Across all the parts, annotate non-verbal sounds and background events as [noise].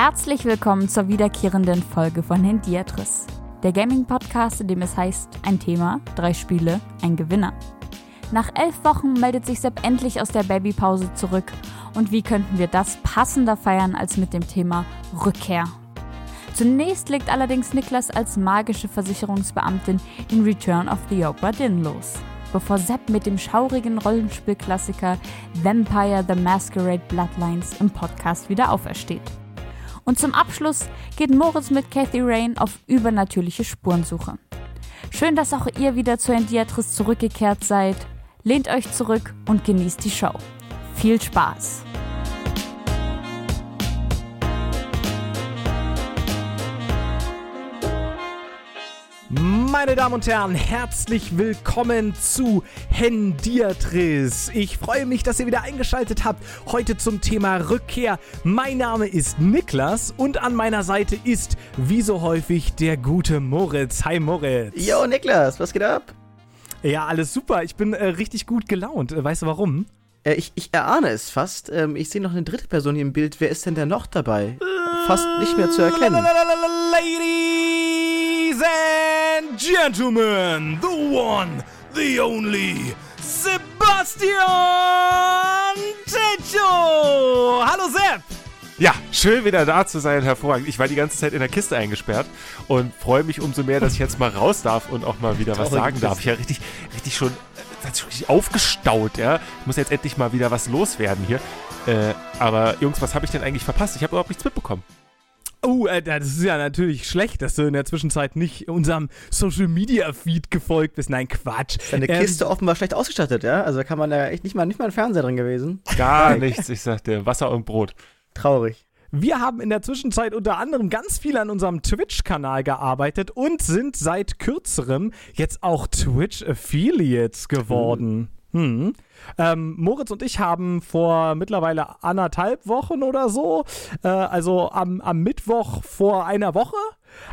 Herzlich willkommen zur wiederkehrenden Folge von Hendiatris, der Gaming-Podcast, in dem es heißt, ein Thema, drei Spiele, ein Gewinner. Nach elf Wochen meldet sich Sepp endlich aus der Babypause zurück und wie könnten wir das passender feiern als mit dem Thema Rückkehr? Zunächst legt allerdings Niklas als magische Versicherungsbeamtin in Return of the Obra Dinn los, bevor Sepp mit dem schaurigen Rollenspielklassiker Vampire the Masquerade Bloodlines im Podcast wieder aufersteht. Und zum Abschluss geht Moritz mit Kathy Rain auf übernatürliche Spurensuche. Schön, dass auch ihr wieder zur Endiatris zurückgekehrt seid. Lehnt euch zurück und genießt die Show. Viel Spaß! Meine Damen und Herren, herzlich willkommen zu Hendiatris. Ich freue mich, dass ihr wieder eingeschaltet habt. Heute zum Thema Rückkehr. Mein Name ist Niklas und an meiner Seite ist, wie so häufig, der gute Moritz. Hi Moritz. Yo Niklas, was geht ab? Ja, alles super. Ich bin äh, richtig gut gelaunt. Äh, weißt du warum? Äh, ich, ich erahne es fast. Ähm, ich sehe noch eine dritte Person hier im Bild. Wer ist denn da noch dabei? Fast nicht mehr zu erkennen. Ladies and Gentlemen, the one, the only, Sebastian Techo! Hallo Sepp! Ja, schön wieder da zu sein, hervorragend. Ich war die ganze Zeit in der Kiste eingesperrt und freue mich umso mehr, dass ich jetzt mal raus darf und auch mal wieder was sagen darf. Ich ja richtig, richtig schon, das hat sich richtig aufgestaut, ja. Ich muss jetzt endlich mal wieder was loswerden hier. Äh, aber Jungs, was habe ich denn eigentlich verpasst? Ich habe überhaupt nichts mitbekommen. Oh, äh, das ist ja natürlich schlecht, dass du in der Zwischenzeit nicht unserem Social Media Feed gefolgt bist. Nein, Quatsch. Deine Ähm, Kiste offenbar schlecht ausgestattet, ja? Also da kann man da echt nicht mal, nicht mal ein Fernseher drin gewesen. Gar nichts, ich sagte, Wasser und Brot. Traurig. Wir haben in der Zwischenzeit unter anderem ganz viel an unserem Twitch-Kanal gearbeitet und sind seit kürzerem jetzt auch Twitch-Affiliates geworden. Hm. Ähm, Moritz und ich haben vor mittlerweile anderthalb Wochen oder so, äh, also am, am Mittwoch vor einer Woche,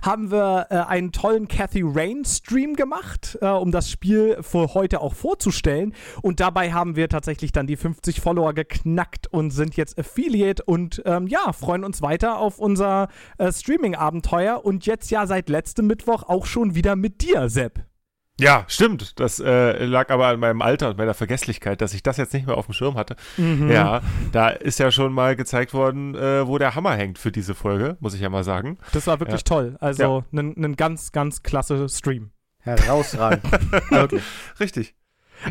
haben wir äh, einen tollen Cathy Rain Stream gemacht, äh, um das Spiel für heute auch vorzustellen. Und dabei haben wir tatsächlich dann die 50 Follower geknackt und sind jetzt Affiliate und ähm, ja, freuen uns weiter auf unser äh, Streaming-Abenteuer und jetzt ja seit letztem Mittwoch auch schon wieder mit dir, Sepp. Ja, stimmt. Das äh, lag aber an meinem Alter und meiner Vergesslichkeit, dass ich das jetzt nicht mehr auf dem Schirm hatte. Ja, da ist ja schon mal gezeigt worden, äh, wo der Hammer hängt für diese Folge, muss ich ja mal sagen. Das war wirklich Ja. toll. Also ein ganz, ganz klasse Stream. Herausragend. [laughs] Wirklich. Richtig.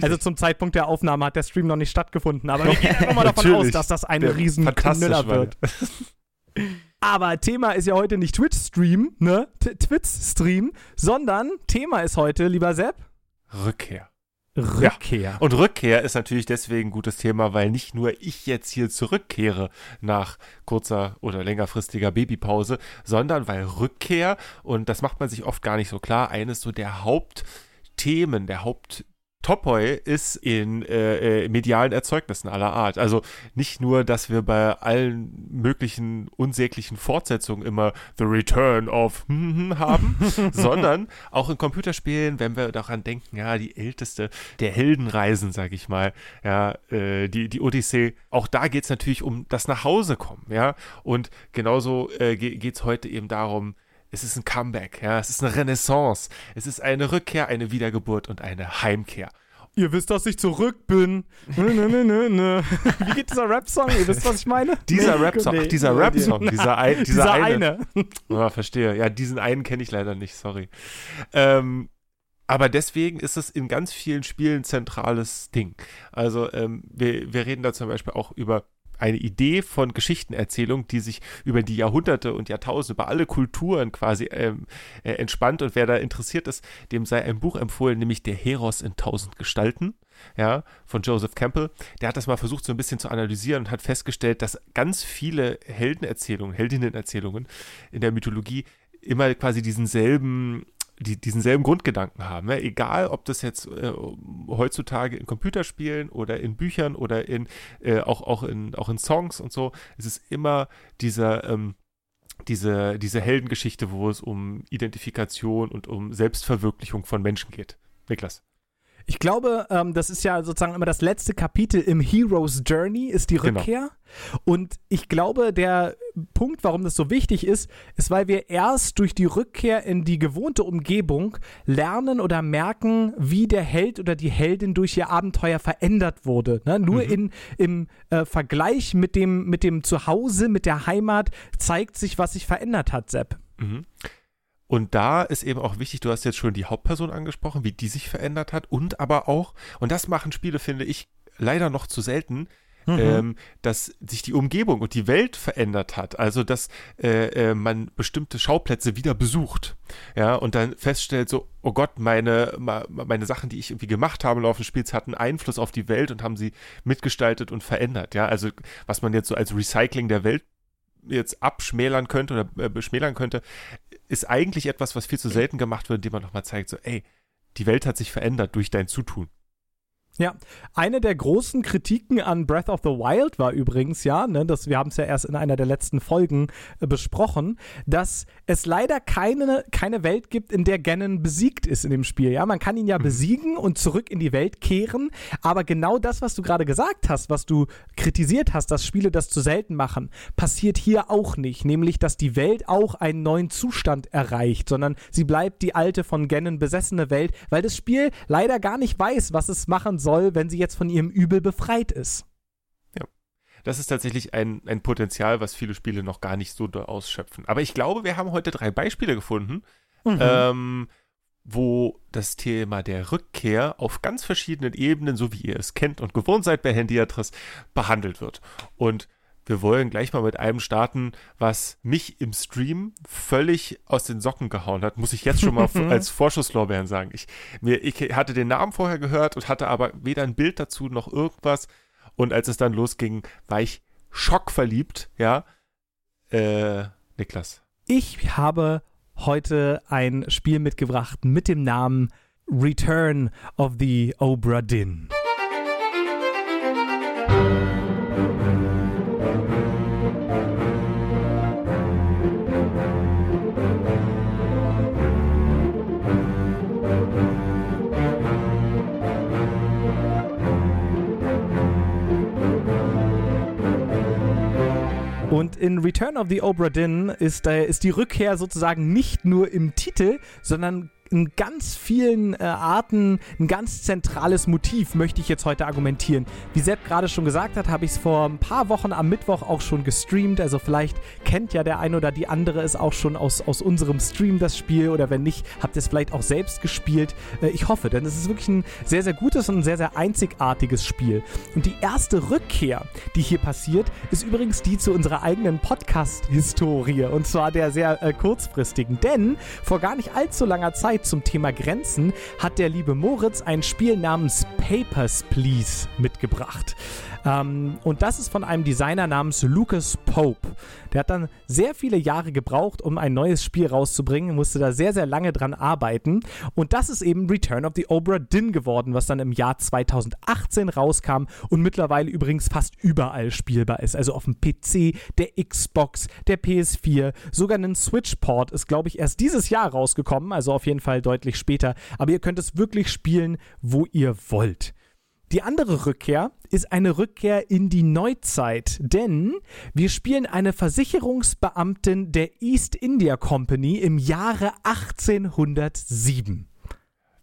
Also zum Zeitpunkt der Aufnahme hat der Stream noch nicht stattgefunden, aber wir gehen [laughs] einfach mal davon aus, dass das ein Der riesen fantastisch Knüller war wird. [laughs] Aber Thema ist ja heute nicht Twitch-Stream, ne? Twitch-Stream, sondern Thema ist heute, lieber Sepp, Rückkehr. Rückkehr. Und Rückkehr ist natürlich deswegen ein gutes Thema, weil nicht nur ich jetzt hier zurückkehre nach kurzer oder längerfristiger Babypause, sondern weil Rückkehr, und das macht man sich oft gar nicht so klar, eines so der Hauptthemen, der Haupt Topoi ist in äh, äh, medialen Erzeugnissen aller Art. Also nicht nur, dass wir bei allen möglichen unsäglichen Fortsetzungen immer The Return of [laughs] haben, [laughs] sondern auch in Computerspielen, wenn wir daran denken, ja, die älteste der Heldenreisen, sag ich mal, ja, äh, die, die Odyssee, auch da geht es natürlich um das Nachhausekommen, ja. Und genauso äh, ge geht es heute eben darum, es ist ein Comeback, ja, es ist eine Renaissance, es ist eine Rückkehr, eine Wiedergeburt und eine Heimkehr. Ihr wisst, dass ich zurück bin. Nö, nö, nö, nö, nö. Wie geht dieser Rap-Song? Ihr wisst, was ich meine? Dieser Nee, Rap-Song, nee. dieser Rap-Song, [laughs] dieser, ein, dieser, Dieser eine. eine. Ja, [laughs] verstehe. Ja, diesen einen kenne ich leider nicht, sorry. Ähm, aber deswegen ist es in ganz vielen Spielen ein zentrales Ding. Also ähm, wir, wir reden da zum Beispiel auch über eine Idee von Geschichtenerzählung, die sich über die Jahrhunderte und Jahrtausende, über alle Kulturen quasi ähm, äh, entspannt. Und wer da interessiert ist, dem sei ein Buch empfohlen, nämlich Der Heros in tausend Gestalten, ja, von Joseph Campbell. Der hat das mal versucht, so ein bisschen zu analysieren und hat festgestellt, dass ganz viele Heldenerzählungen, Heldinnenerzählungen in der Mythologie immer quasi diesen selben die diesen selben Grundgedanken haben. Ne? Egal, ob das jetzt äh, heutzutage in Computerspielen oder in Büchern oder in äh, auch, auch, in, auch in Songs und so, es ist immer dieser, ähm, diese, diese Heldengeschichte, wo es um Identifikation und um Selbstverwirklichung von Menschen geht. Niklas. Ich glaube, ähm, das ist ja sozusagen immer das letzte Kapitel im Hero's Journey, ist die Genau. Rückkehr. Und ich glaube, der Punkt, warum das so wichtig ist, ist, weil wir erst durch die Rückkehr in die gewohnte Umgebung lernen oder merken, wie der Held oder die Heldin durch ihr Abenteuer verändert wurde. Ne? Nur in, im äh, Vergleich mit dem, mit dem Zuhause, mit der Heimat, zeigt sich, was sich verändert hat, Sepp. Mhm. Und da ist eben auch wichtig, du hast jetzt schon die Hauptperson angesprochen, wie die sich verändert hat und aber auch, und das machen Spiele, finde ich, leider noch zu selten, Mhm. ähm, dass sich die Umgebung und die Welt verändert hat. Also, dass äh, äh, man bestimmte Schauplätze wieder besucht. Ja, und dann feststellt so, oh Gott, meine, meine Sachen, die ich irgendwie gemacht habe im Laufe des Spiels, hatten Einfluss auf die Welt und haben sie mitgestaltet und verändert. Ja, also, was man jetzt so als Recycling der Welt jetzt abschmälern könnte oder äh, beschmälern könnte, ist eigentlich etwas, was viel zu selten gemacht wird, indem man nochmal zeigt, so, ey, die Welt hat sich verändert durch dein Zutun. Ja, eine der großen Kritiken an Breath of the Wild war übrigens, ja, ne, das, wir haben es ja erst in einer der letzten Folgen äh, besprochen, dass es leider keine, keine Welt gibt, in der Ganon besiegt ist in dem Spiel. Ja, man kann ihn ja besiegen und zurück in die Welt kehren, aber genau das, was du gerade gesagt hast, was du kritisiert hast, dass Spiele das zu selten machen, passiert hier auch nicht, nämlich, dass die Welt auch einen neuen Zustand erreicht, sondern sie bleibt die alte von Ganon besessene Welt, weil das Spiel leider gar nicht weiß, was es machen soll, wenn sie jetzt von ihrem Übel befreit ist. Das ist tatsächlich ein, ein Potenzial, was viele Spiele noch gar nicht so ausschöpfen. Aber ich glaube, wir haben heute drei Beispiele gefunden, Mhm. ähm, wo das Thema der Rückkehr auf ganz verschiedenen Ebenen, so wie ihr es kennt und gewohnt seid bei Handyatris, behandelt wird. Und wir wollen gleich mal mit einem starten, was mich im Stream völlig aus den Socken gehauen hat, muss ich jetzt schon mal [laughs] als Vorschusslorbeeren sagen. Ich, mir, ich hatte den Namen vorher gehört und hatte aber weder ein Bild dazu noch irgendwas. Und als es dann losging, war ich schockverliebt, ja. Äh, Niklas. Ich habe heute ein Spiel mitgebracht mit dem Namen Return of the Obra Dinn. Und in Return of the Obra Dinn ist, äh, ist die Rückkehr sozusagen nicht nur im Titel, sondern in ganz vielen äh, Arten ein ganz zentrales Motiv, möchte ich jetzt heute argumentieren. Wie Sepp gerade schon gesagt hat, habe ich es vor ein paar Wochen am Mittwoch auch schon gestreamt. Also vielleicht kennt ja der eine oder die andere es auch schon aus, aus unserem Stream, das Spiel. Oder wenn nicht, habt ihr es vielleicht auch selbst gespielt. Äh, ich hoffe, denn es ist wirklich ein sehr, sehr gutes und ein sehr, sehr einzigartiges Spiel. Und die erste Rückkehr, die hier passiert, ist übrigens die zu unserer eigenen Podcast-Historie. Und zwar der sehr äh, kurzfristigen. Denn vor gar nicht allzu langer Zeit zum Thema Grenzen hat der liebe Moritz ein Spiel namens Papers, Please mitgebracht. Ähm, und das ist von einem Designer namens Lucas Pope. Der hat dann sehr viele Jahre gebraucht, um ein neues Spiel rauszubringen, musste da sehr, sehr lange dran arbeiten. Und das ist eben Return of the Obra Dinn geworden, was dann im Jahr 2018 rauskam und mittlerweile übrigens fast überall spielbar ist. Also auf dem PC, der Xbox, der PS4, sogar ein Switch-Port ist, glaube ich, erst dieses Jahr rausgekommen, also auf jeden Fall deutlich später. Aber ihr könnt es wirklich spielen, wo ihr wollt. Die andere Rückkehr ist eine Rückkehr in die Neuzeit, denn wir spielen eine Versicherungsbeamtin der East India Company im Jahre 1807.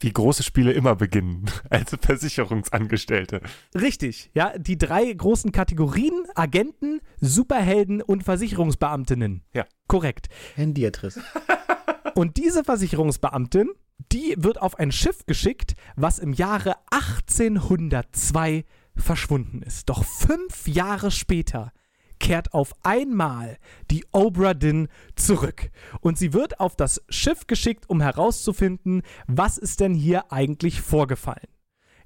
Wie große Spiele immer beginnen, [laughs] als Versicherungsangestellte. Richtig, ja, die drei großen Kategorien: Agenten, Superhelden und Versicherungsbeamtinnen. Ja. Korrekt. Handyatris. [laughs] Und diese Versicherungsbeamtin, die wird auf ein Schiff geschickt, was im Jahre 1802 verschwunden ist. Doch fünf Jahre später kehrt auf einmal die Obra Dinn zurück. Und sie wird auf das Schiff geschickt, um herauszufinden, was ist denn hier eigentlich vorgefallen.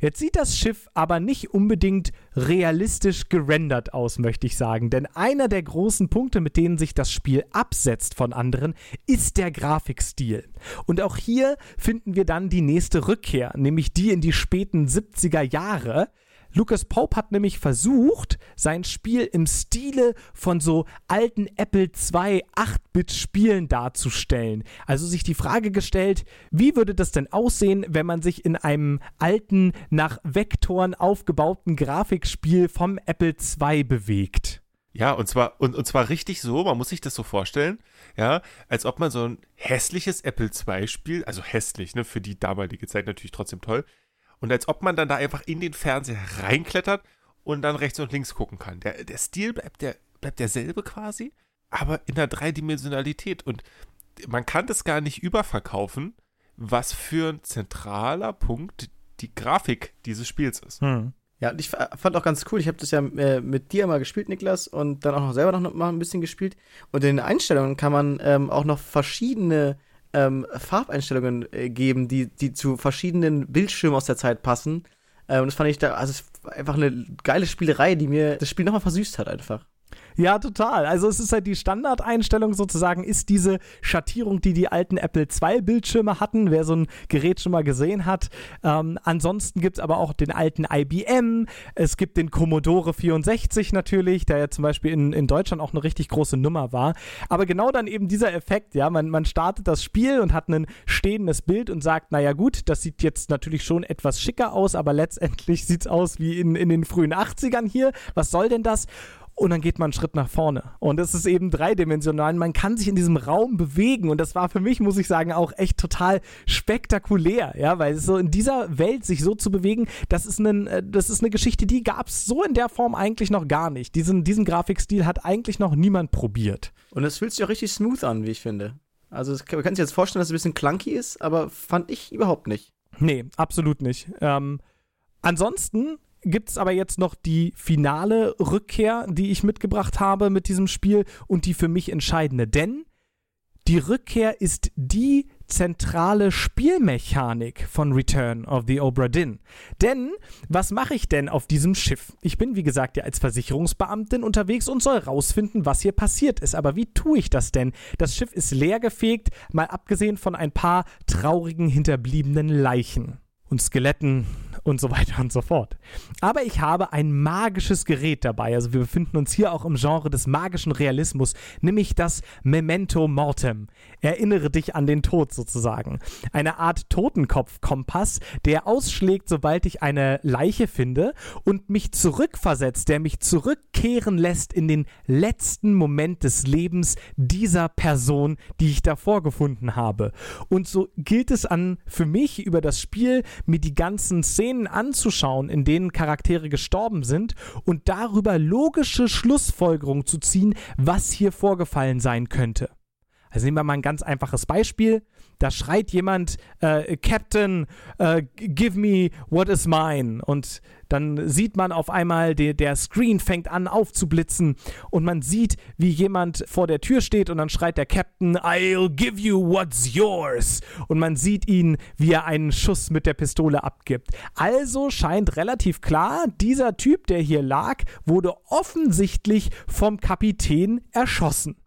Jetzt sieht das Schiff aber nicht unbedingt realistisch gerendert aus, möchte ich sagen. Denn einer der großen Punkte, mit denen sich das Spiel absetzt von anderen, ist der Grafikstil. Und auch hier finden wir dann die nächste Rückkehr, nämlich die in die späten 70er Jahre. Lucas Pope hat nämlich versucht, sein Spiel im Stile von so alten Apple II 8-Bit-Spielen darzustellen. Also sich die Frage gestellt, wie würde das denn aussehen, wenn man sich in einem alten, nach Vektoren aufgebauten Grafikspiel vom Apple II bewegt? Ja, und zwar, und, und zwar richtig so, man muss sich das so vorstellen, ja, als ob man so ein hässliches Apple II-Spiel, also hässlich, ne, für die damalige Zeit natürlich trotzdem toll, und als ob man dann da einfach in den Fernseher reinklettert und dann rechts und links gucken kann. Der, der Stil bleibt, der, bleibt derselbe quasi, aber in der Dreidimensionalität. Und man kann das gar nicht überverkaufen, was für ein zentraler Punkt die Grafik dieses Spiels ist. Hm. Ja, ich fand auch ganz cool, ich habe das ja äh, mit dir mal gespielt, Niklas, und dann auch noch selber noch mal ein bisschen gespielt. Und in den Einstellungen kann man ähm, auch noch verschiedene ähm, Farbeinstellungen äh, geben, die, die zu verschiedenen Bildschirmen aus der Zeit passen. Und das fand ich da, also einfach eine geile Spielerei, die mir das Spiel nochmal versüßt hat einfach. Ja, total. Also es ist halt die Standardeinstellung sozusagen, ist diese Schattierung, die die alten Apple II Bildschirme hatten, wer so ein Gerät schon mal gesehen hat. Ähm, ansonsten gibt es aber auch den alten IBM, es gibt den Commodore 64 natürlich, der ja zum Beispiel in, in Deutschland auch eine richtig große Nummer war. Aber genau dann eben dieser Effekt, ja, man, man startet das Spiel und hat ein stehendes Bild und sagt, naja gut, das sieht jetzt natürlich schon etwas schicker aus, aber letztendlich [laughs] sieht es aus wie in, in den frühen 80ern hier. Was soll denn das? Und dann geht man einen Schritt nach vorne. Und es ist eben dreidimensional. Man kann sich in diesem Raum bewegen und das war für mich, muss ich sagen, auch echt total spektakulär, ja, weil so in dieser Welt sich so zu bewegen, das ist, ein, äh, das ist eine Geschichte, die gab es so in der Form eigentlich noch gar nicht. Diesen, diesen Grafikstil hat eigentlich noch niemand probiert. Und es fühlt sich auch richtig smooth an, wie ich finde. Also man kann sich jetzt vorstellen, dass es ein bisschen clunky ist, aber fand ich überhaupt nicht. Nee, absolut nicht. Ähm, ansonsten gibt es aber jetzt noch die finale Rückkehr, die ich mitgebracht habe mit diesem Spiel und die für mich entscheidende. Denn die Rückkehr ist die zentrale Spielmechanik von Return of the Obra Dinn. Denn was mache ich denn auf diesem Schiff? Ich bin, wie gesagt, ja als Versicherungsbeamtin unterwegs und soll rausfinden, was hier passiert ist. Aber wie tue ich das denn? Das Schiff ist leergefegt, mal abgesehen von ein paar traurigen hinterbliebenen Leichen und Skeletten und so weiter und so fort. Aber ich habe ein magisches Gerät dabei. Also wir befinden uns hier auch im Genre des magischen Realismus, nämlich das Memento Mortem. Erinnere dich an den Tod sozusagen. Eine Art Totenkopf-Kompass, der ausschlägt, sobald ich eine Leiche finde und mich zurückversetzt, der mich zurückkehren lässt in den letzten Moment des Lebens dieser Person, die ich davor gefunden habe. Und so gilt es an für mich über das Spiel mir die ganzen Szenen anzuschauen, in denen Charaktere gestorben sind und darüber logische Schlussfolgerungen zu ziehen, was hier vorgefallen sein könnte. Also nehmen wir mal ein ganz einfaches Beispiel. Da schreit jemand, äh, Captain, äh, give me what is mine. Und dann sieht man auf einmal, die, der Screen fängt an aufzublitzen und man sieht, wie jemand vor der Tür steht und dann schreit der Captain, I'll give you what's yours. Und man sieht ihn, wie er einen Schuss mit der Pistole abgibt. Also scheint relativ klar, dieser Typ, der hier lag, wurde offensichtlich vom Kapitän erschossen.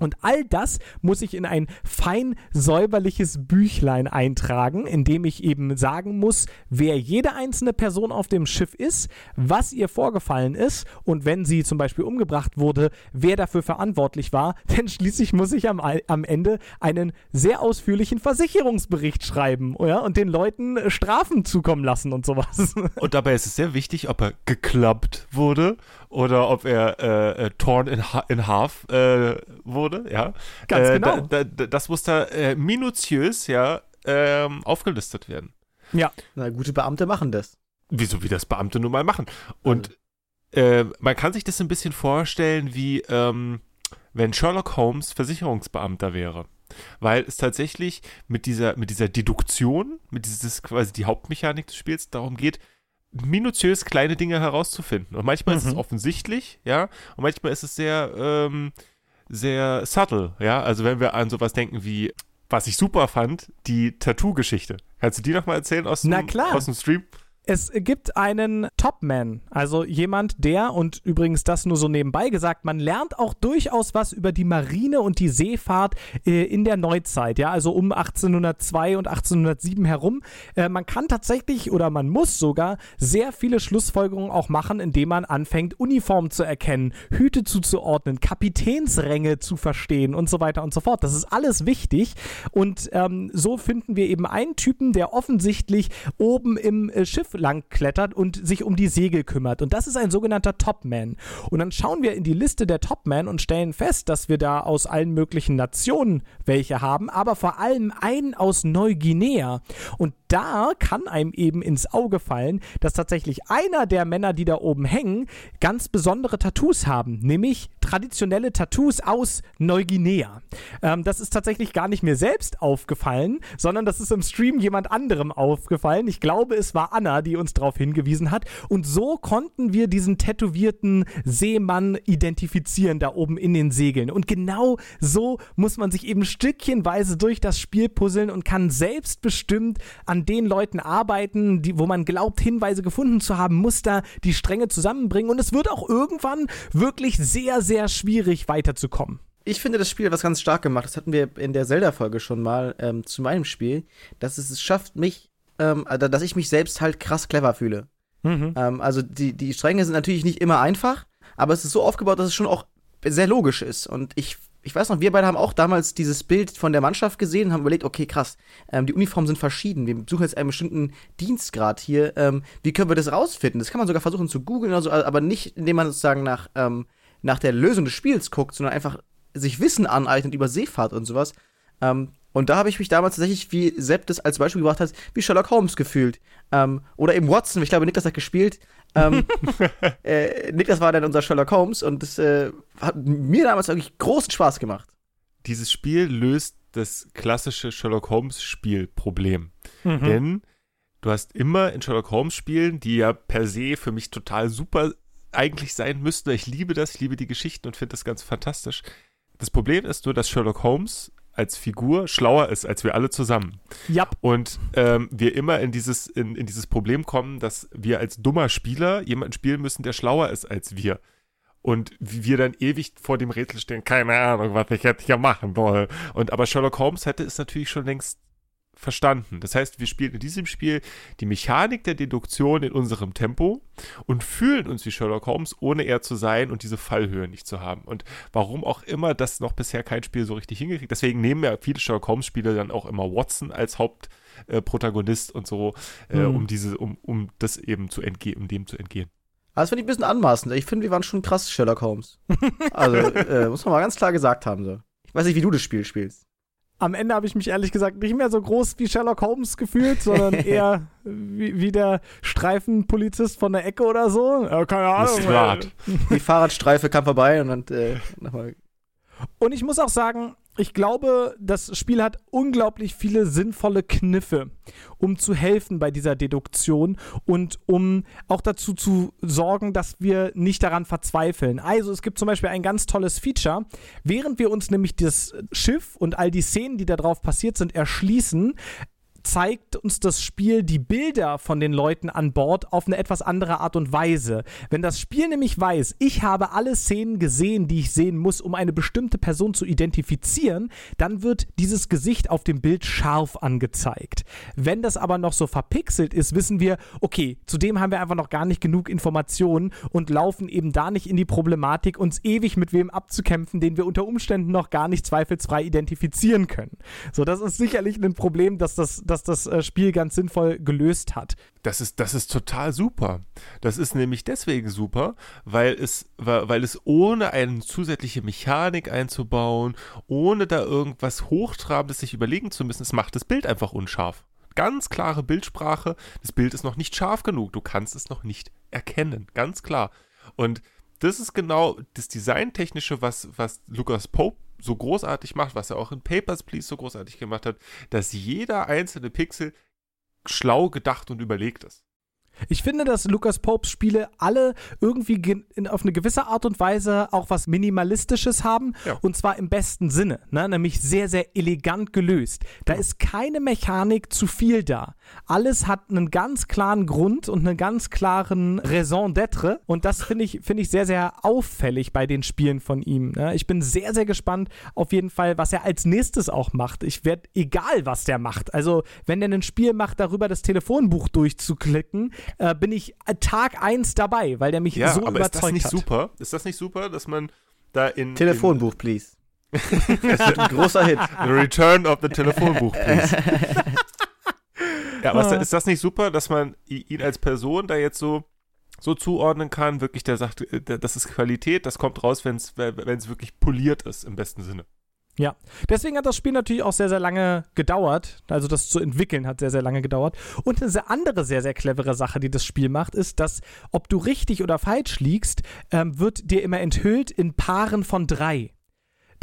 Und all das muss ich in ein fein säuberliches Büchlein eintragen, in dem ich eben sagen muss, wer jede einzelne Person auf dem Schiff ist, was ihr vorgefallen ist und wenn sie zum Beispiel umgebracht wurde, wer dafür verantwortlich war. [laughs] Denn schließlich muss ich am, am Ende einen sehr ausführlichen Versicherungsbericht schreiben ja, und den Leuten Strafen zukommen lassen und sowas. [laughs] Und dabei ist es sehr wichtig, ob er geklappt wurde oder ob er äh, äh, torn in, ha in half äh, wurde, ja. Ganz äh, genau. Da, da, das muss da äh, minutiös, ja, ähm, aufgelistet werden. Ja. Na, gute Beamte machen das. Wieso, wie das Beamte nun mal machen. Und also. man kann sich das ein bisschen vorstellen, wie ähm, wenn Sherlock Holmes Versicherungsbeamter wäre. Weil es tatsächlich mit dieser, mit dieser Deduktion, mit dieses quasi die Hauptmechanik des Spiels darum geht, minutiös kleine Dinge herauszufinden. Und manchmal mhm. ist es mhm. offensichtlich, ja, und manchmal ist es sehr, ähm, sehr subtle, ja. Also wenn wir an sowas denken wie, was ich super fand, die Tattoo-Geschichte. Kannst du die nochmal erzählen aus dem, aus dem Stream? Es gibt einen Topman, also jemand, der, und übrigens das nur so nebenbei gesagt, man lernt auch durchaus was über die Marine und die Seefahrt äh, in der Neuzeit, ja, also um 1802 und 1807 herum. Äh, man kann tatsächlich oder man muss sogar sehr viele Schlussfolgerungen auch machen, indem man anfängt, Uniformen zu erkennen, Hüte zuzuordnen, Kapitänsränge zu verstehen und so weiter und so fort. Das ist alles wichtig und ähm, so finden wir eben einen Typen, der offensichtlich oben im äh, Schiff lang klettert und sich um die Segel kümmert. Und das ist ein sogenannter Topman. Und dann schauen wir in die Liste der Topman und stellen fest, dass wir da aus allen möglichen Nationen welche haben, aber vor allem einen aus Neuguinea. Und da kann einem eben ins Auge fallen, dass tatsächlich einer der Männer, die da oben hängen, ganz besondere Tattoos haben, nämlich traditionelle Tattoos aus Neuguinea. Ähm, das ist tatsächlich gar nicht mir selbst aufgefallen, sondern das ist im Stream jemand anderem aufgefallen. Ich glaube, es war Anna, die uns darauf hingewiesen hat. Und so konnten wir diesen tätowierten Seemann identifizieren da oben in den Segeln. Und genau so muss man sich eben stückchenweise durch das Spiel puzzeln und kann selbstbestimmt an den Leuten arbeiten, die, wo man glaubt, Hinweise gefunden zu haben, Muster, die Stränge zusammenbringen. Und es wird auch irgendwann wirklich sehr, sehr schwierig weiterzukommen. Ich finde das Spiel was ganz stark gemacht. Das hatten wir in der Zelda-Folge schon mal ähm, zu meinem Spiel, dass es es schafft, mich, ähm, äh, dass ich mich selbst halt krass clever fühle. Mhm. Ähm, also die, die Stränge sind natürlich nicht immer einfach, aber es ist so aufgebaut, dass es schon auch sehr logisch ist. Und ich ich weiß noch, wir beide haben auch damals dieses Bild von der Mannschaft gesehen und haben überlegt, okay, krass, ähm, die Uniformen sind verschieden. Wir suchen jetzt einen bestimmten Dienstgrad hier. Ähm, wie können wir das rausfinden? Das kann man sogar versuchen zu googeln oder so, aber nicht, indem man sozusagen nach, ähm, nach der Lösung des Spiels guckt, sondern einfach sich Wissen aneignet über Seefahrt und sowas. Ähm, und da habe ich mich damals tatsächlich, wie Sepp das als Beispiel gebracht hat, wie Sherlock Holmes gefühlt. Ähm, oder eben Watson, ich glaube, Niklas hat gespielt. Ähm, [laughs] äh, Niklas war dann unser Sherlock Holmes und das äh, hat mir damals wirklich großen Spaß gemacht. Dieses Spiel löst das klassische Sherlock Holmes Spielproblem. Mhm. Denn du hast immer in Sherlock Holmes Spielen, die ja per se für mich total super eigentlich sein müssten. Ich liebe das, ich liebe die Geschichten und finde das ganz fantastisch. Das Problem ist nur, dass Sherlock Holmes als Figur schlauer ist als wir alle zusammen. Ja. Und ähm, wir immer in dieses, in, in dieses Problem kommen, dass wir als dummer Spieler jemanden spielen müssen, der schlauer ist als wir. Und wir dann ewig vor dem Rätsel stehen, keine Ahnung, was ich jetzt hier machen soll. Und aber Sherlock Holmes hätte es natürlich schon längst verstanden. Das heißt, wir spielen in diesem Spiel die Mechanik der Deduktion in unserem Tempo und fühlen uns wie Sherlock Holmes, ohne er zu sein und diese Fallhöhe nicht zu haben. Und warum auch immer das noch bisher kein Spiel so richtig hingekriegt. Deswegen nehmen ja viele Sherlock Holmes Spiele dann auch immer Watson als Hauptprotagonist äh, und so, äh, mhm. um diese, um, um das eben zu entgehen, um dem zu entgehen. das finde ich ein bisschen anmaßend. Ich finde, wir waren schon krass Sherlock Holmes. also, [laughs] äh, muss man mal ganz klar gesagt haben. So. Ich weiß nicht, wie du das Spiel spielst am Ende habe ich mich ehrlich gesagt nicht mehr so groß wie Sherlock Holmes gefühlt, sondern [laughs] eher wie, wie, der Streifenpolizist von der Ecke oder so. Ja, keine Ahnung. [laughs] Die Fahrradstreife kam vorbei und dann äh, nochmal. Und ich muss auch sagen, ich glaube, das Spiel hat unglaublich viele sinnvolle Kniffe, um zu helfen bei dieser Deduktion und um auch dazu zu sorgen, dass wir nicht daran verzweifeln. Also es gibt zum Beispiel ein ganz tolles Feature. Während wir uns nämlich das Schiff und all die Szenen, die da drauf passiert sind, erschließen, zeigt uns das Spiel die Bilder von den Leuten an Bord auf eine etwas andere Art und Weise. Wenn das Spiel nämlich weiß, ich habe alle Szenen gesehen, die ich sehen muss, um eine bestimmte Person zu identifizieren, dann wird dieses Gesicht auf dem Bild scharf angezeigt. Wenn das aber noch so verpixelt ist, wissen wir, okay, zudem haben wir einfach noch gar nicht genug Informationen und laufen eben da nicht in die Problematik, uns ewig mit wem abzukämpfen, den wir unter Umständen noch gar nicht zweifelsfrei identifizieren können. So, das ist sicherlich ein Problem, dass das, dass das äh, Spiel ganz sinnvoll gelöst hat. Das ist, das ist total super. Das ist nämlich deswegen super, weil es, weil es ohne eine zusätzliche Mechanik einzubauen, ohne da irgendwas Hochtrabendes sich überlegen zu müssen, es macht das Bild einfach unscharf. Ganz klare Bildsprache, das Bild ist noch nicht scharf genug, du kannst es noch nicht erkennen, ganz klar. Und das ist genau das Designtechnische, was, was Lucas Pope so großartig macht, was er auch in Papers, Please so großartig gemacht hat, dass jeder einzelne Pixel schlau gedacht und überlegt ist. Ich finde, dass Lucas Popes Spiele alle irgendwie in, auf eine gewisse Art und Weise auch was Minimalistisches haben. Ja. Und zwar im besten Sinne. Ne? Nämlich sehr, sehr elegant gelöst. Da ja. ist keine Mechanik zu viel da. Alles hat einen ganz klaren Grund und einen ganz klaren Raison d'être. Und das finde ich, find ich sehr, sehr auffällig bei den Spielen von ihm. Ne? Ich bin sehr, sehr gespannt auf jeden Fall, was er als nächstes auch macht. Ich werde, egal was der macht. Also, wenn er ein Spiel macht, darüber das Telefonbuch durchzuklicken, äh, bin ich Tag 1 dabei, weil der mich ja, so aber überzeugt ist das nicht hat. super? Ist das nicht super, dass man da in. Telefonbuch, in please. [laughs] das wird ein großer Hit. The Return of the Telefonbuch, please. ja, aber ah. ist das nicht super, dass man ihn als Person da jetzt so so zuordnen kann, wirklich der sagt, äh, das ist Qualität, das kommt raus, wenn es wirklich poliert ist, im besten Sinne. Ja, deswegen hat das Spiel natürlich auch sehr, sehr lange gedauert. Also das zu entwickeln hat sehr, sehr lange gedauert. Und eine andere sehr, sehr clevere Sache, die das Spiel macht, ist, dass ob du richtig oder falsch liegst, ähm, wird dir immer enthüllt in Paaren von drei.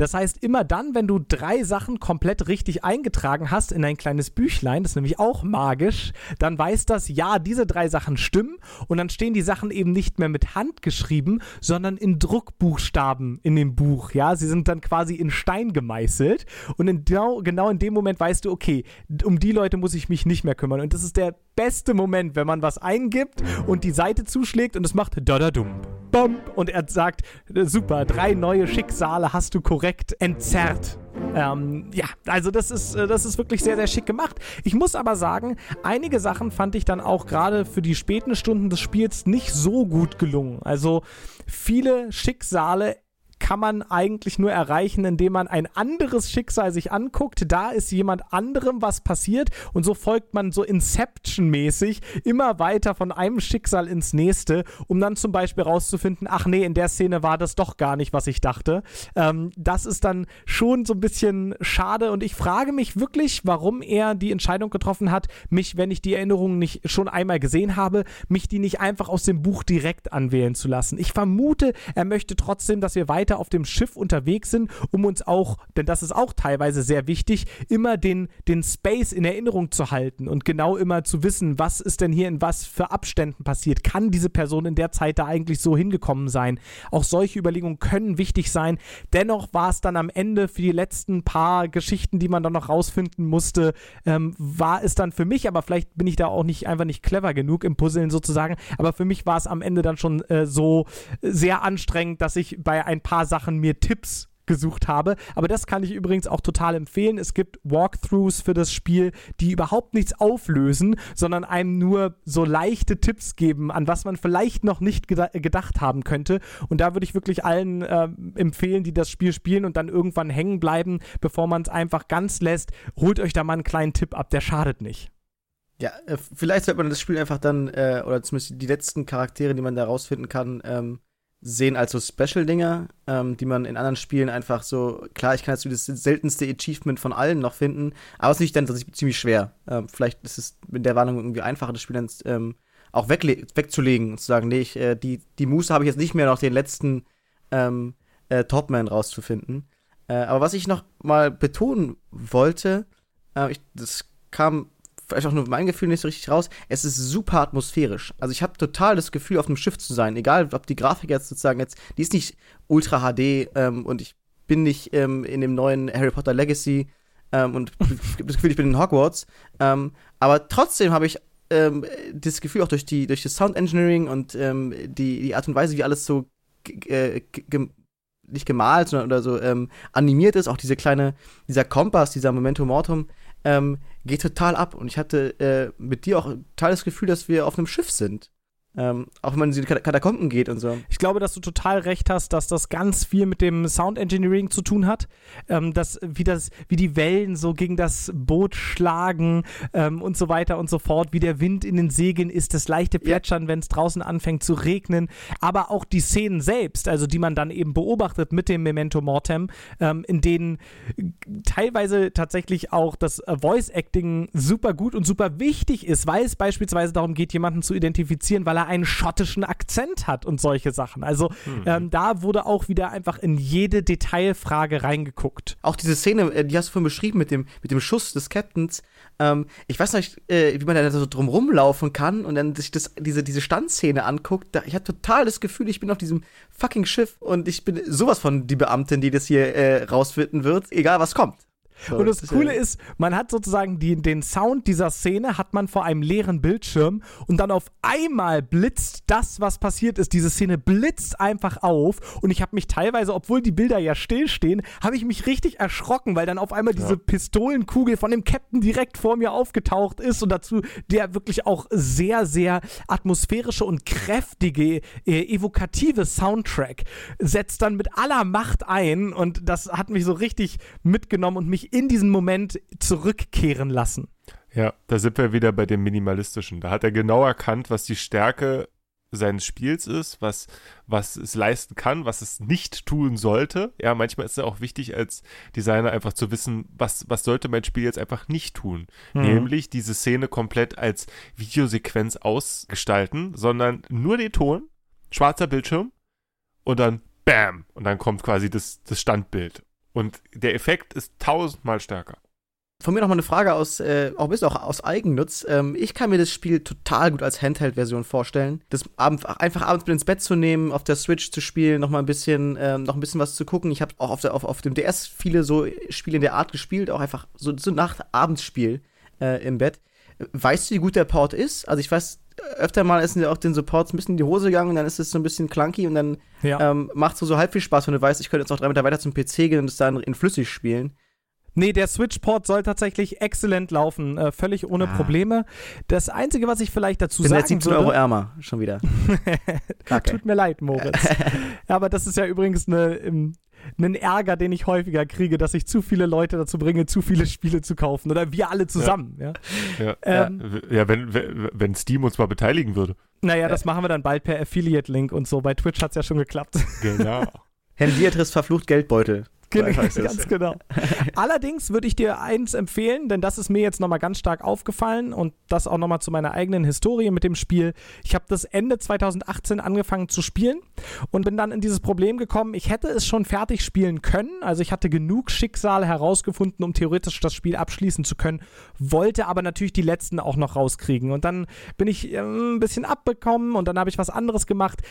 Das heißt, immer dann, wenn du drei Sachen komplett richtig eingetragen hast in ein kleines Büchlein, das ist nämlich auch magisch, dann weiß das, ja, diese drei Sachen stimmen und dann stehen die Sachen eben nicht mehr mit Hand geschrieben, sondern in Druckbuchstaben in dem Buch. Ja, sie sind dann quasi in Stein gemeißelt und in genau, genau in dem Moment weißt du, okay, um die Leute muss ich mich nicht mehr kümmern. Und das ist der beste Moment, wenn man was eingibt und die Seite zuschlägt und es macht da da dum bum und er sagt, super, drei neue Schicksale hast du korrekt entzerrt. Ähm, ja, also das ist, äh, das ist wirklich sehr, sehr schick gemacht. Ich muss aber sagen, einige Sachen fand ich dann auch gerade für die späten Stunden des Spiels nicht so gut gelungen. Also viele Schicksale kann man eigentlich nur erreichen, indem man ein anderes Schicksal sich anguckt. Da ist jemand anderem was passiert und so folgt man so Inception-mäßig immer weiter von einem Schicksal ins nächste, um dann zum Beispiel rauszufinden, ach nee, in der Szene war das doch gar nicht, was ich dachte. Ähm, das ist dann schon so ein bisschen schade und ich frage mich wirklich, warum er die Entscheidung getroffen hat, mich, wenn ich die Erinnerungen nicht schon einmal gesehen habe, mich die nicht einfach aus dem Buch direkt anwählen zu lassen. Ich vermute, er möchte trotzdem, dass wir weiter weiter auf dem Schiff unterwegs sind, um uns auch, denn das ist auch teilweise sehr wichtig, immer den, den Space in Erinnerung zu halten und genau immer zu wissen, was ist denn hier in was für Abständen passiert. Kann diese Person in der Zeit da eigentlich so hingekommen sein? Auch solche Überlegungen können wichtig sein. Dennoch war es dann am Ende für die letzten paar Geschichten, die man dann noch rausfinden musste, ähm, war es dann für mich, aber vielleicht bin ich da auch nicht einfach nicht clever genug im Puzzeln sozusagen, aber für mich war es am Ende dann schon äh, so sehr anstrengend, dass ich bei ein paar paar Sachen mir Tipps gesucht habe. Aber das kann ich übrigens auch total empfehlen. Es gibt Walkthroughs für das Spiel, die überhaupt nichts auflösen, sondern einem nur so leichte Tipps geben, an was man vielleicht noch nicht geda gedacht haben könnte. Und da würde ich wirklich allen äh, empfehlen, die das Spiel spielen und dann irgendwann hängen bleiben, bevor man es einfach ganz lässt. Holt euch da mal einen kleinen Tipp ab, der schadet nicht. Ja, äh, vielleicht sollte man das Spiel einfach dann, äh, oder zumindest die letzten Charaktere, die man da rausfinden kann, ähm, sehen als so Special-Dinger, ähm, die man in anderen Spielen einfach so, klar, ich kann jetzt das seltenste Achievement von allen noch finden, aber es ist nicht dann ziemlich schwer. Ähm, vielleicht ist es mit der Warnung irgendwie einfacher, das Spiel dann ähm, auch wegzulegen und zu sagen, nee, ich, äh, die, die Muße habe ich jetzt nicht mehr noch den letzten ähm, äh, Topman rauszufinden. Äh, aber was ich noch mal betonen wollte, äh, ich, das kam vielleicht auch nur mein Gefühl nicht so richtig raus. Es ist super atmosphärisch. Also ich habe total das Gefühl, auf einem Schiff zu sein. Egal, ob die Grafik jetzt sozusagen jetzt, die ist nicht Ultra HD ähm, und ich bin nicht ähm, in dem neuen Harry Potter Legacy ähm, und [laughs] das Gefühl, ich bin in Hogwarts. Ähm, aber trotzdem habe ich ähm, das Gefühl auch durch die durch das Sound Engineering und ähm, die, die Art und Weise, wie alles so äh, nicht gemalt, sondern oder so animiert ist, auch diese kleine, dieser Kompass, dieser Memento Mortum, ähm, geht total ab. Und ich hatte äh, mit dir auch total das Gefühl, dass wir auf einem Schiff sind. Ähm, auch wenn man in die Katakomben geht und so. Ich glaube, dass du total recht hast, dass das ganz viel mit dem Sound Engineering zu tun hat. Ähm, dass, wie, das, wie die Wellen so gegen das Boot schlagen ähm, und so weiter und so fort, wie der Wind in den Segeln ist, das leichte Plätschern, ja. wenn es draußen anfängt zu regnen. Aber auch die Szenen selbst, also die man dann eben beobachtet mit dem Memento Mortem, ähm, in denen teilweise tatsächlich auch das äh, Voice Acting super gut und super wichtig ist, weil es beispielsweise darum geht, jemanden zu identifizieren, weil er er einen schottischen Akzent hat und solche Sachen. Also Mhm. ähm, da wurde auch wieder einfach in jede Detailfrage reingeguckt. Auch diese Szene, äh, die hast du vorhin beschrieben mit dem, mit dem Schuss des Captains. Ähm, ich weiß nicht, äh, wie man da so drum rumlaufen kann und dann sich das, diese, diese Standszene anguckt. Da, ich habe total das Gefühl, ich bin auf diesem fucking Schiff und ich bin sowas von die Beamtin, die das hier äh, rausfinden wird, egal was kommt. So, Und das Coole ist, man hat sozusagen die, den Sound dieser Szene hat man vor einem leeren Bildschirm und dann auf einmal blitzt das, was passiert ist. Diese Szene blitzt einfach auf und ich habe mich teilweise, obwohl die Bilder ja stillstehen, habe ich mich richtig erschrocken, weil dann auf einmal diese Pistolenkugel von dem Captain direkt vor mir aufgetaucht ist und dazu der wirklich auch sehr, sehr atmosphärische und kräftige, äh, evokative Soundtrack setzt dann mit aller Macht ein und das hat mich so richtig mitgenommen und mich in diesen Moment zurückkehren lassen. Ja, da sind wir wieder bei dem Minimalistischen. Da hat er genau erkannt, was die Stärke seines Spiels ist, was, was es leisten kann, was es nicht tun sollte. Ja, manchmal ist es auch wichtig als Designer einfach zu wissen, was, was sollte mein Spiel jetzt einfach nicht tun. Mhm. Nämlich diese Szene komplett als Videosequenz ausgestalten, sondern nur den Ton, schwarzer Bildschirm und dann BAM! Und dann kommt quasi das, das Standbild. Und der Effekt ist tausendmal stärker. Von mir noch mal eine Frage aus, äh, auch ein auch aus Eigennutz. Ähm, ich kann mir das Spiel total gut als Handheld-Version vorstellen. Das abend, einfach abends mit ins Bett zu nehmen, auf der Switch zu spielen, noch mal ein bisschen, ähm, noch ein bisschen was zu gucken. Ich habe auch auf, der, auf, auf dem DS viele so Spiele in der Art gespielt, auch einfach so, so Nacht-Abendsspiel äh, im Bett. Weißt du, wie gut der Port ist? Also ich weiß, öfter mal ist auch den Supports ein bisschen in die Hose gegangen und dann ist es so ein bisschen clunky und dann Ja. ähm, macht so, so halb viel Spaß, wenn du weißt, ich könnte jetzt noch drei Meter weiter zum PC gehen und es dann in flüssig spielen. Nee, der Switch-Port soll tatsächlich exzellent laufen, äh, völlig ohne Ah. Probleme. Das Einzige, was ich vielleicht dazu Bin jetzt sagen 17 Euro ärmer, schon wieder. [laughs] Kacke. tut mir leid, Moritz. [laughs] Ja, aber das ist ja übrigens eine, ähm, ein Ärger, den ich häufiger kriege, dass ich zu viele Leute dazu bringe, zu viele Spiele zu kaufen. Oder wir alle zusammen. Ja. Ja. Ähm, Ja, wenn, wenn Steam uns mal beteiligen würde. Naja, das machen wir dann bald per Affiliate-Link und so. Bei Twitch hat es ja schon geklappt. Genau. [laughs] Herrn Dietris verflucht Geldbeutel. Genau, [laughs] ganz genau. Allerdings würde ich dir eins empfehlen, denn das ist mir jetzt nochmal ganz stark aufgefallen und das auch nochmal zu meiner eigenen Historie mit dem Spiel. Ich habe das Ende 2018 angefangen zu spielen und bin dann in dieses Problem gekommen, ich hätte es schon fertig spielen können. Also ich hatte genug Schicksale herausgefunden, um theoretisch das Spiel abschließen zu können, wollte aber natürlich die letzten auch noch rauskriegen. Und dann bin ich ähm, ein bisschen abbekommen und dann habe ich was anderes gemacht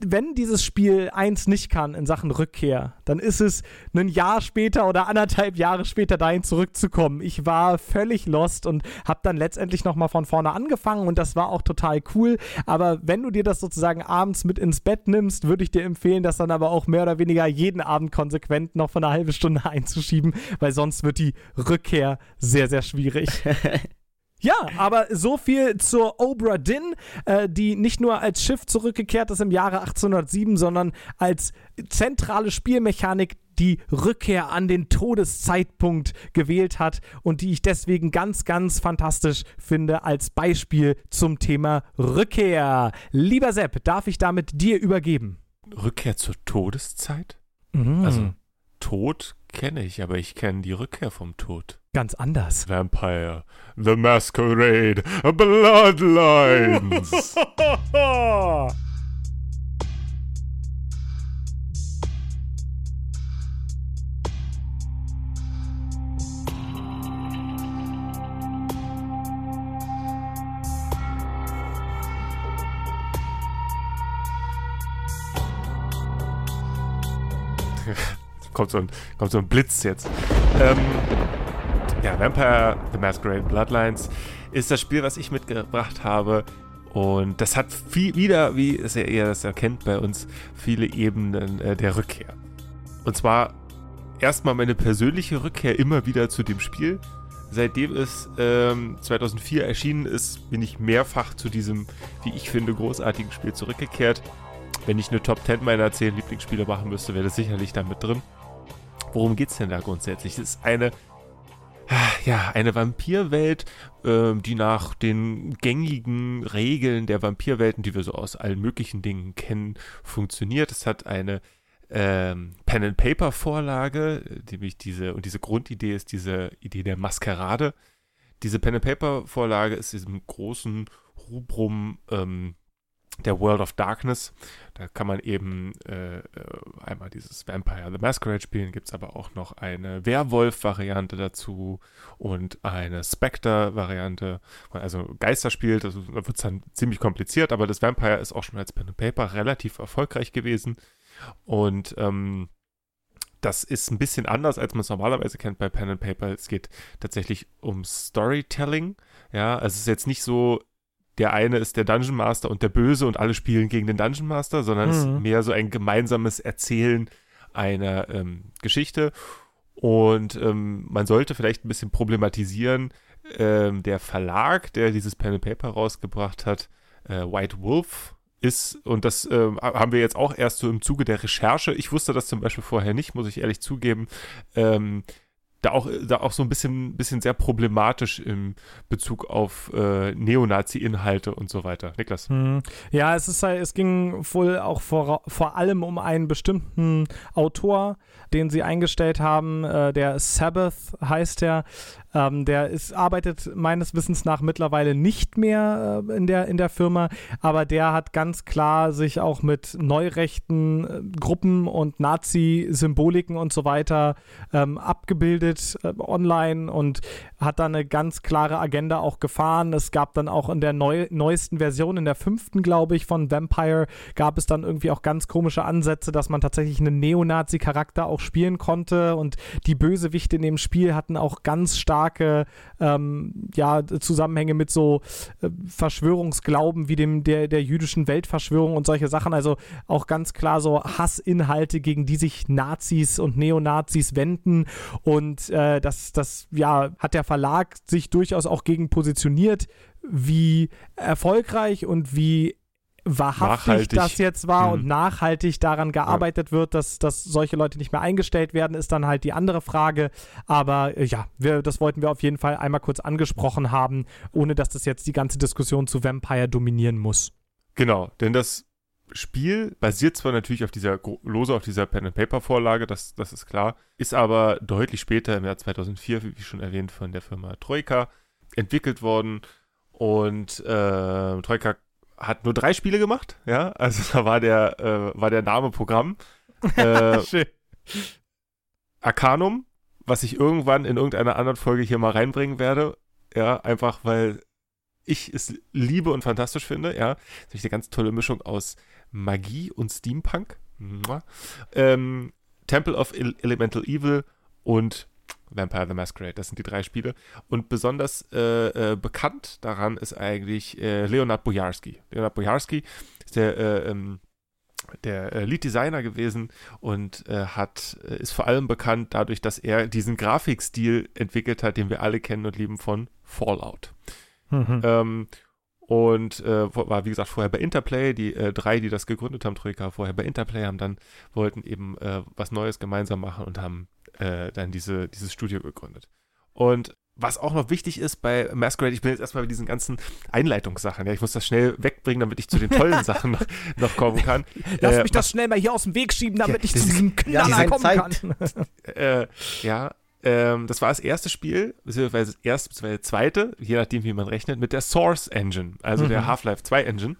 wenn dieses Spiel eins nicht kann in Sachen Rückkehr, dann ist es ein Jahr später oder anderthalb Jahre später dahin zurückzukommen. Ich war völlig lost und habe dann letztendlich nochmal von vorne angefangen und das war auch total cool. Aber wenn du dir das sozusagen abends mit ins Bett nimmst, würde ich dir empfehlen, das dann aber auch mehr oder weniger jeden Abend konsequent noch von einer halben Stunde [laughs] einzuschieben, weil sonst wird die Rückkehr sehr, sehr schwierig. [laughs] Ja, aber so viel zur Obra Dinn, äh, die nicht nur als Schiff zurückgekehrt ist im Jahre 1807, sondern als zentrale Spielmechanik die Rückkehr an den Todeszeitpunkt gewählt hat und die ich deswegen ganz, ganz fantastisch finde als Beispiel zum Thema Rückkehr. Lieber Sepp, darf ich damit dir übergeben? Rückkehr zur Todeszeit? Mhm. Also, Tod kenne ich, aber ich kenne die Rückkehr vom Tod. ganz anders. Vampire, The Masquerade, Bloodlines. [laughs] kommt, so ein, kommt so ein Blitz jetzt. Ähm, ja, Vampire The Masquerade Bloodlines ist das Spiel, was ich mitgebracht habe. Und das hat viel, wieder, wie es ja ihr das erkennt bei uns, viele Ebenen äh, der Rückkehr. Und zwar erstmal meine persönliche Rückkehr immer wieder zu dem Spiel. Seitdem es ähm, 2004 erschienen ist, bin ich mehrfach zu diesem, wie ich finde, großartigen Spiel zurückgekehrt. Wenn ich eine Top 10 meiner 10 Lieblingsspiele machen müsste, wäre das sicherlich da mit drin. Worum geht's denn da grundsätzlich? Es ist eine, ja, eine Vampirwelt, ähm, die nach den gängigen Regeln der Vampirwelten, die wir so aus allen möglichen Dingen kennen, funktioniert. Es hat eine ähm, Pen-and-Paper-Vorlage, nämlich diese, und diese Grundidee ist diese Idee der Maskerade. Diese Pen-and-Paper-Vorlage ist diesem großen Rubrum ähm, der World of Darkness. Da kann man eben äh, äh einmal dieses Vampire the Masquerade spielen, gibt es aber auch noch eine Werwolf-Variante dazu und eine Spectre-Variante, also Geister spielt. Also, da wird es dann ziemlich kompliziert, aber das Vampire ist auch schon als Pen and Paper relativ erfolgreich gewesen. Und ähm, das ist ein bisschen anders, als man es normalerweise kennt bei Pen and Paper. Es geht tatsächlich um Storytelling. Ja, also es ist jetzt nicht so, der eine ist der Dungeon Master und der Böse und alle spielen gegen den Dungeon Master, sondern mhm. es ist mhm. mehr so ein gemeinsames Erzählen einer ähm, Geschichte. Und ähm, man sollte vielleicht ein bisschen problematisieren, ähm, der Verlag, der dieses Pen and Paper rausgebracht hat, äh, White Wolf ist, und das äh, haben wir jetzt auch erst so im Zuge der Recherche, ich wusste das zum Beispiel vorher nicht, muss ich ehrlich zugeben, ähm, da auch, da auch so ein bisschen, bisschen sehr problematisch im Bezug auf äh, Neonazi-Inhalte und so weiter. Niklas. Hm. Ja, es ist es ging wohl auch vor, vor allem um einen bestimmten Autor, den sie eingestellt haben. Äh, der Sabbath heißt er. Ähm, der ist, arbeitet meines Wissens nach mittlerweile nicht mehr äh, in, der, in der Firma, aber der hat ganz klar sich auch mit neurechten äh, Gruppen und Nazi-Symboliken und so weiter ähm, abgebildet äh, online und hat da eine ganz klare Agenda auch gefahren. Es gab dann auch in der neu, neuesten Version, in der fünften, glaube ich, von Vampire, gab es dann irgendwie auch ganz komische Ansätze, dass man tatsächlich einen Neonazi-Charakter auch spielen konnte und die Bösewichte in dem Spiel hatten auch ganz starke ähm, ja, Zusammenhänge mit so äh, Verschwörungsglauben wie dem der, der jüdischen Weltverschwörung und solche Sachen. Also auch ganz klar so Hassinhalte, gegen die sich Nazis und Neonazis wenden und äh, das, das ja, hat der Verlag sich durchaus auch gegen positioniert, wie erfolgreich und wie wahrhaftig nachhaltig. das jetzt war mhm. und nachhaltig daran gearbeitet ja. wird, dass, dass solche Leute nicht mehr eingestellt werden, ist dann halt die andere Frage. Aber äh, ja, wir, das wollten wir auf jeden Fall einmal kurz angesprochen haben, ohne dass das jetzt die ganze Diskussion zu Vampire dominieren muss. Genau, denn das Spiel basiert zwar natürlich auf dieser lose auf dieser Pen and Paper Vorlage, das, das ist klar, ist aber deutlich später im Jahr 2004, wie schon erwähnt, von der Firma Troika entwickelt worden und äh, Troika hat nur drei Spiele gemacht, ja, also [laughs] da war der, äh, war der Name Programm. [laughs] Äh. Arcanum, was ich irgendwann in irgendeiner anderen Folge hier mal reinbringen werde, ja, einfach weil ich es liebe und fantastisch finde, ja. Das ist eine ganz tolle Mischung aus Magie und Steampunk. Ähm, Temple of Elemental Evil und Vampire the Masquerade. Das sind die drei Spiele. Und besonders äh, äh, bekannt daran ist eigentlich äh, Leonard Bojarski. Leonard Bojarski ist der, äh, ähm, der äh, Lead-Designer gewesen und äh, hat, ist vor allem bekannt dadurch, dass er diesen Grafikstil entwickelt hat, den wir alle kennen und lieben von Fallout. Mhm. Ähm, und äh, war wie gesagt vorher bei Interplay, die äh, drei, die das gegründet haben, Troika, vorher bei Interplay haben dann wollten eben äh, was Neues gemeinsam machen und haben äh, dann diese, dieses Studio gegründet. Und was auch noch wichtig ist bei Masquerade, ich bin jetzt erstmal bei diesen ganzen Einleitungssachen. Ja, ich muss das schnell wegbringen, damit ich zu den tollen [laughs] Sachen noch, noch, kommen kann. Lass äh, mich das schnell mal hier aus dem Weg schieben, damit ja, ich zu diesem Knaller kommen Zeit. kann. [laughs] äh, ja, ähm, das war das erste Spiel, beziehungsweise das erste, beziehungsweise das zweite, je nachdem, wie man rechnet, mit der Source Engine, also mhm. der Half-Life 2 Engine.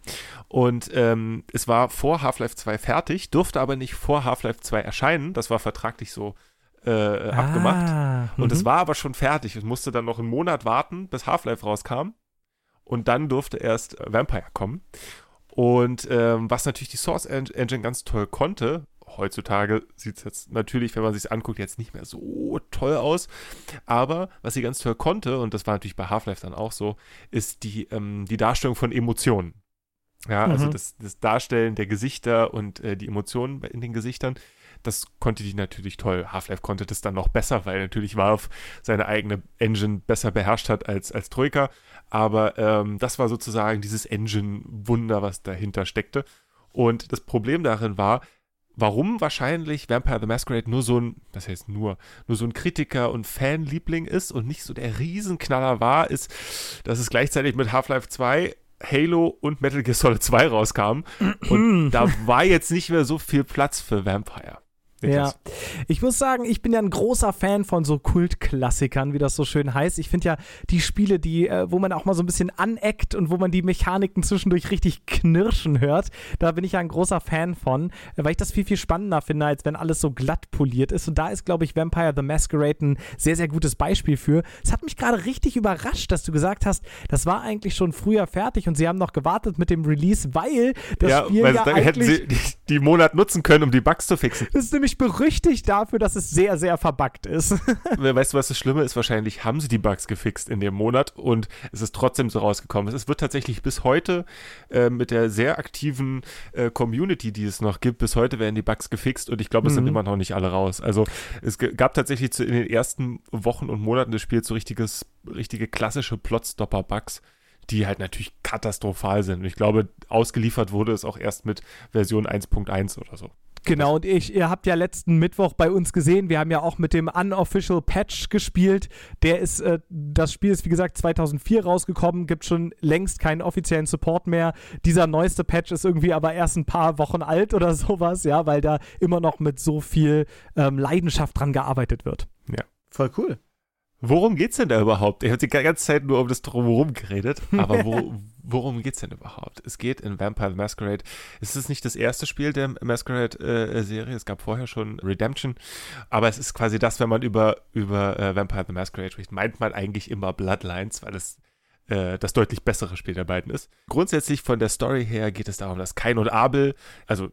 Und ähm, es war vor Half-Life 2 fertig, durfte aber nicht vor Half-Life 2 erscheinen. Das war vertraglich so äh, ah, abgemacht. Und es mhm. war aber schon fertig. Es musste dann noch einen Monat warten, bis Half-Life rauskam. Und dann durfte erst Vampire kommen. Und ähm, was natürlich die Source Engine ganz toll konnte, heutzutage sieht es jetzt natürlich, wenn man sich anguckt, jetzt nicht mehr so toll aus. Aber was sie ganz toll konnte, und das war natürlich bei Half-Life dann auch so, ist die, ähm, die Darstellung von Emotionen. Ja, also mhm. das, das Darstellen der Gesichter und äh, die Emotionen in den Gesichtern das konnte die natürlich toll. Half-Life konnte das dann noch besser, weil natürlich Valve seine eigene Engine besser beherrscht hat als, als Troika. Aber ähm, das war sozusagen dieses Engine-Wunder, was dahinter steckte. Und das Problem darin war, warum wahrscheinlich Vampire the Masquerade nur so ein, das heißt nur, nur so ein Kritiker und Fanliebling ist und nicht so der Riesenknaller war, ist, dass es gleichzeitig mit Half-Life 2 Halo und Metal Gear Solid 2 rauskam. und da war jetzt nicht mehr so viel Platz für Vampire. Ja, ich muss sagen, ich bin ja ein großer Fan von so Kultklassikern, wie das so schön heißt. Ich finde ja die Spiele, die, äh, wo man auch mal so ein bisschen aneckt und wo man die Mechaniken zwischendurch richtig knirschen hört, da bin ich ja ein großer Fan von, weil ich das viel, viel spannender finde, als wenn alles so glatt poliert ist. Und da ist, glaube ich, Vampire the Masquerade ein sehr, sehr gutes Beispiel für. Es hat mich gerade richtig überrascht, dass du gesagt hast, das war eigentlich schon früher fertig und sie haben noch gewartet mit dem Release, weil das ja, Spiel weil ja dann eigentlich... hätten sie die, die Monat nutzen können, um die Bugs zu fixen. Das ist nämlich berüchtigt dafür, dass es sehr, sehr verbuggt ist. [laughs] weißt du, was das Schlimme ist? Wahrscheinlich haben sie die Bugs gefixt in dem Monat und es ist trotzdem so rausgekommen. Es wird tatsächlich bis heute äh, mit der sehr aktiven äh, Community, die es noch gibt, bis heute werden die Bugs gefixt und ich glaube, es mhm. sind immer noch nicht alle raus. Also es gab tatsächlich zu, in den ersten Wochen und Monaten des Spiels so richtiges, richtige klassische Plotstopper-Bugs die halt natürlich katastrophal sind. Und ich glaube, ausgeliefert wurde es auch erst mit Version 1.1 oder so. Genau, und ich, ihr habt ja letzten Mittwoch bei uns gesehen, wir haben ja auch mit dem Unofficial Patch gespielt. Der ist, äh, das Spiel ist wie gesagt 2004 rausgekommen, gibt schon längst keinen offiziellen Support mehr. Dieser neueste Patch ist irgendwie aber erst ein paar Wochen alt oder [laughs] sowas, ja, weil da immer noch mit so viel ähm, Leidenschaft dran gearbeitet wird. Ja, voll cool. Worum geht's denn da überhaupt? Ich habe die ganze Zeit nur um das Drumherum geredet, aber wo, [laughs] worum geht's denn überhaupt? Es geht in Vampire the Masquerade. Es ist nicht das erste Spiel der Masquerade-Serie, äh, es gab vorher schon Redemption, aber es ist quasi das, wenn man über, über äh, Vampire the Masquerade spricht, meint man eigentlich immer Bloodlines, weil es äh, das deutlich bessere Spiel der beiden ist. Grundsätzlich von der Story her geht es darum, dass Kain und Abel, also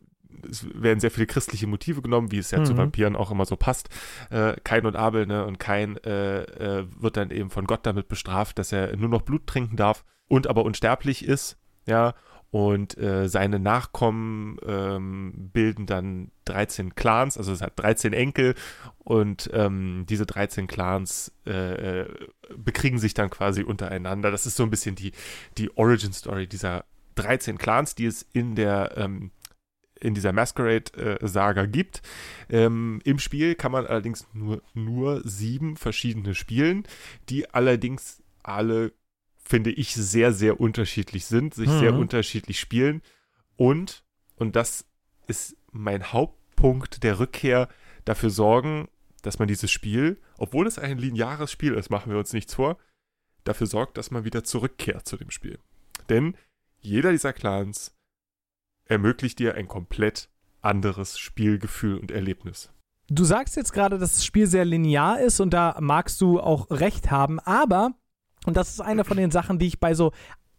es werden sehr viele christliche Motive genommen, wie es ja mhm. zu Vampiren auch immer so passt. Äh, Kain und Abel, ne? Und Kain äh, äh, wird dann eben von Gott damit bestraft, dass er nur noch Blut trinken darf und aber unsterblich ist, ja. Und äh, seine Nachkommen ähm, bilden dann 13 Clans, also es hat 13 Enkel und ähm, diese 13 Clans äh, äh, bekriegen sich dann quasi untereinander. Das ist so ein bisschen die, die Origin-Story dieser 13 Clans, die es in der ähm, in dieser Masquerade-Saga gibt. Ähm, Im Spiel kann man allerdings nur, nur sieben verschiedene spielen, die allerdings alle, finde ich, sehr, sehr unterschiedlich sind, sich mhm. sehr unterschiedlich spielen. Und, und das ist mein Hauptpunkt der Rückkehr, dafür sorgen, dass man dieses Spiel, obwohl es ein lineares Spiel ist, machen wir uns nichts vor, dafür sorgt, dass man wieder zurückkehrt zu dem Spiel. Denn jeder dieser Clans ermöglicht dir ein komplett anderes Spielgefühl und Erlebnis. Du sagst jetzt gerade, dass das Spiel sehr linear ist und da magst du auch recht haben, aber, und das ist eine von den Sachen, die ich bei so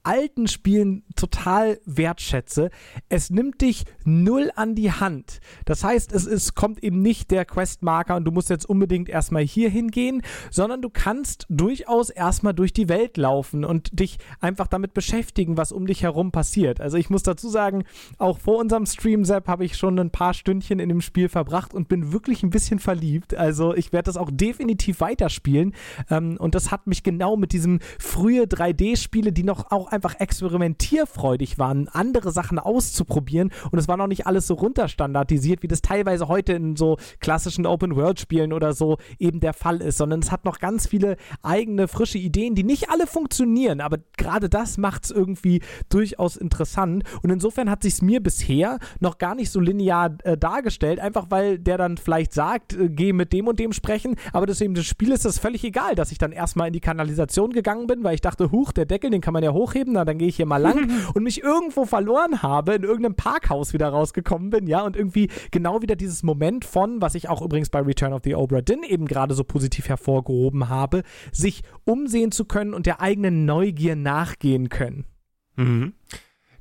alten Spielen total wertschätze. Es nimmt dich null an die Hand. Das heißt, es ist, kommt eben nicht der Questmarker und du musst jetzt unbedingt erstmal hier hingehen, sondern du kannst durchaus erstmal durch die Welt laufen und dich einfach damit beschäftigen, was um dich herum passiert. Also ich muss dazu sagen, auch vor unserem Stream-Zap habe ich schon ein paar Stündchen in dem Spiel verbracht und bin wirklich ein bisschen verliebt. Also ich werde das auch definitiv weiterspielen. Ähm, und das hat mich genau mit diesem frühe 3D-Spiele, die noch auch einfach experimentierfreudig waren, andere Sachen auszuprobieren. Und es war noch nicht alles so runterstandardisiert, wie das teilweise heute in so klassischen Open-World-Spielen oder so eben der Fall ist, sondern es hat noch ganz viele eigene, frische Ideen, die nicht alle funktionieren, aber gerade das macht es irgendwie durchaus interessant. Und insofern hat sich es mir bisher noch gar nicht so linear äh, dargestellt, einfach weil der dann vielleicht sagt, äh, geh mit dem und dem sprechen, aber das eben das Spiel ist das völlig egal, dass ich dann erstmal in die Kanalisation gegangen bin, weil ich dachte, huch, der Deckel, den kann man ja hochheben, dann gehe ich hier mal lang [laughs] und mich irgendwo verloren habe, in irgendeinem Parkhaus wieder rausgekommen bin, ja, und irgendwie genau wieder dieses Moment von, was ich auch übrigens bei Return of the Obra Dinn eben gerade so positiv hervorgehoben habe, sich umsehen zu können und der eigenen Neugier nachgehen können. Mhm.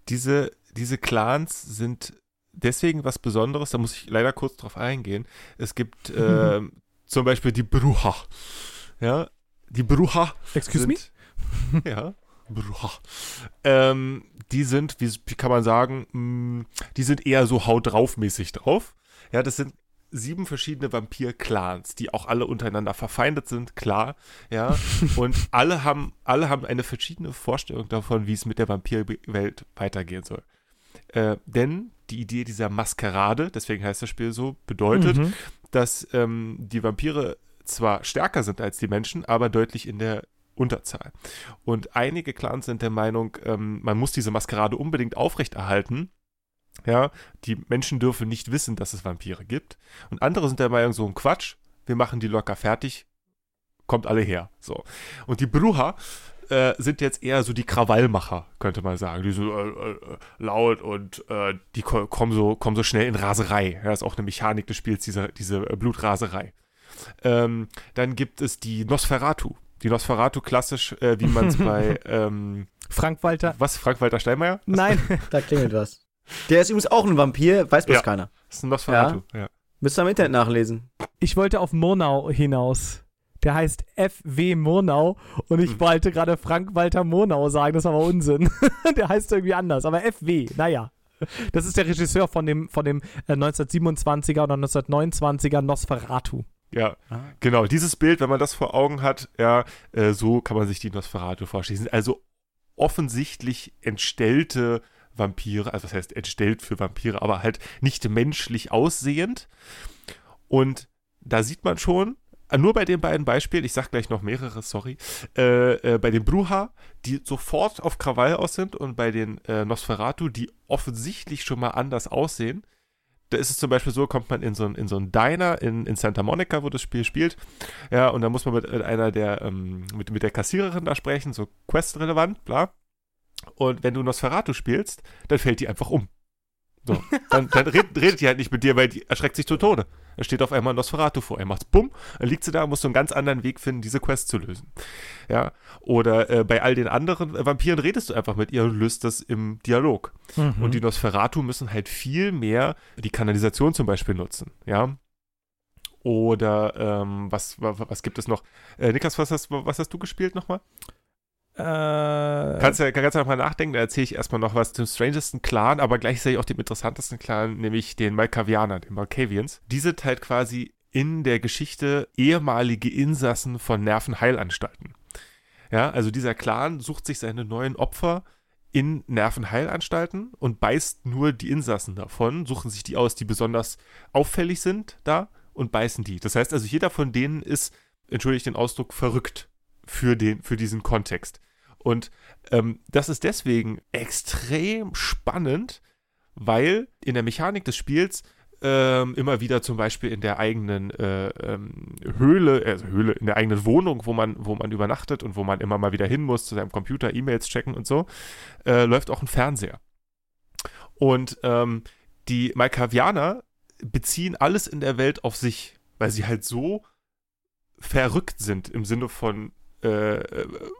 Diese, diese Clans sind deswegen was Besonderes, da muss ich leider kurz drauf eingehen. Es gibt [laughs] äh, zum Beispiel die Brucha. Ja, die Brucha. Excuse sind, me? [laughs] Ja. Ähm, die sind, wie, kann man sagen, mh, mm, die sind eher so haut drauf mäßig drauf. Ja, das sind sieben verschiedene Vampir-Clans, die auch alle untereinander verfeindet sind, klar, ja. [laughs] Und alle haben, alle haben eine verschiedene Vorstellung davon, wie es mit der Vampirwelt weitergehen soll. Äh, denn die Idee dieser Maskerade, deswegen heißt das Spiel so, bedeutet, mhm. dass ähm, die Vampire zwar stärker sind als die Menschen, aber deutlich in der Unterzahl. Und einige Clans sind der Meinung, ähm, man muss diese Maskerade unbedingt aufrechterhalten, Ja, die Menschen dürfen nicht wissen, dass es Vampire gibt. Und andere sind der Meinung, so ein Quatsch, wir machen die locker fertig, kommt alle her. So. Und die Bruja äh, sind jetzt eher so die Krawallmacher, könnte man sagen. Die sind äh, äh, laut und äh, die ko kommen, so, kommen so schnell in Raserei. Ja, ist auch eine Mechanik des Spiels, diese, diese Blutraserei. Ähm, dann gibt es die Nosferatu. Die Nosferatu klassisch, äh, wie man es [laughs] bei ähm, Frank Walter. Was? Frank-Walter Steinmeier? Nein. [laughs] da klingelt was. Der ist übrigens auch ein Vampir, weiß bloß Ja. keiner. Das ist ein Nosferatu, ja. Müsst ihr am Internet nachlesen. Ich wollte auf Murnau hinaus. Der heißt F.W. Murnau und ich Hm. wollte gerade Frank-Walter Murnau sagen, das ist aber Unsinn. [laughs] der heißt irgendwie anders, aber F.W., naja. Das ist der Regisseur von dem, von dem äh, 1927er oder 1929er Nosferatu. Ja, genau. Dieses Bild, wenn man das vor Augen hat, ja, äh, so kann man sich die Nosferatu vorstellen. Sind also offensichtlich entstellte Vampire, also was heißt entstellt für Vampire, aber halt nicht menschlich aussehend. Und da sieht man schon, äh, nur bei den beiden Beispielen, ich sag gleich noch mehrere, sorry, äh, äh, bei den Bruja, die sofort auf Krawall aus sind und bei den äh, Nosferatu, die offensichtlich schon mal anders aussehen. Da ist es zum Beispiel so, kommt man in so in so ein Diner in, in Santa Monica, wo das Spiel spielt. Ja, und da muss man mit einer der, ähm, mit, mit der Kassiererin da sprechen, so quest-relevant, bla. Und wenn du Nosferatu spielst, dann fällt die einfach um. So, dann, dann redet, redet die halt nicht mit dir, weil die erschreckt sich zu Tode. Da steht auf einmal Nosferatu vor. Er macht's bumm, dann liegt sie da und muss so einen ganz anderen Weg finden, diese Quest zu lösen. Ja, oder äh, bei all den anderen äh, Vampiren redest du einfach mit ihr und löst das im Dialog. Mhm. Und die Nosferatu müssen halt viel mehr die Kanalisation zum Beispiel nutzen, ja. Oder ähm, was, was, was gibt es noch? Äh, Niklas, was hast, was hast du gespielt nochmal? Äh, Kannst ja kannst ja noch mal nachdenken, da erzähle ich erstmal noch was zum strangesten Clan, aber gleichzeitig auch dem interessantesten Clan, nämlich den Malkavianern, den Malkavians. Die sind halt quasi in der Geschichte ehemalige Insassen von Nervenheilanstalten. Ja, also dieser Clan sucht sich seine neuen Opfer in Nervenheilanstalten und beißt nur die Insassen davon, suchen sich die aus, die besonders auffällig sind da und beißen die. Das heißt also, jeder von denen ist, entschuldige den Ausdruck, verrückt für, den, für diesen Kontext. Und ähm, das ist deswegen extrem spannend, weil in der Mechanik des Spiels ähm, immer wieder zum Beispiel in der eigenen äh, ähm, Höhle, also Höhle, in der eigenen Wohnung, wo man, wo man übernachtet und wo man immer mal wieder hin muss, zu seinem Computer, E-Mails checken und so, äh, läuft auch ein Fernseher. Und ähm, die Malkavianer beziehen alles in der Welt auf sich, weil sie halt so verrückt sind im Sinne von, äh,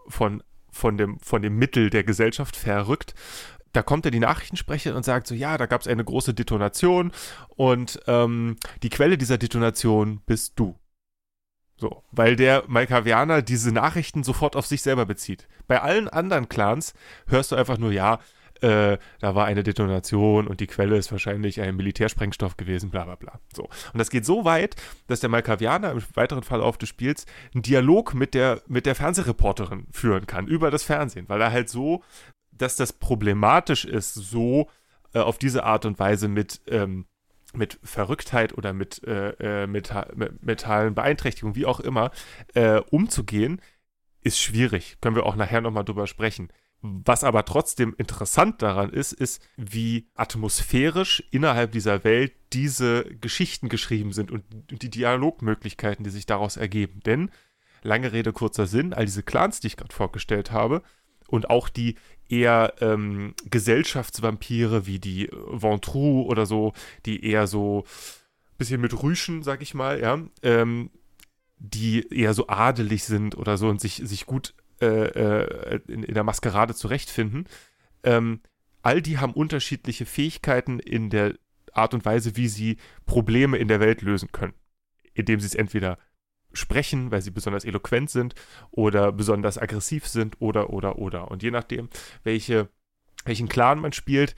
von, von, dem, von dem Mittel der Gesellschaft verrückt. Da kommt ja die Nachrichtensprecherin und sagt so, ja, da gab es eine große Detonation und ähm, die Quelle dieser Detonation bist du. So, weil der Malkavianer diese Nachrichten sofort auf sich selber bezieht. Bei allen anderen Clans hörst du einfach nur, ja, äh, da war eine Detonation und die Quelle ist wahrscheinlich ein Militärsprengstoff gewesen, bla bla bla. So. Und das geht so weit, dass der Malkavianer im weiteren Verlauf des Spiels einen Dialog mit der, mit der Fernsehreporterin führen kann, über das Fernsehen, weil er halt so, dass das problematisch ist, so äh, auf diese Art und Weise mit, ähm, mit Verrücktheit oder mit, äh, äh, meta mit mentalen Beeinträchtigungen, wie auch immer, äh, umzugehen, ist schwierig. Können wir auch nachher nochmal drüber sprechen. Was aber trotzdem interessant daran ist, ist, wie atmosphärisch innerhalb dieser Welt diese Geschichten geschrieben sind und die Dialogmöglichkeiten, die sich daraus ergeben. Denn, lange Rede, kurzer Sinn, all diese Clans, die ich gerade vorgestellt habe, und auch die eher ähm, Gesellschaftsvampire wie die Ventrue oder so, die eher so ein bisschen mit Rüschen, sag ich mal, ja, ähm, die eher so adelig sind oder so und sich, sich gut äh, äh, in, in der Maskerade zurechtfinden. Ähm, all die haben unterschiedliche Fähigkeiten in der Art und Weise, wie sie Probleme in der Welt lösen können. Indem sie es entweder sprechen, weil sie besonders eloquent sind oder besonders aggressiv sind oder, oder, oder. Und je nachdem, welche, welchen Clan man spielt,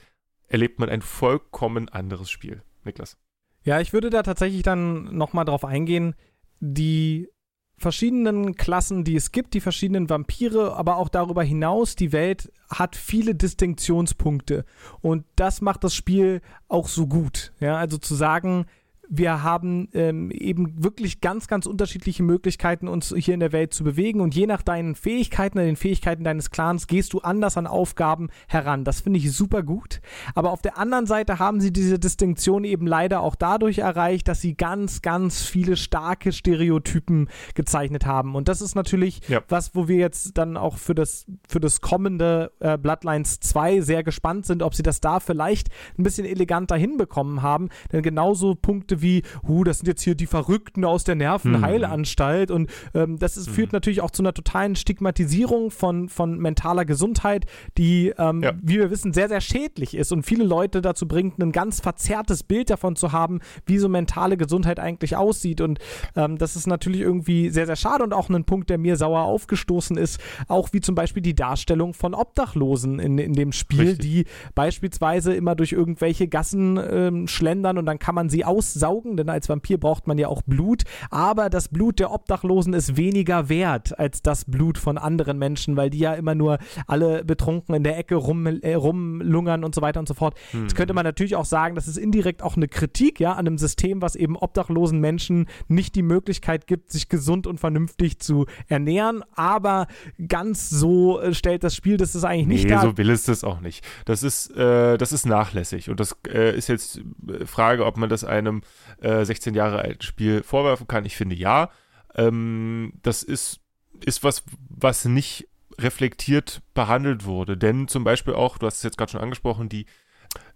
erlebt man ein vollkommen anderes Spiel. Niklas. Ja, ich würde da tatsächlich dann nochmal drauf eingehen, die verschiedenen Klassen, die es gibt, die verschiedenen Vampire, aber auch darüber hinaus, die Welt hat viele Distinktionspunkte. Und das macht das Spiel auch so gut. Ja, also zu sagen, wir haben ähm, eben wirklich ganz, ganz unterschiedliche Möglichkeiten, uns hier in der Welt zu bewegen und je nach deinen Fähigkeiten, den Fähigkeiten deines Clans, gehst du anders an Aufgaben heran. Das finde ich super gut. Aber auf der anderen Seite haben sie diese Distinktion eben leider auch dadurch erreicht, dass sie ganz, ganz viele starke Stereotypen gezeichnet haben. Und das ist natürlich ja. was, wo wir jetzt dann auch für das, für das kommende äh, Bloodlines 2 sehr gespannt sind, ob sie das da vielleicht ein bisschen eleganter hinbekommen haben. Denn genauso Punkte wie, uh, das sind jetzt hier die Verrückten aus der Nervenheilanstalt mhm. und ähm, das ist, mhm. führt natürlich auch zu einer totalen Stigmatisierung von, von mentaler Gesundheit, die, ähm, ja. wie wir wissen, sehr, sehr schädlich ist und viele Leute dazu bringt, ein ganz verzerrtes Bild davon zu haben, wie so mentale Gesundheit eigentlich aussieht. Und ähm, das ist natürlich irgendwie sehr, sehr schade und auch ein Punkt, der mir sauer aufgestoßen ist, auch wie zum Beispiel die Darstellung von Obdachlosen in, in dem Spiel, Richtig. die beispielsweise immer durch irgendwelche Gassen ähm, schlendern und dann kann man sie aussaugen, denn als Vampir braucht man ja auch Blut. Aber das Blut der Obdachlosen ist weniger wert als das Blut von anderen Menschen, weil die ja immer nur alle betrunken in der Ecke rum, äh, rumlungern und so weiter und so fort. Hm. Jetzt könnte man natürlich auch sagen, das ist indirekt auch eine Kritik ja, an einem System, was eben obdachlosen Menschen nicht die Möglichkeit gibt, sich gesund und vernünftig zu ernähren. Aber ganz so äh, stellt das Spiel das ist eigentlich nicht nee, dar. so will es das auch nicht. Das ist, äh, das ist nachlässig. Und das äh, ist jetzt äh, Frage, ob man das einem 16 äh, Jahre alten Spiel vorwerfen kann. Ich finde ja. Ähm, das ist, ist was, was nicht reflektiert behandelt wurde. Denn zum Beispiel auch, du hast es jetzt gerade schon angesprochen, die,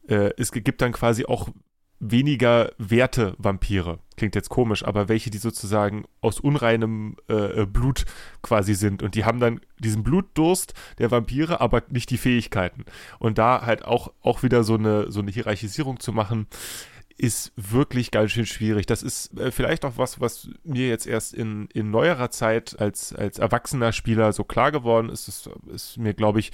äh, es gibt dann quasi auch weniger Werte Vampire. Klingt jetzt komisch, aber welche, die sozusagen aus unreinem äh, Blut quasi sind. Und die haben dann diesen Blutdurst der Vampire, aber nicht die Fähigkeiten. Und da halt auch, auch wieder so eine, so eine Hierarchisierung zu machen, ist wirklich ganz schön schwierig. Das ist äh, vielleicht auch was, was mir jetzt erst in, in neuerer Zeit als, als erwachsener Spieler so klar geworden ist. Das ist mir, glaube ich,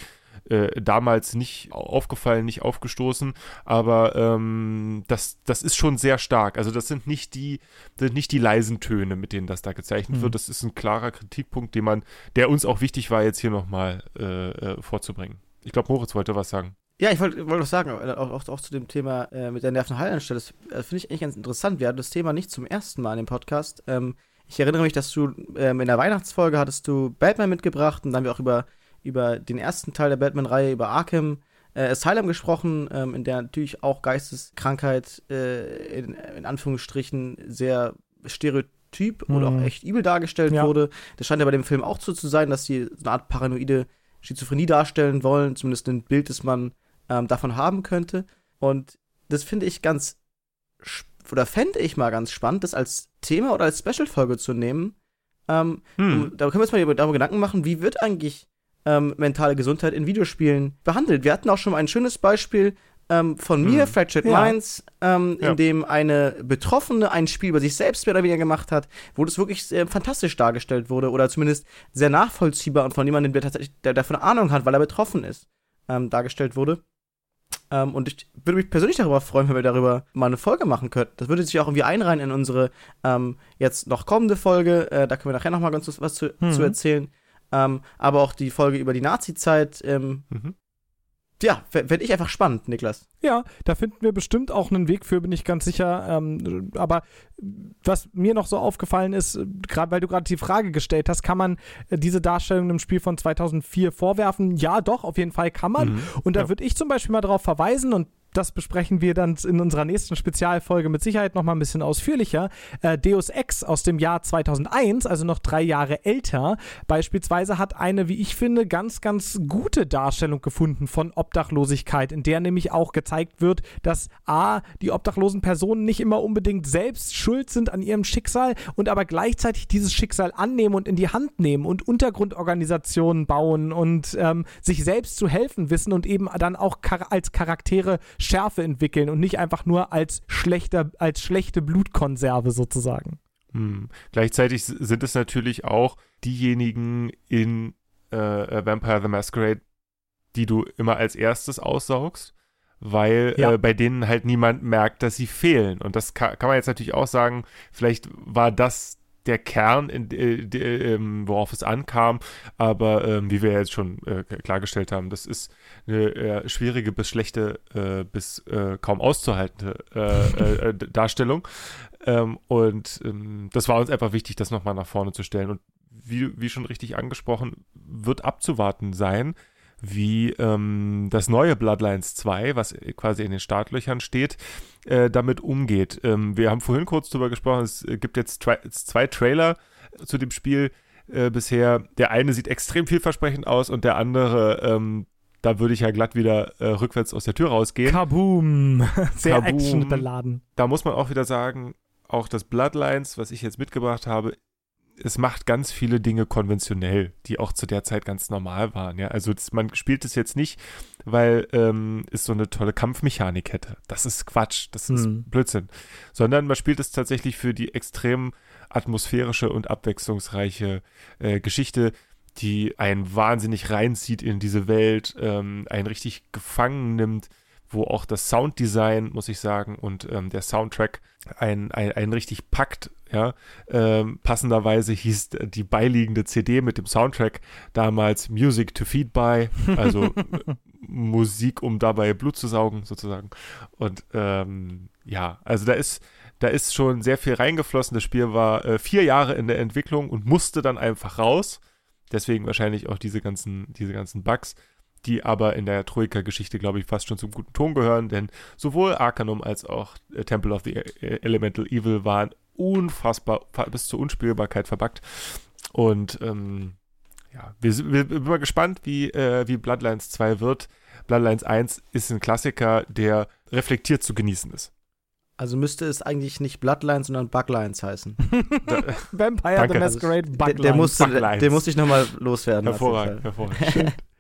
äh, damals nicht aufgefallen, nicht aufgestoßen, aber ähm, das, das ist schon sehr stark. Also das sind nicht die, sind nicht die leisen Töne, mit denen das da gezeichnet mhm. wird. Das ist ein klarer Kritikpunkt, den man, der uns auch wichtig war, jetzt hier nochmal äh, äh, vorzubringen. Ich glaube, Moritz wollte was sagen. Ja, ich wollte wollt was sagen, äh, auch, auch, auch, zu dem Thema äh, mit der Nervenheilanstelle. Das äh, finde ich eigentlich ganz interessant. Wir hatten das Thema nicht zum ersten Mal in dem Podcast. Ähm, ich erinnere mich, dass du ähm, in der Weihnachtsfolge hattest du Batman mitgebracht und dann haben wir auch über über den ersten Teil der Batman-Reihe, über Arkham äh, Asylum gesprochen, ähm, in der natürlich auch Geisteskrankheit äh, in, in, Anführungsstrichen sehr stereotyp mhm. oder auch echt übel dargestellt ja. wurde. Das scheint ja bei dem Film auch so zu sein, dass sie so eine Art paranoide Schizophrenie darstellen wollen, zumindest ein Bild, das man ähm, davon haben könnte. Und das finde ich ganz, oder fände ich mal ganz spannend, das als Thema oder als Special-Folge zu nehmen. Ähm, hm. Da können wir uns mal darüber Gedanken machen, wie wird eigentlich ähm, mentale Gesundheit in Videospielen behandelt. Wir hatten auch schon mal ein schönes Beispiel ähm, von mir, mhm. Fractured ja. Minds, ähm, ja. in dem eine Betroffene ein Spiel über sich selbst mehr oder weniger gemacht hat, wo das wirklich äh, fantastisch dargestellt wurde oder zumindest sehr nachvollziehbar und von jemandem, der tatsächlich der davon Ahnung hat, weil er betroffen ist, ähm, dargestellt wurde. Ähm, und ich würde mich persönlich darüber freuen, wenn wir darüber mal eine Folge machen könnten. Das würde sich auch irgendwie einreihen in unsere ähm, jetzt noch kommende Folge. Äh, da können wir nachher noch mal ganz was zu, mhm. zu erzählen. Ähm, aber auch die Folge über die Nazi-Zeit. Ähm, mhm. Ja, fände ich einfach spannend, Niklas. Ja, da finden wir bestimmt auch einen Weg für, bin ich ganz sicher. Ähm, aber was mir noch so aufgefallen ist, gerade weil du gerade die Frage gestellt hast, kann man äh, diese Darstellung im Spiel von 2004 vorwerfen? Ja, doch, auf jeden Fall kann man. Mhm, und da ja. würde ich zum Beispiel mal darauf verweisen und das besprechen wir dann in unserer nächsten Spezialfolge mit Sicherheit noch mal ein bisschen ausführlicher. Äh, Deus Ex aus dem Jahr 2001, also noch drei Jahre älter, beispielsweise hat eine, wie ich finde, ganz, ganz gute Darstellung gefunden von Obdachlosigkeit, in der nämlich auch gezeigt wird, dass A, die obdachlosen Personen nicht immer unbedingt selbst schuld sind an ihrem Schicksal und aber gleichzeitig dieses Schicksal annehmen und in die Hand nehmen und Untergrundorganisationen bauen und ähm, sich selbst zu helfen wissen und eben dann auch als Charaktere Schärfe entwickeln und nicht einfach nur als, schlechter, als schlechte Blutkonserve sozusagen. Hm. Gleichzeitig sind es natürlich auch diejenigen in äh, äh, Vampire the Masquerade, die du immer als erstes aussaugst, weil ja. äh, bei denen halt niemand merkt, dass sie fehlen. Und das kann, kann man jetzt natürlich auch sagen, vielleicht war das der Kern, in, äh, de, ähm, worauf es ankam. Aber ähm, wie wir jetzt schon äh, klargestellt haben, das ist eine äh, schwierige bis schlechte äh, bis äh, kaum auszuhaltende äh, äh, [laughs] Darstellung. Ähm, und ähm, das war uns einfach wichtig, das nochmal nach vorne zu stellen. Und wie, wie schon richtig angesprochen, wird abzuwarten sein, wie ähm, das neue Bloodlines 2, was quasi in den Startlöchern steht, äh, damit umgeht. Ähm, wir haben vorhin kurz darüber gesprochen, es gibt jetzt zwei Trailer zu dem Spiel äh, bisher. Der eine sieht extrem vielversprechend aus und der andere, ähm, da würde ich ja glatt wieder äh, rückwärts aus der Tür rausgehen. Kaboom! [laughs] Sehr actionbeladen. Da muss man auch wieder sagen, auch das Bloodlines, was ich jetzt mitgebracht habe, es macht ganz viele Dinge konventionell, die auch zu der Zeit ganz normal waren. Ja, also das, man spielt es jetzt nicht, weil ähm, es so eine tolle Kampfmechanik hätte. Das ist Quatsch, das ist hm. Blödsinn. Sondern man spielt es tatsächlich für die extrem atmosphärische und abwechslungsreiche äh, Geschichte, die einen wahnsinnig reinzieht in diese Welt, ähm, einen richtig gefangen nimmt, wo auch das Sounddesign, muss ich sagen, und ähm, der Soundtrack einen ein richtig packt ja, ähm, passenderweise hieß die beiliegende CD mit dem Soundtrack damals Music to Feed by, also [laughs] Musik, um dabei Blut zu saugen, sozusagen. Und ähm, ja, also da ist, da ist schon sehr viel reingeflossen. Das Spiel war äh, vier Jahre in der Entwicklung und musste dann einfach raus. Deswegen wahrscheinlich auch diese ganzen, diese ganzen Bugs die aber in der Troika-Geschichte, glaube ich, fast schon zum guten Ton gehören, denn sowohl Arcanum als auch äh, Temple of the e-, Elemental Evil waren unfassbar bis zur Unspielbarkeit verbuggt. Und ähm, ja, wir, wir, sind mal gespannt, wie, äh, wie Bloodlines 2 wird. Bloodlines 1 ist ein Klassiker, der reflektiert zu genießen ist. Also müsste es eigentlich nicht Bloodlines, sondern Buglines heißen. [laughs] Vampire Danke. the Masquerade Buglines. Der, der, musste, der, der musste ich nochmal loswerden. Hervorragend, hervorragend. [laughs]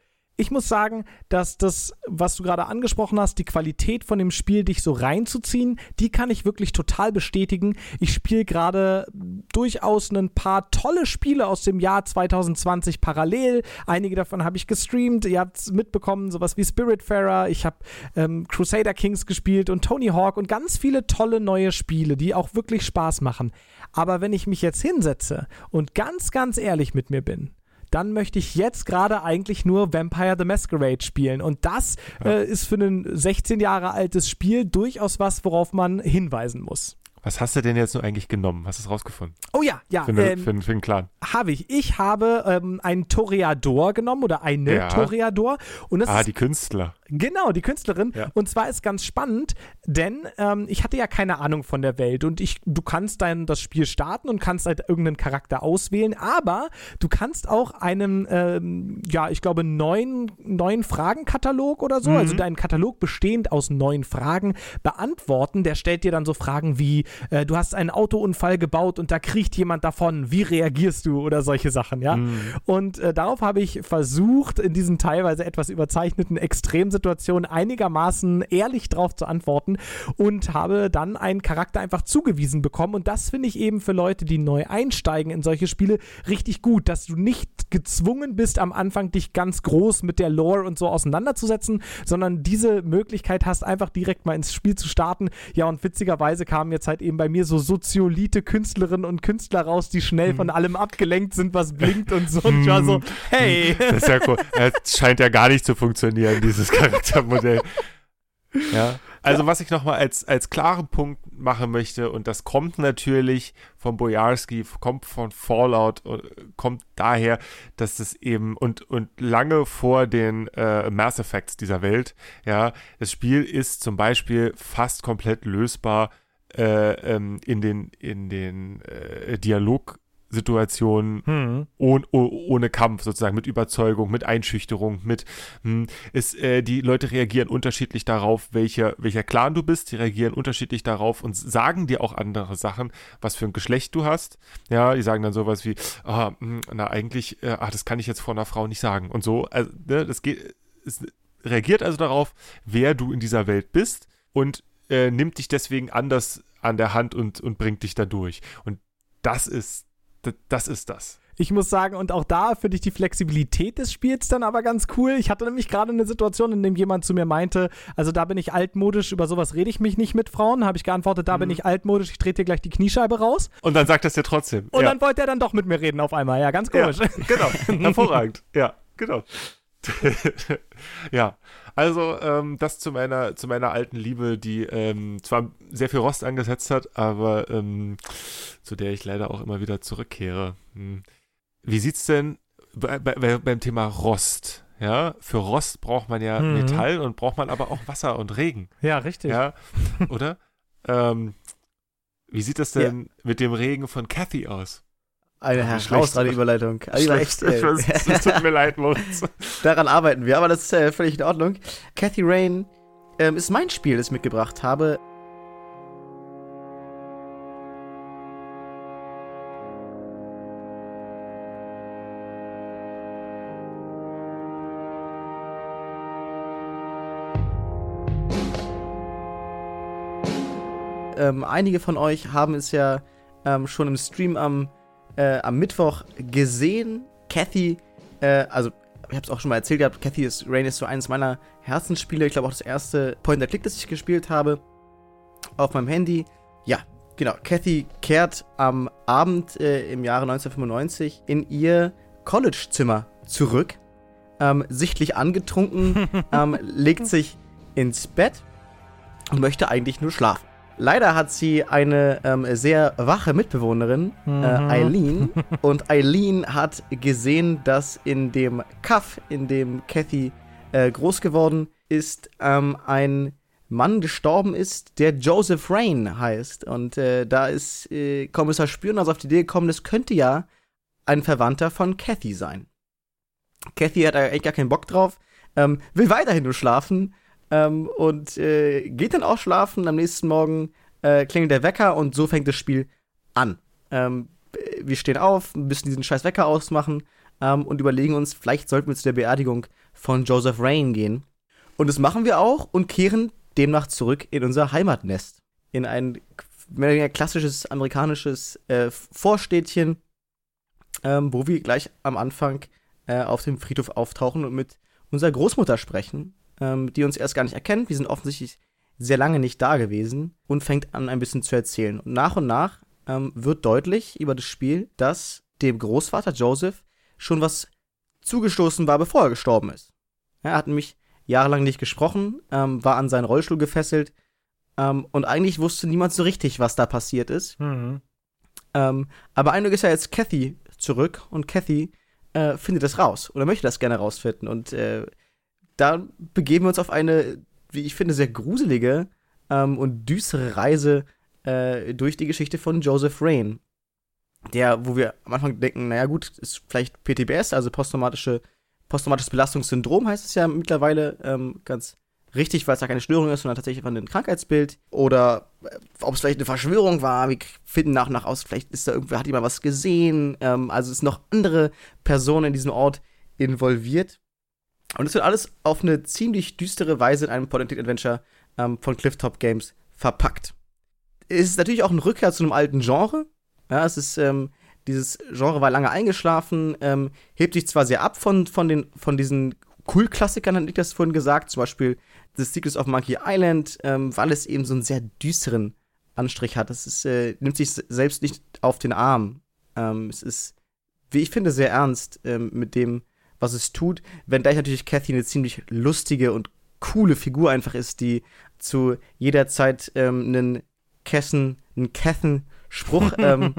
ich muss sagen, dass das, was du gerade angesprochen hast, die Qualität von dem Spiel, dich so reinzuziehen, die kann ich wirklich total bestätigen. Ich spiele gerade durchaus ein paar tolle Spiele aus dem Jahr 2020 parallel. Einige davon habe ich gestreamt. Ihr habt es mitbekommen, sowas wie Spiritfarer. Ich habe ähm, Crusader Kings gespielt und Tony Hawk und ganz viele tolle neue Spiele, die auch wirklich Spaß machen. Aber wenn ich mich jetzt hinsetze und ganz, ganz ehrlich mit mir bin, dann möchte ich jetzt gerade eigentlich nur Vampire the Masquerade spielen. Und das ja. äh, ist für ein 16 Jahre altes Spiel durchaus was, worauf man hinweisen muss. Was hast du denn jetzt nur eigentlich genommen? Hast du es rausgefunden? Oh ja, ja. Für, eine, ähm, für, für einen Clan. Habe ich. Ich habe ähm, einen Toreador genommen oder eine ja. Toreador. Und das ah, ist, die Künstler. Genau, die Künstlerin. Ja. Und zwar ist ganz spannend, denn ähm, ich hatte ja keine Ahnung von der Welt und ich, du kannst dann das Spiel starten und kannst halt irgendeinen Charakter auswählen, aber du kannst auch einen, ähm, ja, ich glaube, neun, neun Fragenkatalog oder so, also mhm. also deinen Katalog bestehend aus neun Fragen beantworten. Der stellt dir dann so Fragen wie, äh, du hast einen Autounfall gebaut und da kriecht jemand davon, wie reagierst du oder solche Sachen, ja. Mhm. Und äh, darauf habe ich versucht, in diesen teilweise etwas überzeichneten Extremsituationen Situation einigermaßen ehrlich drauf zu antworten und habe dann einen Charakter einfach zugewiesen bekommen. Und das finde ich eben für Leute, die neu einsteigen in solche Spiele, richtig gut, dass du nicht gezwungen bist, am Anfang dich ganz groß mit der Lore und so auseinanderzusetzen, sondern diese Möglichkeit hast, einfach direkt mal ins Spiel zu starten. Ja, und witzigerweise kamen jetzt halt eben bei mir so soziolite Künstlerinnen und Künstler raus, die schnell hm. von allem abgelenkt sind, was blinkt und so. Und ich war so, hm. hey. Das ist ja cool. [laughs] Es scheint ja gar nicht zu funktionieren, dieses Charakter. [laughs] Charaktermodell. [laughs] Ja. Also, was ich nochmal als, als klaren Punkt machen möchte, und das kommt natürlich von Bojarski, kommt von Fallout, äh, kommt daher, dass es eben und, und lange vor den äh, Mass Effects dieser Welt, ja, das Spiel ist zum Beispiel fast komplett lösbar äh, ähm, in den, in den äh, Dialog Situationen hm. ohne, ohne Kampf sozusagen, mit Überzeugung, mit Einschüchterung, mit hm, ist, äh, die Leute reagieren unterschiedlich darauf, welcher, welcher Clan du bist, die reagieren unterschiedlich darauf und sagen dir auch andere Sachen, was für ein Geschlecht du hast. Ja, die sagen dann sowas wie, ah, hm, na eigentlich, äh, ach, das kann ich jetzt vor einer Frau nicht sagen und so. Also, ne, das geht, es reagiert also darauf, wer du in dieser Welt bist und äh, nimmt dich deswegen anders an der Hand und, und bringt dich da durch. Und das ist das ist das. Ich muss sagen, und auch da finde ich die Flexibilität des Spiels dann aber ganz cool. Ich hatte nämlich gerade eine Situation, in der jemand zu mir meinte, also da bin ich altmodisch, über sowas rede ich mich nicht mit Frauen. Habe ich geantwortet, da mhm. bin ich altmodisch, ich trete dir gleich die Kniescheibe raus. Und dann sagt das ja trotzdem. Und ja. dann wollte er dann doch mit mir reden auf einmal. Ja, ganz komisch. Ja, genau, [laughs] hervorragend. Ja, genau. [laughs] [laughs] ja, also ähm, das zu meiner, zu meiner alten Liebe, die ähm, zwar sehr viel Rost angesetzt hat, aber ähm, zu der ich leider auch immer wieder zurückkehre. Hm. Wie sieht's denn bei, bei, beim Thema Rost? Ja, für Rost braucht man ja mhm. Metall und braucht man aber auch Wasser und Regen. Ja, richtig. Ja, oder? ähm, wie sieht das denn ja. mit dem Regen von Kathy aus? Eine herausragende Überleitung. Also echt, äh, es tut mir leid, Moritz. [laughs] Daran arbeiten wir, aber das ist äh, völlig in Ordnung. Kathy Rain ähm, ist mein Spiel, das ich mitgebracht habe. Ähm, einige von euch haben es ja ähm, schon im Stream am äh, am Mittwoch gesehen. Kathy, äh, also ich habe es auch schon mal erzählt gehabt, Kathy is, Rain ist so eines meiner Herzensspiele. Ich glaube auch das erste Point-and-Click, das ich gespielt habe auf meinem Handy. Ja, genau. Kathy kehrt am Abend äh, im Jahre 1995 in ihr College-Zimmer zurück. Ähm, sichtlich angetrunken, [laughs] ähm, legt sich ins Bett und möchte eigentlich nur schlafen. Leider hat sie eine ähm, sehr wache Mitbewohnerin, äh, mhm. äh, Eileen. und Eileen hat gesehen, dass in dem Kaff, in dem Kathy äh, groß geworden ist, ähm, ein Mann gestorben ist, der Joseph Rain heißt. Und äh, da ist äh, Kommissar Spüren also auf die Idee gekommen, das könnte ja ein Verwandter von Kathy sein. Kathy hat eigentlich gar keinen Bock drauf, ähm, will weiterhin nur schlafen ähm, und äh, geht dann auch schlafen. Am nächsten Morgen äh, klingelt der Wecker und so fängt das Spiel an. Ähm, wir stehen auf, müssen diesen scheiß Wecker ausmachen ähm, und überlegen uns, vielleicht sollten wir zu der Beerdigung von Joseph Rain gehen. Und das machen wir auch und kehren demnach zurück in unser Heimatnest. In ein mehr oder weniger klassisches amerikanisches äh, Vorstädtchen, ähm, wo wir gleich am Anfang äh, auf dem Friedhof auftauchen und mit unserer Großmutter sprechen, ähm, die uns erst gar nicht erkennt. Wir sind offensichtlich sehr lange nicht da gewesen und fängt an, ein bisschen zu erzählen. Und nach und nach ähm, wird deutlich über das Spiel, dass dem Großvater Joseph schon was zugestoßen war, bevor er gestorben ist. Er hat nämlich jahrelang nicht gesprochen, ähm, war an seinen Rollstuhl gefesselt ähm, und eigentlich wusste niemand so richtig, was da passiert ist. Mhm. Ähm, aber einiges ist ja jetzt Kathy zurück und Kathy äh, findet das raus oder möchte das gerne rausfinden und äh, da begeben wir uns auf eine, wie ich finde, sehr gruselige ähm, und düstere Reise äh, durch die Geschichte von Joseph Rain. Der, wo wir am Anfang denken, naja gut, ist vielleicht PTBS, also posttraumatische, posttraumatisches Belastungssyndrom heißt es ja mittlerweile ähm, ganz richtig, weil es ja keine Störung ist, sondern tatsächlich einfach ein Krankheitsbild. Oder äh, ob es vielleicht eine Verschwörung war, wir finden nach und nach aus, vielleicht ist da irgendwer, hat jemand was gesehen. Ähm, also sind noch andere Personen in diesem Ort involviert. Und es wird alles auf eine ziemlich düstere Weise in einem Point-and-Click-Adventure ähm, von Clifftop Games verpackt. Es ist natürlich auch ein Rückkehr zu einem alten Genre. Ja, es ist, ähm, dieses Genre war lange eingeschlafen, ähm, hebt sich zwar sehr ab von, von, den, von diesen Cool-Klassikern, hatte ich das vorhin gesagt, zum Beispiel The Secrets of Monkey Island, ähm, weil es eben so einen sehr düsteren Anstrich hat. Es ist, äh, nimmt sich selbst nicht auf den Arm. Ähm, es ist, wie ich finde, sehr ernst ähm, mit dem, was es tut. Wenn gleich natürlich Cathy eine ziemlich lustige und coole Figur einfach ist, die zu jeder Zeit ähm, einen Kessen, einen Kethen-Spruch [laughs] ähm,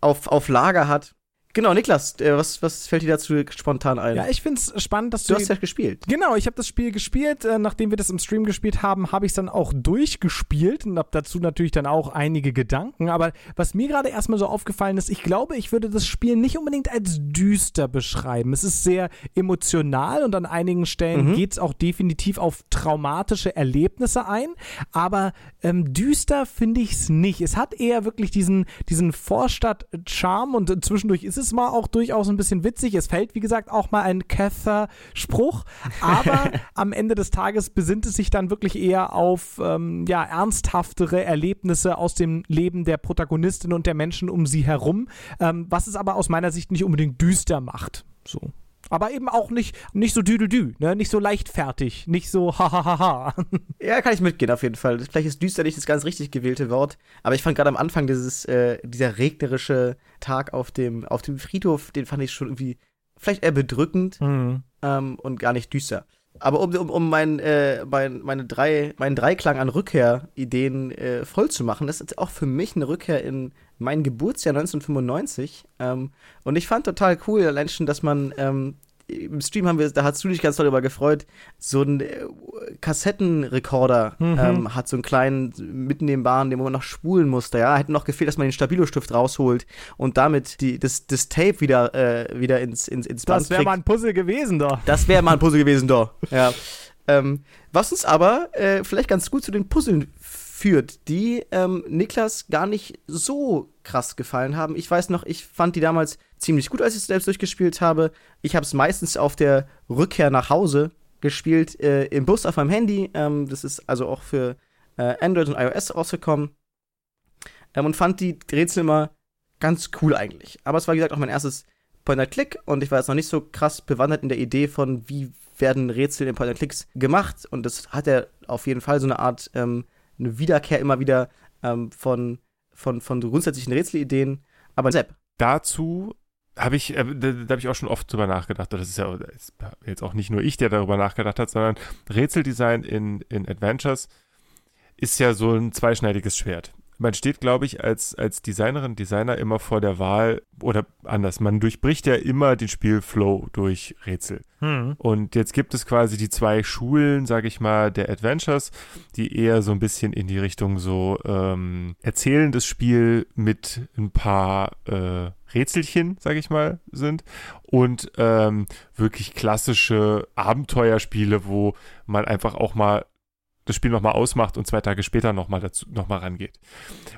auf, auf Lager hat. Genau, Niklas, äh, was, was fällt dir dazu spontan ein? Ja, ich finde es spannend, dass du. Du hast ja gespielt. Genau, ich habe das Spiel gespielt. Äh, nachdem wir das im Stream gespielt haben, habe ich es dann auch durchgespielt und habe dazu natürlich dann auch einige Gedanken. Aber was mir gerade erstmal so aufgefallen ist, ich glaube, ich würde das Spiel nicht unbedingt als düster beschreiben. Es ist sehr emotional und an einigen Stellen mhm. geht es auch definitiv auf traumatische Erlebnisse ein. Aber ähm, düster finde ich es nicht. Es hat eher wirklich diesen, diesen Vorstadt-Charme und zwischendurch ist es ist mal auch durchaus ein bisschen witzig. Es fällt, wie gesagt, auch mal ein Cather-Spruch, aber [laughs] am Ende des Tages besinnt es sich dann wirklich eher auf ähm, ja, ernsthaftere Erlebnisse aus dem Leben der Protagonistin und der Menschen um sie herum, ähm, was es aber aus meiner Sicht nicht unbedingt düster macht. So. Aber eben auch nicht, nicht so düdeldü, ne? nicht so leichtfertig, nicht so hahaha. [laughs] Ja, kann ich mitgehen auf jeden Fall. Vielleicht ist düster nicht das ganz richtig gewählte Wort, aber ich fand gerade am Anfang dieses, äh, dieser regnerische Tag auf dem, auf dem Friedhof, den fand ich schon irgendwie vielleicht eher bedrückend Mhm. ähm, und gar nicht düster. Aber um, um, um mein, äh, mein, meine drei, meinen Dreiklang an Rückkehr-Ideen äh, voll zu machen, das ist auch für mich eine Rückkehr in mein Geburtsjahr 1995. Ähm, und ich fand total cool, allein schon, dass man ähm, im Stream haben wir, da hast du dich ganz doll darüber gefreut, so ein äh, Kassettenrekorder Mhm. ähm, hat so einen kleinen mitnehmbaren, den man noch spulen musste. Ja, hätte noch gefehlt, dass man den Stabilostift rausholt und damit die, das, das Tape wieder, äh, wieder ins, ins, ins Band Das wäre mal ein Puzzle gewesen, da. Das wäre mal ein Puzzle gewesen, doch. Ja. [laughs] Ähm, was uns aber äh, vielleicht ganz gut zu den Puzzeln führt, die ähm, Niklas gar nicht so krass gefallen haben. Ich weiß noch, ich fand die damals ziemlich gut, als ich es selbst durchgespielt habe. Ich habe es meistens auf der Rückkehr nach Hause gespielt, äh, im Bus auf meinem Handy. Ähm, das ist also auch für äh, Android und iOS rausgekommen. Ähm, und fand die Rätsel immer ganz cool eigentlich. Aber es war, wie gesagt, auch mein erstes Point-and-Click und ich war jetzt noch nicht so krass bewandert in der Idee von, wie werden Rätsel in Point-and-Clicks gemacht. Und das hat ja auf jeden Fall so eine Art, ähm, eine Wiederkehr immer wieder ähm, von, von, von grundsätzlichen Rätselideen. Aber Sepp, dazu habe ich, äh, da, da habe ich auch schon oft drüber nachgedacht. Das ist ja ist jetzt auch nicht nur ich, der darüber nachgedacht hat, sondern Rätseldesign in, in Adventures ist ja so ein zweischneidiges Schwert. Man steht, glaube ich, als, als Designerin, Designer immer vor der Wahl, oder anders, man durchbricht ja immer den Spielflow durch Rätsel. Hm. Und jetzt gibt es quasi die zwei Schulen, sage ich mal, der Adventures, die eher so ein bisschen in die Richtung so ähm, erzählendes Spiel mit ein paar äh, Rätselchen, sage ich mal, sind. Und ähm, wirklich klassische Abenteuerspiele, wo man einfach auch mal das Spiel nochmal ausmacht und zwei Tage später nochmal dazu nochmal rangeht.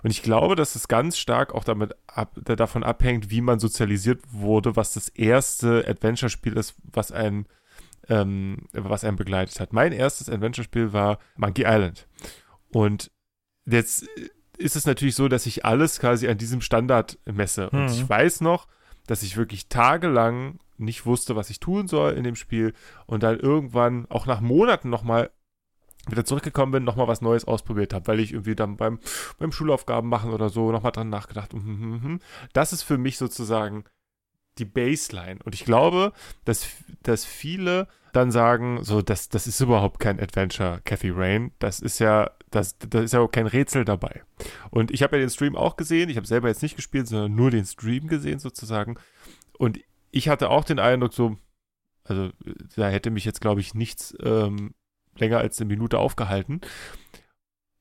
Und ich glaube, dass es ganz stark auch damit ab, da- davon abhängt, wie man sozialisiert wurde, was das erste Adventure-Spiel ist, was ein ähm, was einen begleitet hat. Mein erstes Adventure-Spiel war Monkey Island. Und jetzt ist es natürlich so, dass ich alles quasi an diesem Standard messe. Und Mhm. ich weiß noch, dass ich wirklich tagelang nicht wusste, was ich tun soll in dem Spiel und dann irgendwann auch nach Monaten nochmal wieder zurückgekommen bin, nochmal was Neues ausprobiert habe, weil ich irgendwie dann beim, beim Schulaufgaben machen oder so nochmal dran nachgedacht. mhm, mhm, mhm. Das ist für mich sozusagen die Baseline. Und ich glaube, dass, dass viele dann sagen, so, das, das ist überhaupt kein Adventure, Cathy Rain. Das ist ja, das, das ist ja auch kein Rätsel dabei. Und ich habe ja den Stream auch gesehen. Ich habe selber jetzt nicht gespielt, sondern nur den Stream gesehen sozusagen. Und ich hatte auch den Eindruck, so, also da hätte mich jetzt, glaube ich, nichts ähm, länger als eine Minute aufgehalten.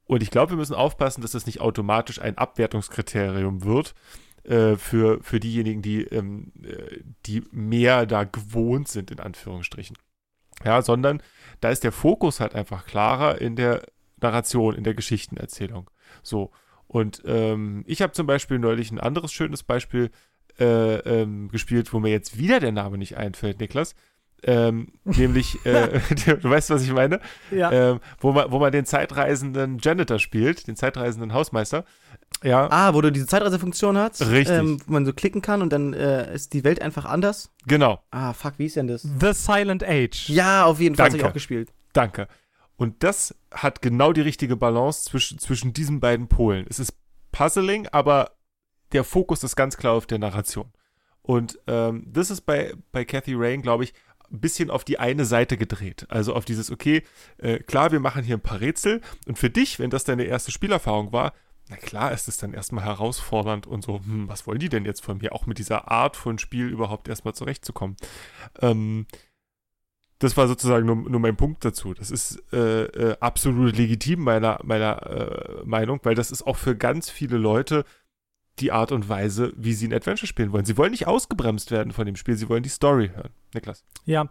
Und ich glaube, wir müssen aufpassen, dass das nicht automatisch ein Abwertungskriterium wird äh, für, für diejenigen, die, ähm, äh, die mehr da gewohnt sind, in Anführungsstrichen. Ja, sondern da ist der Fokus halt einfach klarer in der Narration, in der Geschichtenerzählung. So. Und ähm, ich habe zum Beispiel neulich ein anderes schönes Beispiel äh, ähm, gespielt, wo mir jetzt wieder der Name nicht einfällt, Niklas. Ähm, [laughs] nämlich, äh, [laughs] du weißt, was ich meine? Ja. Ähm, wo, man, wo man den zeitreisenden Janitor spielt, den zeitreisenden Hausmeister. Ja, Ah, wo du diese Zeitreisefunktion hast. Richtig. Ähm, wo man so klicken kann und dann äh, ist die Welt einfach anders. genau. Ah, fuck, wie ist denn das? The Silent Age. Ja, auf jeden Fall. Das habe ich Danke. auch gespielt. Danke. Und das hat genau die richtige Balance zwischen, zwischen diesen beiden Polen. Es ist Puzzling, aber der Fokus ist ganz klar auf der Narration. Und ähm, das ist bei, bei Cathy Rain, glaube ich, ein bisschen auf die eine Seite gedreht. Also auf dieses, okay, äh, klar, wir machen hier ein paar Rätsel. Und für dich, wenn das deine erste Spielerfahrung war, na klar ist es dann erstmal herausfordernd und so, hm, was wollen die denn jetzt von mir? Auch mit dieser Art von Spiel überhaupt erstmal zurechtzukommen. Ähm, das war sozusagen nur, nur mein Punkt dazu. Das ist äh, äh, absolut legitim meiner, meiner äh, Meinung, weil das ist auch für ganz viele Leute die Art und Weise, wie sie ein Adventure spielen wollen. Sie wollen nicht ausgebremst werden von dem Spiel, sie wollen die Story hören. Niklas. Ja,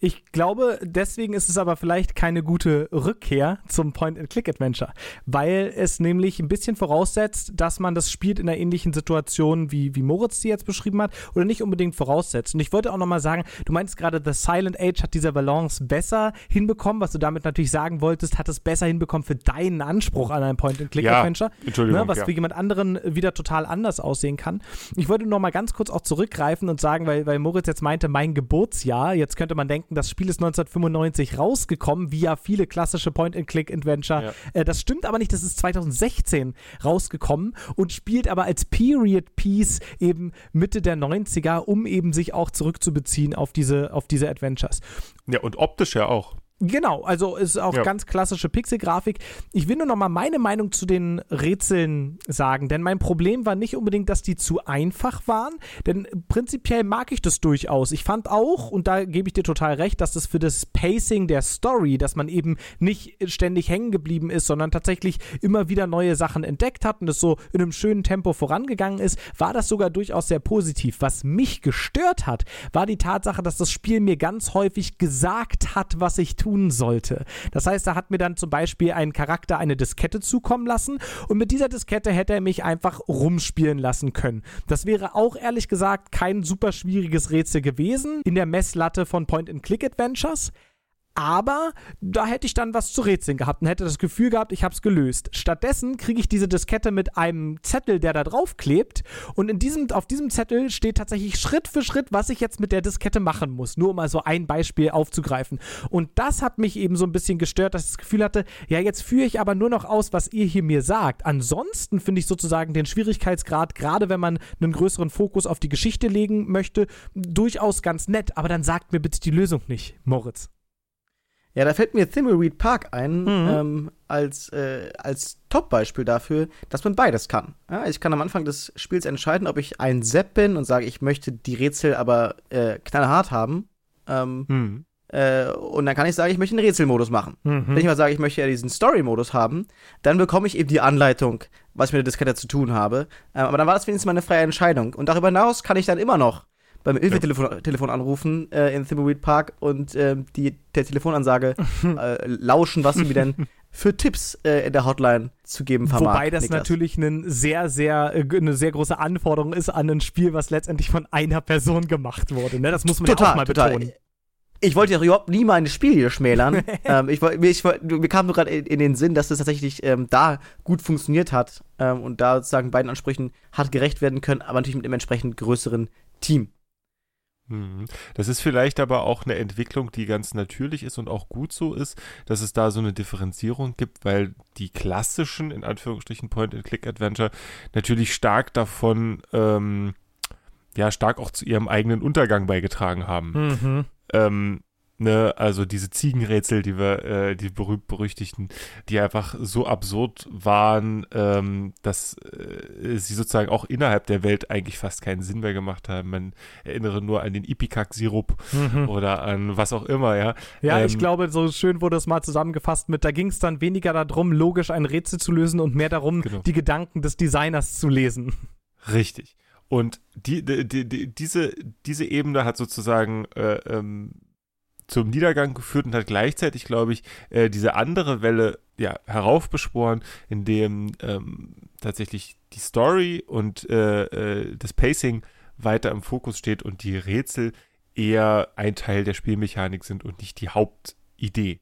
ich glaube, deswegen ist es aber vielleicht keine gute Rückkehr zum Point-and-Click-Adventure, weil es nämlich ein bisschen voraussetzt, dass man das spielt in einer ähnlichen Situation, wie, wie Moritz sie jetzt beschrieben hat, oder nicht unbedingt voraussetzt. Und ich wollte auch nochmal sagen, du meinst gerade, The Silent Age hat diese Balance besser hinbekommen, was du damit natürlich sagen wolltest, hat es besser hinbekommen für deinen Anspruch an ein Point-and-Click-Adventure, ja, Entschuldigung, ne, was ja. für jemand anderen wieder total anders aussehen kann. Ich wollte nochmal ganz kurz auch zurückgreifen und sagen, weil, weil Moritz jetzt meinte, mein Geburtsjahr, jetzt könnte man denken, das Spiel ist 1995 rausgekommen, wie ja viele klassische Point-and-Click-Adventure. Ja. Äh, das stimmt aber nicht, das ist 2016 rausgekommen und spielt aber als Period-Piece eben Mitte der 90er, um eben sich auch zurückzubeziehen auf diese, auf diese Adventures. Ja, und optisch ja auch. Genau, also ist auch Ja. ganz klassische Pixelgrafik. Ich will nur noch mal meine Meinung zu den Rätseln sagen, denn mein Problem war nicht unbedingt, dass die zu einfach waren, denn prinzipiell mag ich das durchaus. Ich fand auch, und da gebe ich dir total recht, dass das für das Pacing der Story, dass man eben nicht ständig hängen geblieben ist, sondern tatsächlich immer wieder neue Sachen entdeckt hat und es so in einem schönen Tempo vorangegangen ist, war das sogar durchaus sehr positiv. Was mich gestört hat, war die Tatsache, dass das Spiel mir ganz häufig gesagt hat, was ich tun sollte. Das heißt, er hat mir dann zum Beispiel einen Charakter eine Diskette zukommen lassen und mit dieser Diskette hätte er mich einfach rumspielen lassen können. Das wäre auch ehrlich gesagt kein super schwieriges Rätsel gewesen in der Messlatte von Point-and-Click-Adventures. Aber da hätte ich dann was zu rätseln gehabt und hätte das Gefühl gehabt, ich habe es gelöst. Stattdessen kriege ich diese Diskette mit einem Zettel, der da drauf klebt. Und in diesem, auf diesem Zettel steht tatsächlich Schritt für Schritt, was ich jetzt mit der Diskette machen muss. Nur um mal so ein Beispiel aufzugreifen. Und das hat mich eben so ein bisschen gestört, dass ich das Gefühl hatte, ja, jetzt führe ich aber nur noch aus, was ihr hier mir sagt. Ansonsten finde ich sozusagen den Schwierigkeitsgrad, gerade wenn man einen größeren Fokus auf die Geschichte legen möchte, durchaus ganz nett. Aber dann sagt mir bitte die Lösung nicht, Moritz. Ja, da fällt mir Thimbleweed Park ein, Mhm. ähm, als, äh, als Top-Beispiel dafür, dass man beides kann. Ja, ich kann am Anfang des Spiels entscheiden, ob ich ein Sepp bin und sage, ich möchte die Rätsel aber äh, knallhart haben. Ähm, Hm. äh, und dann kann ich sagen, ich möchte einen Rätselmodus machen. Mhm. Wenn ich mal sage, ich möchte ja diesen Story-Modus haben, dann bekomme ich eben die Anleitung, was ich mit der Diskette zu tun habe. Ähm, aber dann war das wenigstens meine freie Entscheidung. Und darüber hinaus kann ich dann immer noch beim Hilfetelefon Telefon anrufen äh, in Thimbleweed Park und ähm, die, der Telefonansage [laughs] äh, lauschen, was sie mir denn für Tipps äh, in der Hotline zu geben vermag. Wobei das Niklas. natürlich ein sehr, sehr, äh, eine sehr große Anforderung ist an ein Spiel, was letztendlich von einer Person gemacht wurde. Ne? Das muss man ja auch mal betonen. Ich wollte ja überhaupt nie mein Spiel hier schmälern. [laughs] ähm, ich, ich, mir kam nur gerade in, in den Sinn, dass das tatsächlich ähm, da gut funktioniert hat ähm, und da sozusagen beiden Ansprüchen hat gerecht werden können, aber natürlich mit einem entsprechend größeren Team. Mhm. Das ist vielleicht aber auch eine Entwicklung, die ganz natürlich ist und auch gut so ist, dass es da so eine Differenzierung gibt, weil die klassischen, in Anführungsstrichen, Point-and-Click-Adventure natürlich stark davon, ähm, ja, stark auch zu ihrem eigenen Untergang beigetragen haben. Mhm. Ähm, ne, also diese Ziegenrätsel, die wir, äh, die berühmt-berüchtigten, die einfach so absurd waren, ähm, dass äh, sie sozusagen auch innerhalb der Welt eigentlich fast keinen Sinn mehr gemacht haben. Man erinnere nur an den Ipecac-Sirup Mhm. oder an was auch immer, ja. Ja, ich Ähm, glaube, so schön wurde es mal zusammengefasst mit, da ging es dann weniger darum, logisch ein Rätsel zu lösen und mehr darum, Genau. die Gedanken des Designers zu lesen. Richtig. Und die, die, die, diese, diese Ebene hat sozusagen äh, ähm, zum Niedergang geführt und hat gleichzeitig, glaube ich, äh, diese andere Welle ja, heraufbeschworen, in dem ähm, tatsächlich die Story und äh, äh, das Pacing weiter im Fokus steht und die Rätsel eher ein Teil der Spielmechanik sind und nicht die Hauptidee.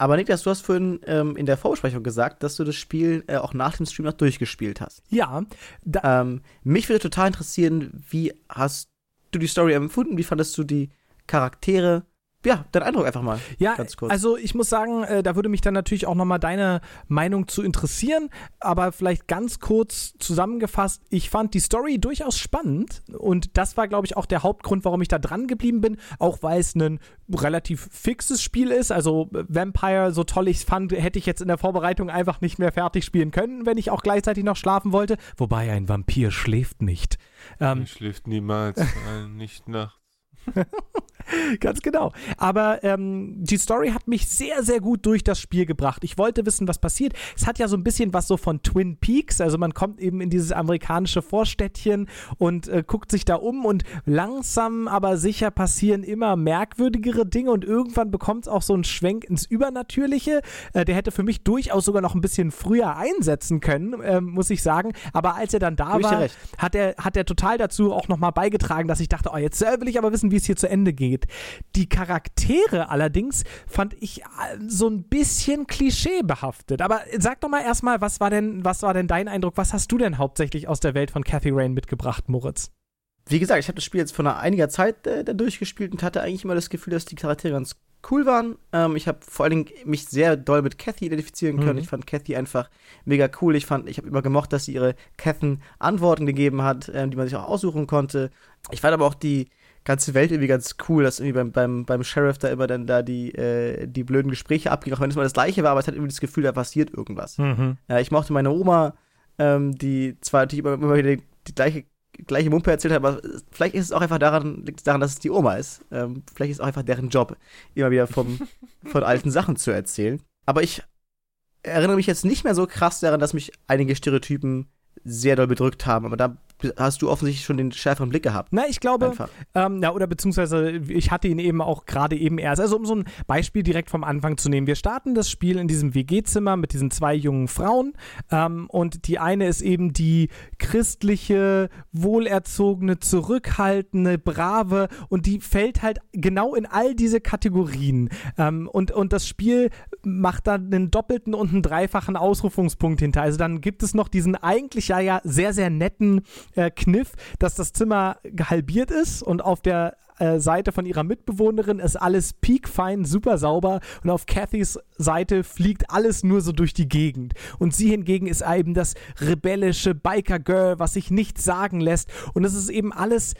Aber Niklas, du hast vorhin ähm, in der Vorbesprechung gesagt, dass du das Spiel äh, auch nach dem Stream noch durchgespielt hast. Ja, da, Ähm, mich würde total interessieren, wie hast du die Story empfunden? Wie fandest du die Charaktere? Ja, dein Eindruck einfach mal. Ja, Ganz kurz. also ich muss sagen, äh, da würde mich dann natürlich auch nochmal deine Meinung zu interessieren, aber vielleicht ganz kurz zusammengefasst, ich fand die Story durchaus spannend und das war, glaube ich, auch der Hauptgrund, warum ich da dran geblieben bin, auch weil es ein relativ fixes Spiel ist, also äh, Vampire, so toll ich es fand, hätte ich jetzt in der Vorbereitung einfach nicht mehr fertig spielen können, wenn ich auch gleichzeitig noch schlafen wollte, wobei ein Vampir schläft nicht. Ähm, schläft niemals, [laughs] äh, nicht nachts. [laughs] [laughs] Ganz genau. Aber ähm, die Story hat mich sehr, sehr gut durch das Spiel gebracht. Ich wollte wissen, was passiert. Es hat ja so ein bisschen was so von Twin Peaks. Also man kommt eben in dieses amerikanische Vorstädtchen und äh, guckt sich da um und langsam, aber sicher passieren immer merkwürdigere Dinge und irgendwann bekommt es auch so einen Schwenk ins Übernatürliche. Äh, der hätte für mich durchaus sogar noch ein bisschen früher einsetzen können, äh, muss ich sagen. Aber als er dann da war, recht. hat er, hat er total dazu auch nochmal beigetragen, dass ich dachte, oh, jetzt will ich aber wissen, wie es hier zu Ende geht. Die Charaktere allerdings fand ich äh, so ein bisschen klischeebehaftet. Aber sag doch mal erstmal, was war denn, was war denn dein Eindruck? Was hast du denn hauptsächlich aus der Welt von Cathy Rain mitgebracht, Moritz? Wie gesagt, ich habe das Spiel jetzt vor einiger Zeit äh, durchgespielt und hatte eigentlich immer das Gefühl, dass die Charaktere ganz cool waren. Ähm, ich habe vor allen Dingen mich sehr doll mit Cathy identifizieren können. Mhm. Ich fand Cathy einfach mega cool. Ich fand, ich habe immer gemocht, dass sie ihre Cathen Antworten gegeben hat, ähm, die man sich auch aussuchen konnte. Ich fand aber auch die ganze Welt irgendwie ganz cool, dass irgendwie beim, beim, beim Sheriff da immer dann da die, äh, die blöden Gespräche abging, auch wenn es mal das gleiche war, aber es hat irgendwie das Gefühl, da passiert irgendwas. Mhm. Ja, ich mochte meine Oma, ähm, die zwar natürlich immer, immer wieder die gleiche, gleiche Mumpe erzählt hat, aber vielleicht ist es auch einfach daran, liegt es daran, dass es die Oma ist. Ähm, vielleicht ist es auch einfach deren Job, immer wieder vom, [laughs] von alten Sachen zu erzählen. Aber ich erinnere mich jetzt nicht mehr so krass daran, dass mich einige Stereotypen sehr doll bedrückt haben. Aber da hast du offensichtlich schon den schärferen Blick gehabt. Na, ich glaube, ähm, ja, oder beziehungsweise ich hatte ihn eben auch gerade eben erst. Also um so ein Beispiel direkt vom Anfang zu nehmen. Wir starten das Spiel in diesem WG-Zimmer mit diesen zwei jungen Frauen ähm, und die eine ist eben die christliche, wohlerzogene, zurückhaltende, brave und die fällt halt genau in all diese Kategorien. Ähm, und, und das Spiel macht dann einen doppelten und einen dreifachen Ausrufungspunkt hinter. Also dann gibt es noch diesen eigentlich ja, ja sehr, sehr netten äh, Kniff, dass das Zimmer halbiert ist und auf der äh, Seite von ihrer Mitbewohnerin ist alles piekfein, super sauber und auf Cathys Seite fliegt alles nur so durch die Gegend. Und sie hingegen ist eben das rebellische Biker-Girl, was sich nichts sagen lässt. Und es ist eben alles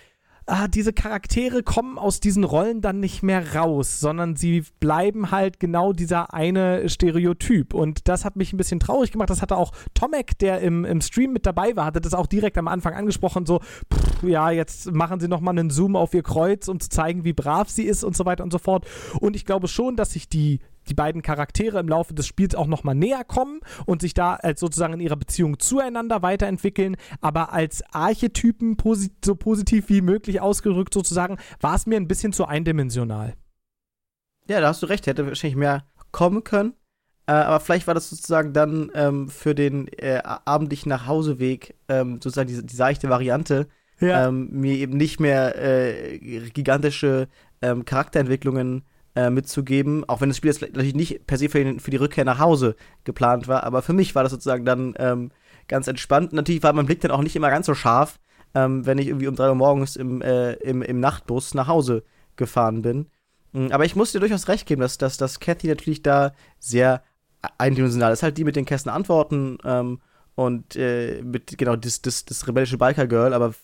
ah, diese Charaktere kommen aus diesen Rollen dann nicht mehr raus, sondern sie bleiben halt genau dieser eine Stereotyp. Und das hat mich ein bisschen traurig gemacht. Das hatte auch Tomek, der im, im Stream mit dabei war, hatte das auch direkt am Anfang angesprochen, so, pff, ja, jetzt machen sie nochmal einen Zoom auf ihr Kreuz, um zu zeigen, wie brav sie ist und so weiter und so fort. Und ich glaube schon, dass sich die die beiden Charaktere im Laufe des Spiels auch nochmal näher kommen und sich da als sozusagen in ihrer Beziehung zueinander weiterentwickeln. Aber als Archetypen posi so positiv wie möglich ausgedrückt sozusagen, war es mir ein bisschen zu eindimensional. Ja, da hast du recht, hätte wahrscheinlich mehr kommen können. Äh, aber vielleicht war das sozusagen dann ähm, für den äh, abendlichen Nachhauseweg ähm, sozusagen die, die seichte Variante, ähm, mir eben nicht mehr äh, gigantische ähm, Charakterentwicklungen äh, mitzugeben, auch wenn das Spiel jetzt natürlich nicht per se für, den, für die Rückkehr nach Hause geplant war, aber für mich war das sozusagen dann ähm, ganz entspannt. Natürlich war mein Blick dann auch nicht immer ganz so scharf, ähm, wenn ich irgendwie um 3 Uhr morgens im, äh, im, im Nachtbus nach Hause gefahren bin. Mm, Aber ich muss dir durchaus recht geben, dass, dass, dass Cathy natürlich da sehr eindimensional ist. Halt die mit den Kästen Antworten ähm, und äh, mit, genau, das, das, das rebellische Biker-Girl, aber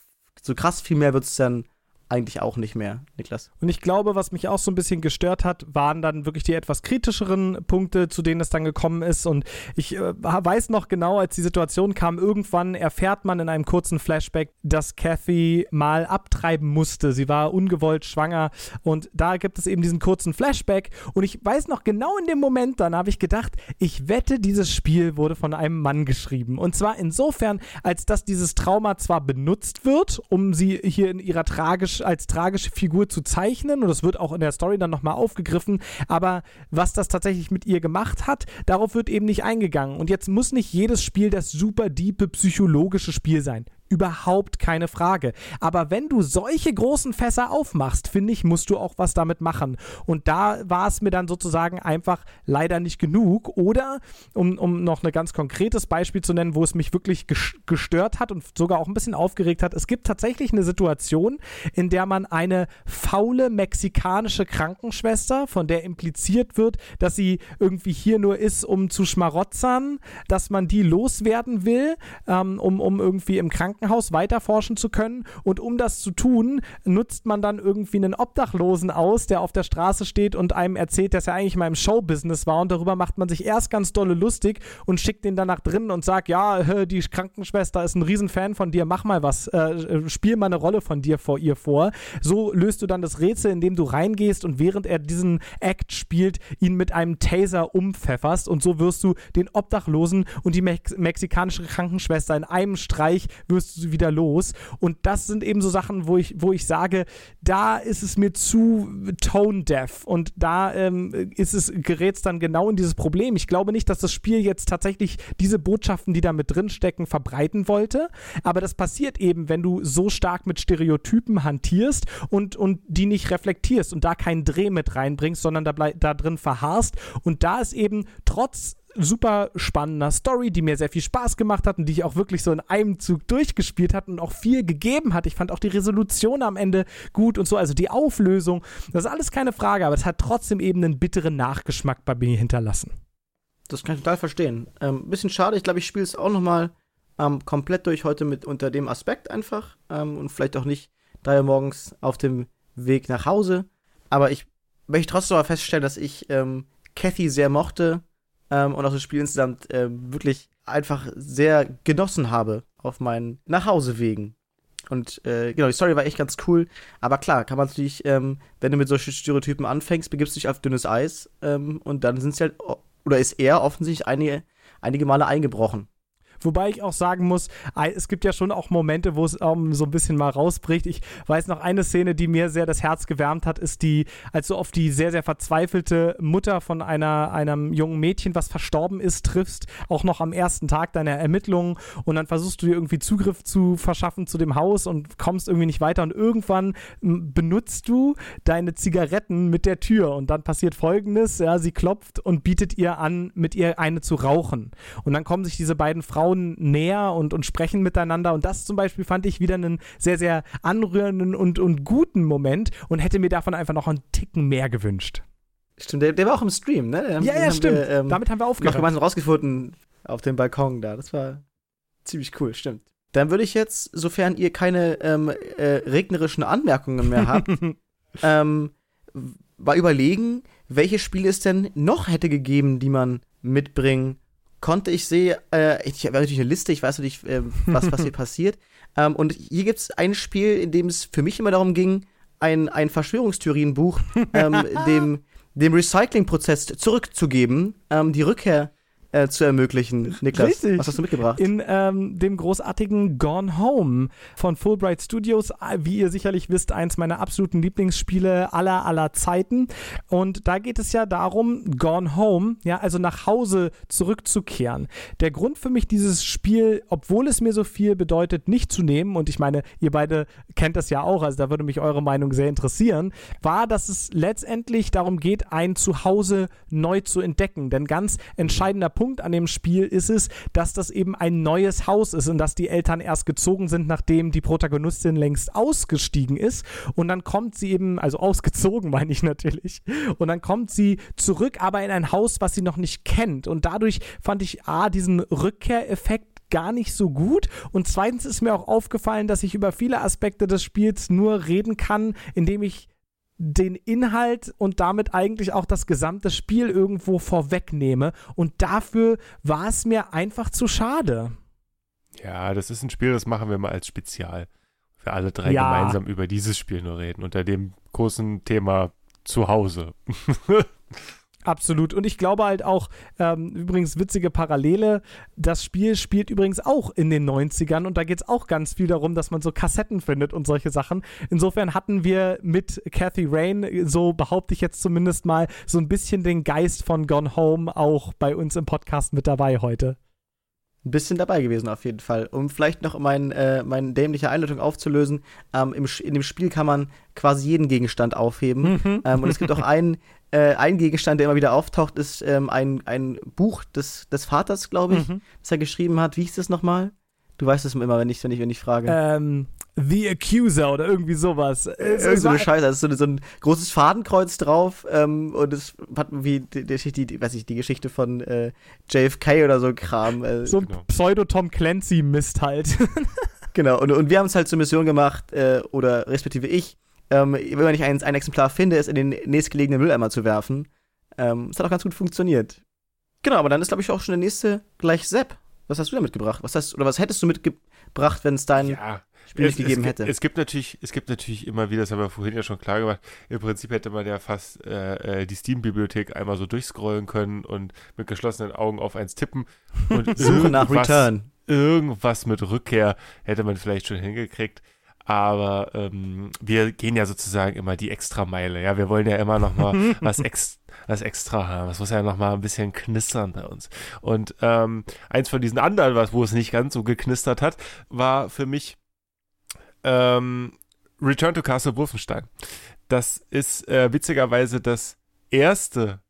so krass viel mehr wird es dann eigentlich auch nicht mehr, Niklas. Und ich glaube, was mich auch so ein bisschen gestört hat, waren dann wirklich die etwas kritischeren Punkte, zu denen es dann gekommen ist. Und ich äh, weiß noch genau, als die Situation kam, irgendwann erfährt man in einem kurzen Flashback, dass Kathy mal abtreiben musste. Sie war ungewollt schwanger. Und da gibt es eben diesen kurzen Flashback. Und ich weiß noch genau in dem Moment, dann habe ich gedacht, ich wette, dieses Spiel wurde von einem Mann geschrieben. Und zwar insofern, als dass dieses Trauma zwar benutzt wird, um sie hier in ihrer tragisch als tragische Figur zu zeichnen und das wird auch in der Story dann nochmal aufgegriffen, aber was das tatsächlich mit ihr gemacht hat, darauf wird eben nicht eingegangen. Und jetzt muss nicht jedes Spiel das super diepe psychologische Spiel sein. Überhaupt keine Frage. Aber wenn du solche großen Fässer aufmachst, finde ich, musst du auch was damit machen. Und da war es mir dann sozusagen einfach leider nicht genug. Oder, um, um noch ein ganz konkretes Beispiel zu nennen, wo es mich wirklich gestört hat und sogar auch ein bisschen aufgeregt hat, es gibt tatsächlich eine Situation, in der man eine faule mexikanische Krankenschwester, von der impliziert wird, dass sie irgendwie hier nur ist, um zu schmarotzern, dass man die loswerden will, ähm, um, um irgendwie im Krankenhaus Krankenhaus weiterforschen zu können. Und um das zu tun, nutzt man dann irgendwie einen Obdachlosen aus, der auf der Straße steht und einem erzählt, dass er eigentlich mal im Showbusiness war. Und darüber macht man sich erst ganz dolle lustig und schickt den dann nach drinnen und sagt, ja, die Krankenschwester ist ein Riesenfan von dir, mach mal was, äh, äh, spiel mal eine Rolle von dir vor ihr vor. So löst du dann das Rätsel, indem du reingehst und während er diesen Act spielt, ihn mit einem Taser umpfefferst und so wirst du den Obdachlosen und die Mex mexikanische Krankenschwester in einem Streich wirst du sie wieder los. Und das sind eben so Sachen, wo ich, wo ich sage, da ist es mir zu tone deaf und da ähm, ist es, gerät es dann genau in dieses Problem. Ich glaube nicht, dass das Spiel jetzt tatsächlich diese Botschaften, die da mit drinstecken, verbreiten wollte, aber das passiert eben, wenn du so stark mit Stereotypen hantierst und, und die nicht reflektierst und da keinen Dreh mit reinbringst, sondern da, da drin verharrst. Und da ist eben trotz super spannender Story, die mir sehr viel Spaß gemacht hat und die ich auch wirklich so in einem Zug durchgespielt hat und auch viel gegeben hat. Ich fand auch die Resolution am Ende gut und so, also die Auflösung, das ist alles keine Frage, aber es hat trotzdem eben einen bitteren Nachgeschmack bei mir hinterlassen. Das kann ich total verstehen. Ähm, bisschen schade, ich glaube, ich spiele es auch noch mal ähm, komplett durch heute mit unter dem Aspekt einfach ähm, und vielleicht auch nicht drei Uhr morgens auf dem Weg nach Hause. Aber ich möchte trotzdem aber feststellen, dass ich ähm, Cathy sehr mochte ähm, und auch das Spiel insgesamt äh, wirklich einfach sehr genossen habe auf meinen Nachhausewegen. Und äh, genau, die Story war echt ganz cool. Aber klar, kann man natürlich, ähm, wenn du mit solchen Stereotypen anfängst, begibst du dich auf dünnes Eis ähm, und dann sind sie halt, oder ist er offensichtlich einige, einige Male eingebrochen. Wobei ich auch sagen muss, es gibt ja schon auch Momente, wo es um, so ein bisschen mal rausbricht. Ich weiß noch eine Szene, die mir sehr das Herz gewärmt hat, ist die, als du auf die sehr, sehr verzweifelte Mutter von einer, einem jungen Mädchen, was verstorben ist, triffst, auch noch am ersten Tag deiner Ermittlungen und dann versuchst du dir irgendwie Zugriff zu verschaffen zu dem Haus und kommst irgendwie nicht weiter und irgendwann benutzt du deine Zigaretten mit der Tür und dann passiert folgendes, ja, sie klopft und bietet ihr an, mit ihr eine zu rauchen. Und dann kommen sich diese beiden Frauen Frauen näher und, und sprechen miteinander. Und das zum Beispiel fand ich wieder einen sehr, sehr anrührenden und, und guten Moment und hätte mir davon einfach noch einen Ticken mehr gewünscht. Stimmt, der, der war auch im Stream, ne? Den ja, ja, stimmt. Wir, ähm, Damit haben wir aufgehört. Noch gemeinsam rausgefunden auf dem Balkon da. Das war ziemlich cool, stimmt. Dann würde ich jetzt, sofern ihr keine ähm, äh, regnerischen Anmerkungen mehr habt, [laughs] ähm, mal überlegen, welche Spiele es denn noch hätte gegeben, die man mitbringen konnte ich sehen, äh, ich habe natürlich eine Liste, ich weiß natürlich, äh, was, was hier [laughs] passiert. Ähm, und hier gibt es ein Spiel, in dem es für mich immer darum ging, ein, ein Verschwörungstheorienbuch ähm, [laughs] dem, dem Recyclingprozess zurückzugeben, ähm, die Rückkehr äh, zu ermöglichen. Niklas, Richtig. was hast du mitgebracht? In ähm, dem großartigen Gone Home von Fulbright Studios, wie ihr sicherlich wisst, eins meiner absoluten Lieblingsspiele aller aller Zeiten. Und da geht es ja darum, Gone Home, ja, also nach Hause zurückzukehren. Der Grund für mich, dieses Spiel, obwohl es mir so viel bedeutet, nicht zu nehmen, und ich meine, ihr beide kennt das ja auch, also da würde mich eure Meinung sehr interessieren, war, dass es letztendlich darum geht, ein Zuhause neu zu entdecken. Denn ganz entscheidender Punkt Punkt an dem Spiel ist es, dass das eben ein neues Haus ist und dass die Eltern erst gezogen sind, nachdem die Protagonistin längst ausgestiegen ist. Und dann kommt sie eben, also ausgezogen [laughs] meine ich natürlich, und dann kommt sie zurück, aber in ein Haus, was sie noch nicht kennt. Und dadurch fand ich A, diesen Rückkehreffekt gar nicht so gut. Und zweitens ist mir auch aufgefallen, dass ich über viele Aspekte des Spiels nur reden kann, indem ich den Inhalt und damit eigentlich auch das gesamte Spiel irgendwo vorwegnehme. Und dafür war es mir einfach zu schade. Ja, das ist ein Spiel, das machen wir mal als Spezial. Wir alle drei ja. gemeinsam über dieses Spiel nur reden, unter dem großen Thema Zuhause. [laughs] Absolut. Und ich glaube halt auch, ähm, übrigens witzige Parallele, das Spiel spielt übrigens auch in den 90ern und da geht es auch ganz viel darum, dass man so Kassetten findet und solche Sachen. Insofern hatten wir mit Kathy Rain, so behaupte ich jetzt zumindest mal, so ein bisschen den Geist von Gone Home auch bei uns im Podcast mit dabei heute ein bisschen dabei gewesen auf jeden Fall. Um vielleicht noch mein, äh, meine dämliche Einleitung aufzulösen, ähm, im, in dem Spiel kann man quasi jeden Gegenstand aufheben. Mhm. Ähm, und es gibt auch [laughs] einen, äh, einen Gegenstand, der immer wieder auftaucht, ist ähm, ein, ein Buch des, des Vaters, glaube ich, mhm. das er geschrieben hat. Wie hieß das nochmal? Du weißt es immer, wenn ich, wenn ich, wenn ich frage. Ähm, The Accuser oder irgendwie sowas. Irgend so eine Scheiße. Also so, so ein großes Fadenkreuz drauf ähm, und es hat wie die, die, die, weiß ich, die Geschichte von äh, JFK oder so Kram. Äh. So ein genau. Pseudo-Tom Clancy-Mist halt. [laughs] Genau, und, und wir haben es halt zur Mission gemacht, äh, oder respektive ich, ähm, wenn ich ein, ein Exemplar finde, es in den nächstgelegenen Mülleimer zu werfen. Ähm, das hat auch ganz gut funktioniert. Genau, aber dann ist, glaube ich, auch schon der nächste gleich Sepp. Was hast du da mitgebracht? Was hast, oder was hättest du mitgebracht, wenn es dein Ja, Spiel es, nicht gegeben es, hätte? Es gibt natürlich, es gibt natürlich immer wieder, das haben wir vorhin ja schon klar gemacht, im Prinzip hätte man ja fast äh, äh, die Steam-Bibliothek einmal so durchscrollen können und mit geschlossenen Augen auf eins tippen und [laughs] Suche nach Return. irgendwas mit Rückkehr hätte man vielleicht schon hingekriegt. Aber ähm, wir gehen ja sozusagen immer die Extrameile. Ja, wir wollen ja immer noch mal [laughs] was, ex was extra haben. Es muss ja noch mal ein bisschen knistern bei uns. Und ähm, eins von diesen anderen, was, wo es nicht ganz so geknistert hat, war für mich ähm, Return to Castle Wolfenstein. Das ist äh, witzigerweise das erste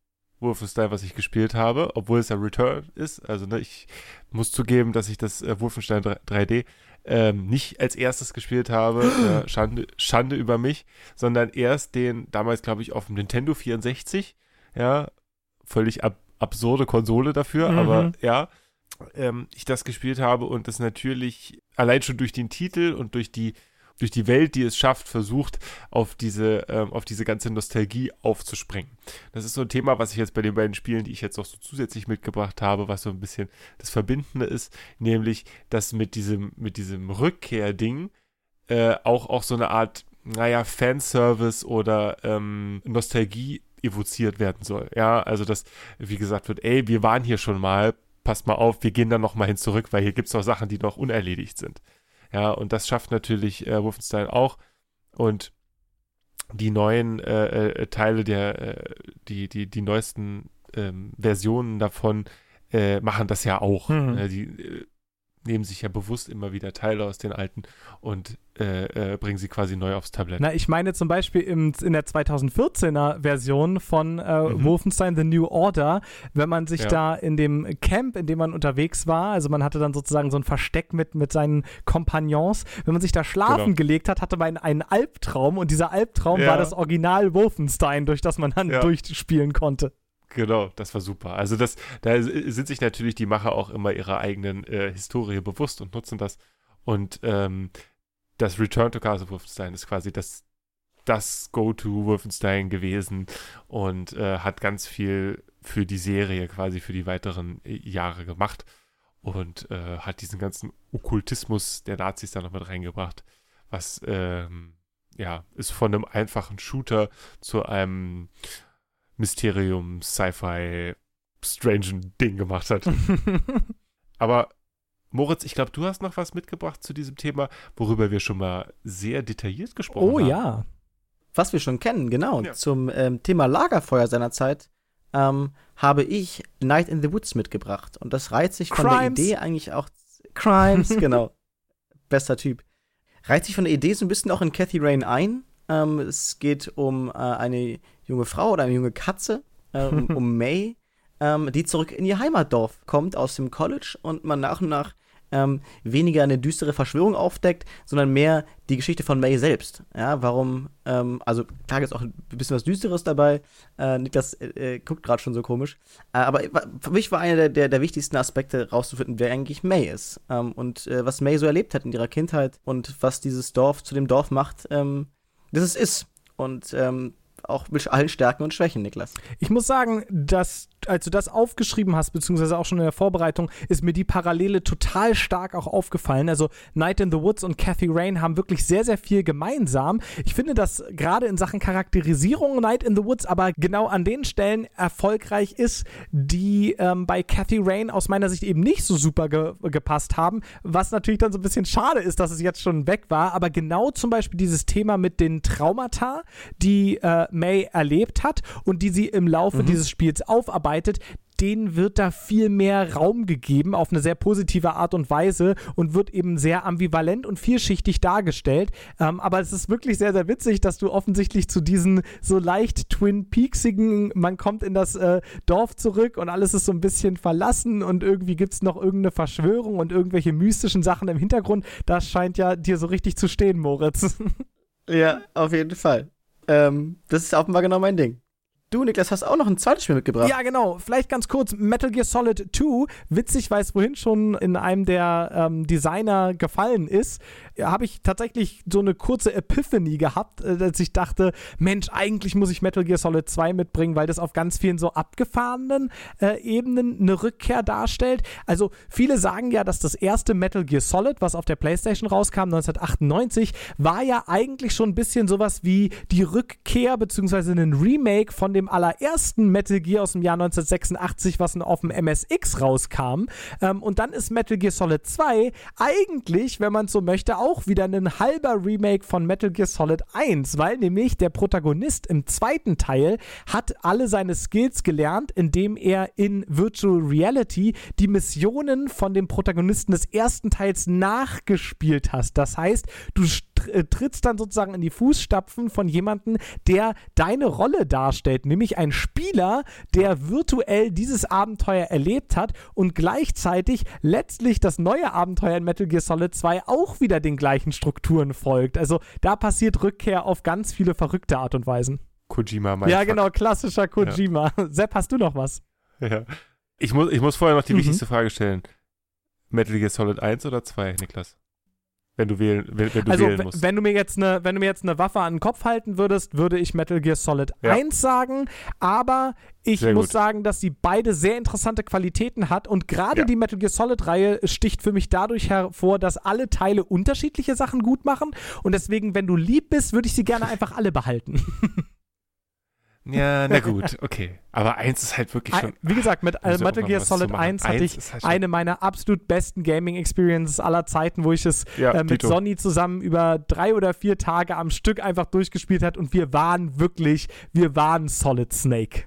Wolfenstein, was ich gespielt habe, obwohl es ja Return ist. Also ne, ich muss zugeben, dass ich das äh, Wolfenstein 3- 3D ähm, nicht als erstes gespielt habe. [gasps] Äh, Schande, Schande über mich, sondern erst den damals, glaube ich, auf dem Nintendo 64. Ja, völlig ab absurde Konsole dafür, Mhm. aber ja, ähm, ich das gespielt habe und das natürlich allein schon durch den Titel und durch die durch die Welt, die es schafft, versucht, auf diese, ähm, auf diese ganze Nostalgie aufzuspringen. Das ist so ein Thema, was ich jetzt bei den beiden Spielen, die ich jetzt noch so zusätzlich mitgebracht habe, was so ein bisschen das Verbindende ist, nämlich, dass mit diesem, mit diesem Rückkehrding äh, auch, auch so eine Art, naja, Fanservice oder ähm, Nostalgie evoziert werden soll. Ja, also dass, wie gesagt wird, ey, wir waren hier schon mal, passt mal auf, wir gehen dann noch mal hin zurück, weil hier gibt es noch Sachen, die noch unerledigt sind. Ja, und das schafft natürlich äh, Wolfenstein auch. Und die neuen äh, äh, Teile der, äh, die, die, die neuesten ähm, Versionen davon äh, machen das ja auch. Mhm. Die äh, nehmen sich ja bewusst immer wieder Teile aus den alten und äh, äh, bringen sie quasi neu aufs Tablett. Na, ich meine zum Beispiel im, in der 2014er Version von äh, Mhm. Wolfenstein The New Order, wenn man sich Ja. da in dem Camp, in dem man unterwegs war, also man hatte dann sozusagen so ein Versteck mit, mit seinen Kompagnons, wenn man sich da schlafen Genau. gelegt hat, hatte man einen Albtraum und dieser Albtraum Ja. war das Original Wolfenstein, durch das man dann Ja. durchspielen konnte. Genau, das war super. Also das, da sind sich natürlich die Macher auch immer ihrer eigenen äh, Historie bewusst und nutzen das. Und ähm, das Return to Castle Wolfenstein ist quasi das, das Go-To Wolfenstein gewesen und äh, hat ganz viel für die Serie quasi für die weiteren äh, Jahre gemacht und äh, hat diesen ganzen Okkultismus der Nazis da noch mit reingebracht, was ähm, ja ist von einem einfachen Shooter zu einem Mysterium, Sci-Fi, strangen Ding gemacht hat. [laughs] Aber Moritz, ich glaube, du hast noch was mitgebracht zu diesem Thema, worüber wir schon mal sehr detailliert gesprochen oh haben. ja. Was wir schon kennen, genau. Ja. Zum ähm, Thema Lagerfeuer seinerzeit ähm, habe ich Night in the Woods mitgebracht. Und das reiht sich von Crimes. der Idee eigentlich auch. Crimes, [laughs] genau. Bester Typ. Reiht sich von der Idee so ein bisschen auch in Cathy Rain ein. Ähm, es geht um äh, eine junge Frau oder eine junge Katze, äh, [laughs] um, May, ähm, die zurück in ihr Heimatdorf kommt aus dem College und man nach und nach ähm, weniger eine düstere Verschwörung aufdeckt, sondern mehr die Geschichte von May selbst. Ja, warum, ähm, also klar ist auch ein bisschen was Düsteres dabei. Äh, Niklas äh, äh, guckt gerade schon so komisch. Äh, aber für mich war einer der, der, der wichtigsten Aspekte rauszufinden, wer eigentlich May ist. Ähm, und äh, was May so erlebt hat in ihrer Kindheit und was dieses Dorf zu dem Dorf macht, ähm, das es ist. Und ähm, auch mit allen Stärken und Schwächen, Niklas. Ich muss sagen, dass als du das aufgeschrieben hast, beziehungsweise auch schon in der Vorbereitung, ist mir die Parallele total stark auch aufgefallen. Also Night in the Woods und Kathy Rain haben wirklich sehr, sehr viel gemeinsam. Ich finde, dass gerade in Sachen Charakterisierung Night in the Woods aber genau an den Stellen erfolgreich ist, die ähm, bei Kathy Rain aus meiner Sicht eben nicht so super ge gepasst haben, was natürlich dann so ein bisschen schade ist, dass es jetzt schon weg war. Aber genau zum Beispiel dieses Thema mit den Traumata, die äh, May erlebt hat und die sie im Laufe dieses Spiels aufarbeitet, denen wird da viel mehr Raum gegeben auf eine sehr positive Art und Weise und wird eben sehr ambivalent und vielschichtig dargestellt. Ähm, aber es ist wirklich sehr, sehr witzig, dass du offensichtlich zu diesen so leicht Twin Peaksigen, man kommt in das äh, Dorf zurück und alles ist so ein bisschen verlassen und irgendwie gibt es noch irgendeine Verschwörung und irgendwelche mystischen Sachen im Hintergrund. Das scheint ja dir so richtig zu stehen, Moritz. [laughs] Ja, auf jeden Fall. Ähm, das ist offenbar genau mein Ding. Du, Niklas, hast auch noch ein zweites Spiel mitgebracht. Ja, genau. Vielleicht ganz kurz: Metal Gear Solid 2. Witzig, weil es vorhin schon in einem der ähm, Designer gefallen ist, habe ich tatsächlich so eine kurze Epiphany gehabt, äh, dass ich dachte: Mensch, eigentlich muss ich Metal Gear Solid 2 mitbringen, weil das auf ganz vielen so abgefahrenen äh, Ebenen eine Rückkehr darstellt. Also, viele sagen ja, dass das erste Metal Gear Solid, was auf der PlayStation rauskam, 1998, war ja eigentlich schon ein bisschen sowas wie die Rückkehr bzw. ein Remake von dem allerersten Metal Gear aus dem Jahr 1986, was auf dem MSX rauskam. Ähm, und dann ist Metal Gear Solid 2 eigentlich, wenn man so möchte, auch wieder ein halber Remake von Metal Gear Solid 1, weil nämlich der Protagonist im zweiten Teil hat alle seine Skills gelernt, indem er in Virtual Reality die Missionen von dem Protagonisten des ersten Teils nachgespielt hast. Das heißt, du äh, trittst dann sozusagen in die Fußstapfen von jemandem, der deine Rolle darstellt, nämlich ein Spieler, der virtuell dieses Abenteuer erlebt hat und gleichzeitig letztlich das neue Abenteuer in Metal Gear Solid 2 auch wieder den gleichen Strukturen folgt. Also da passiert Rückkehr auf ganz viele verrückte Art und Weisen. Kojima, mein Ja, genau, klassischer Kojima. Ja. [laughs] Sepp, hast du noch was? Ja. Ich, muss, ich muss vorher noch die Mhm. wichtigste Frage stellen. Metal Gear Solid 1 oder 2, Niklas? Wenn du wählen, wenn, wenn du also, wählen musst. wenn du mir jetzt eine, wenn du mir jetzt eine Waffe an den Kopf halten würdest, würde ich Metal Gear Solid Ja. 1 sagen, aber ich Sehr muss gut. sagen, dass sie beide sehr interessante Qualitäten hat und gerade Ja. die Metal Gear Solid Reihe sticht für mich dadurch hervor, dass alle Teile unterschiedliche Sachen gut machen und deswegen, wenn du lieb bist, würde ich sie gerne einfach alle behalten. [laughs] ja, na gut, okay. Aber 1 ist halt wirklich schon. Wie gesagt, mit äh, Metal Gear Solid machen. 1 hatte Eins ich halt eine meiner absolut besten Gaming Experiences aller Zeiten, wo ich es Ja, äh, mit Tito. Sonny zusammen über drei oder vier Tage am Stück einfach durchgespielt hat und wir waren wirklich, wir waren Solid Snake.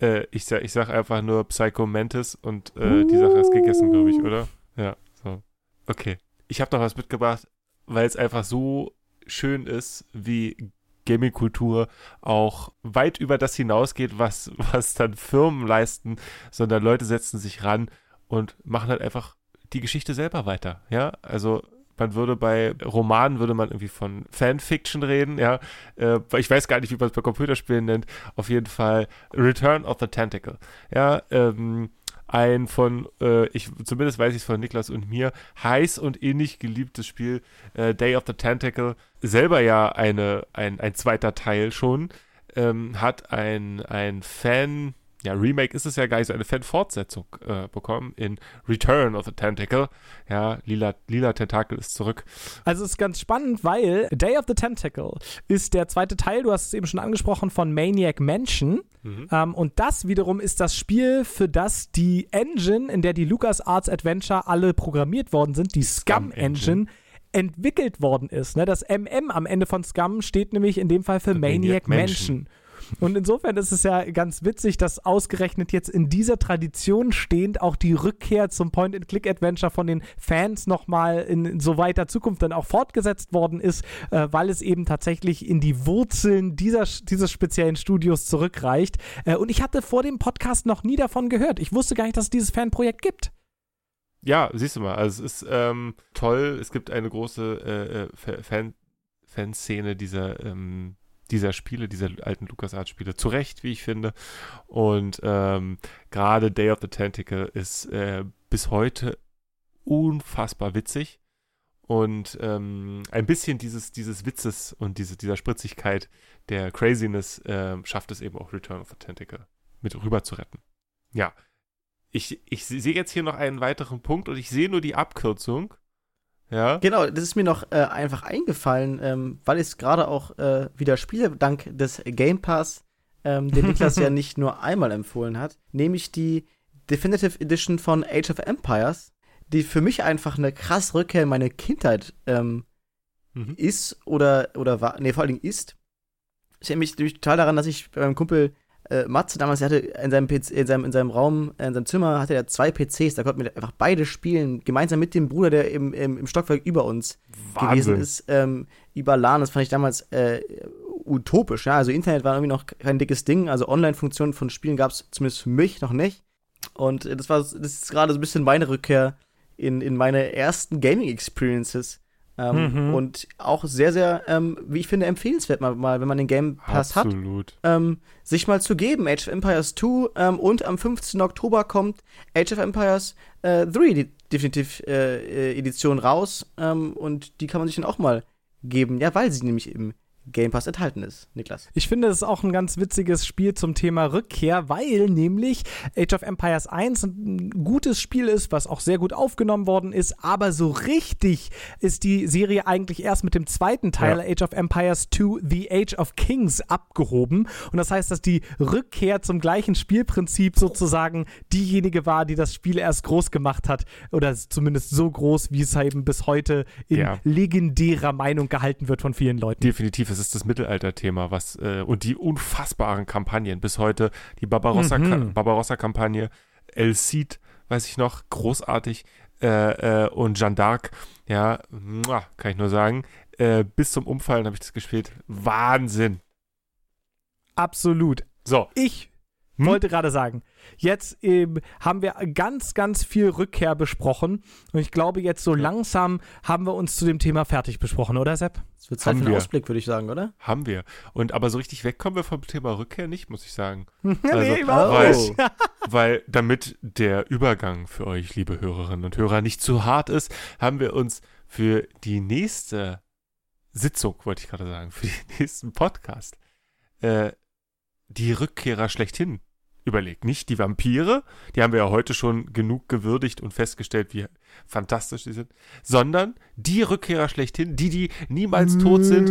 Äh, ich, sag, ich sag einfach nur Psycho Mantis und äh, die Sache ist gegessen, glaube ich, oder? Ja, so. Okay. Ich habe noch was mitgebracht, weil es einfach so schön ist, wie Gaming-Kultur auch weit über das hinausgeht, was, was dann Firmen leisten, sondern Leute setzen sich ran und machen halt einfach die Geschichte selber weiter. Ja, also man würde bei Romanen würde man irgendwie von Fanfiction reden, ja. Äh, ich weiß gar nicht, wie man es bei Computerspielen nennt. Auf jeden Fall Return of the Tentacle. Ja, ähm, ein von, äh, ich zumindest weiß ich es von Niklas und mir, heiß und innig geliebtes Spiel, äh, Day of the Tentacle, selber ja eine, ein, ein zweiter Teil schon, ähm, hat ein, ein Fan, ja, Remake ist es ja gar nicht so, eine Fan-Fortsetzung äh, bekommen in Return of the Tentacle. Ja, lila, lila Tentakel ist zurück. Also es ist ganz spannend, weil Day of the Tentacle ist der zweite Teil, du hast es eben schon angesprochen, von Maniac Mansion. Ähm, und das wiederum ist das Spiel, für das die Engine, in der die LucasArts Adventure alle programmiert worden sind, die Scum, Engine, entwickelt worden ist. Ne? Das MM am Ende von Scum steht nämlich in dem Fall für Für Maniac, Maniac Mansion. Mansion. Und insofern ist es ja ganz witzig, dass ausgerechnet jetzt in dieser Tradition stehend auch die Rückkehr zum Point-and-Click-Adventure von den Fans nochmal in, so weiter Zukunft dann auch fortgesetzt worden ist, äh, weil es eben tatsächlich in die Wurzeln dieser, dieses speziellen Studios zurückreicht. Äh, und ich hatte vor dem Podcast noch nie davon gehört. Ich wusste gar nicht, dass es dieses Fanprojekt gibt. Ja, siehst du mal, also es ist ähm, toll. Es gibt eine große äh, äh, Fa- Fan, Fanszene dieser, ähm, dieser Spiele, dieser alten LucasArts-Spiele. Zu Recht, wie ich finde. Und ähm, gerade Day of the Tentacle ist äh, bis heute unfassbar witzig. Und ähm, ein bisschen dieses, dieses Witzes und diese, dieser Spritzigkeit der Craziness ähm, schafft es eben auch Return of the Tentacle mit rüber zu retten. Ja, ich, ich sehe jetzt hier noch einen weiteren Punkt und ich sehe nur die Abkürzung. Ja. Genau, das ist mir noch äh, einfach eingefallen, ähm, weil ich es gerade auch äh, wieder spiele, dank des Game Pass, ähm, den Niklas ja [laughs] nicht nur einmal empfohlen hat, nämlich die Definitive Edition von Age of Empires, die für mich einfach eine krass Rückkehr in meine Kindheit ähm, Mhm. ist oder, oder war, nee, vor allen Dingen ist. Ich erinnere mich total daran, dass ich bei meinem Kumpel äh, Matze damals, der hatte in seinem, PC, in seinem, in seinem Raum, äh, in seinem Zimmer, hatte er zwei PCs, da konnten wir einfach beide spielen, gemeinsam mit dem Bruder, der im, im, im Stockwerk über uns gewesen ist, ähm, über LAN. Das fand ich damals äh, utopisch. Ja? Also Internet war irgendwie noch kein dickes Ding. Also Online-Funktionen von Spielen gab es zumindest für mich noch nicht. Und äh, das war das ist gerade so ein bisschen meine Rückkehr in, in meine ersten Gaming-Experiences. Ähm, Mhm. Und auch sehr, sehr, ähm, wie ich finde, empfehlenswert, mal, mal wenn man den Game Pass hat, Absolut. ähm, sich mal zu geben. Age of Empires 2 ähm, und am 15. Oktober kommt Age of Empires äh, 3, die definitiv äh, äh, Edition raus. Ähm, und die kann man sich dann auch mal geben. Ja, weil sie nämlich im Game Pass enthalten ist, Niklas. Ich finde, es ist auch ein ganz witziges Spiel zum Thema Rückkehr, weil nämlich Age of Empires 1 ein gutes Spiel ist, was auch sehr gut aufgenommen worden ist, aber so richtig ist die Serie eigentlich erst mit dem zweiten Teil Ja. Age of Empires 2 The Age of Kings abgehoben. Und das heißt, dass die Rückkehr zum gleichen Spielprinzip sozusagen diejenige war, die das Spiel erst groß gemacht hat oder zumindest so groß, wie es eben bis heute in Ja. legendärer Meinung gehalten wird von vielen Leuten. Definitiv, es ist das Mittelalter-Thema, was äh, und die unfassbaren Kampagnen bis heute, die Mhm. Barbarossa-Kampagne, El Cid, weiß ich noch, großartig, äh, äh, und Jeanne d'Arc, ja, muah, kann ich nur sagen, äh, bis zum Umfallen habe ich das gespielt. Wahnsinn. Absolut. So, Ich Hm? wollte gerade sagen, jetzt ähm, haben wir ganz, ganz viel Rückkehr besprochen. Und ich glaube, jetzt so langsam haben wir uns zu dem Thema fertig besprochen, oder Sepp? Es wird Zeit Haben für einen wir. Ausblick, würde ich sagen, oder? haben wir. Und aber so richtig wegkommen wir vom Thema Rückkehr nicht, muss ich sagen. [laughs] nee, Also, überhaupt weil- nicht. [laughs] Weil damit der Übergang für euch, liebe Hörerinnen und Hörer, nicht zu hart ist, haben wir uns für die nächste Sitzung, wollte ich gerade sagen, für den [laughs] nächsten Podcast, äh, die Rückkehrer schlechthin überlegt. Nicht die Vampire, die haben wir ja heute schon genug gewürdigt und festgestellt, wie fantastisch die sind, sondern die Rückkehrer schlechthin, die, die niemals tot sind.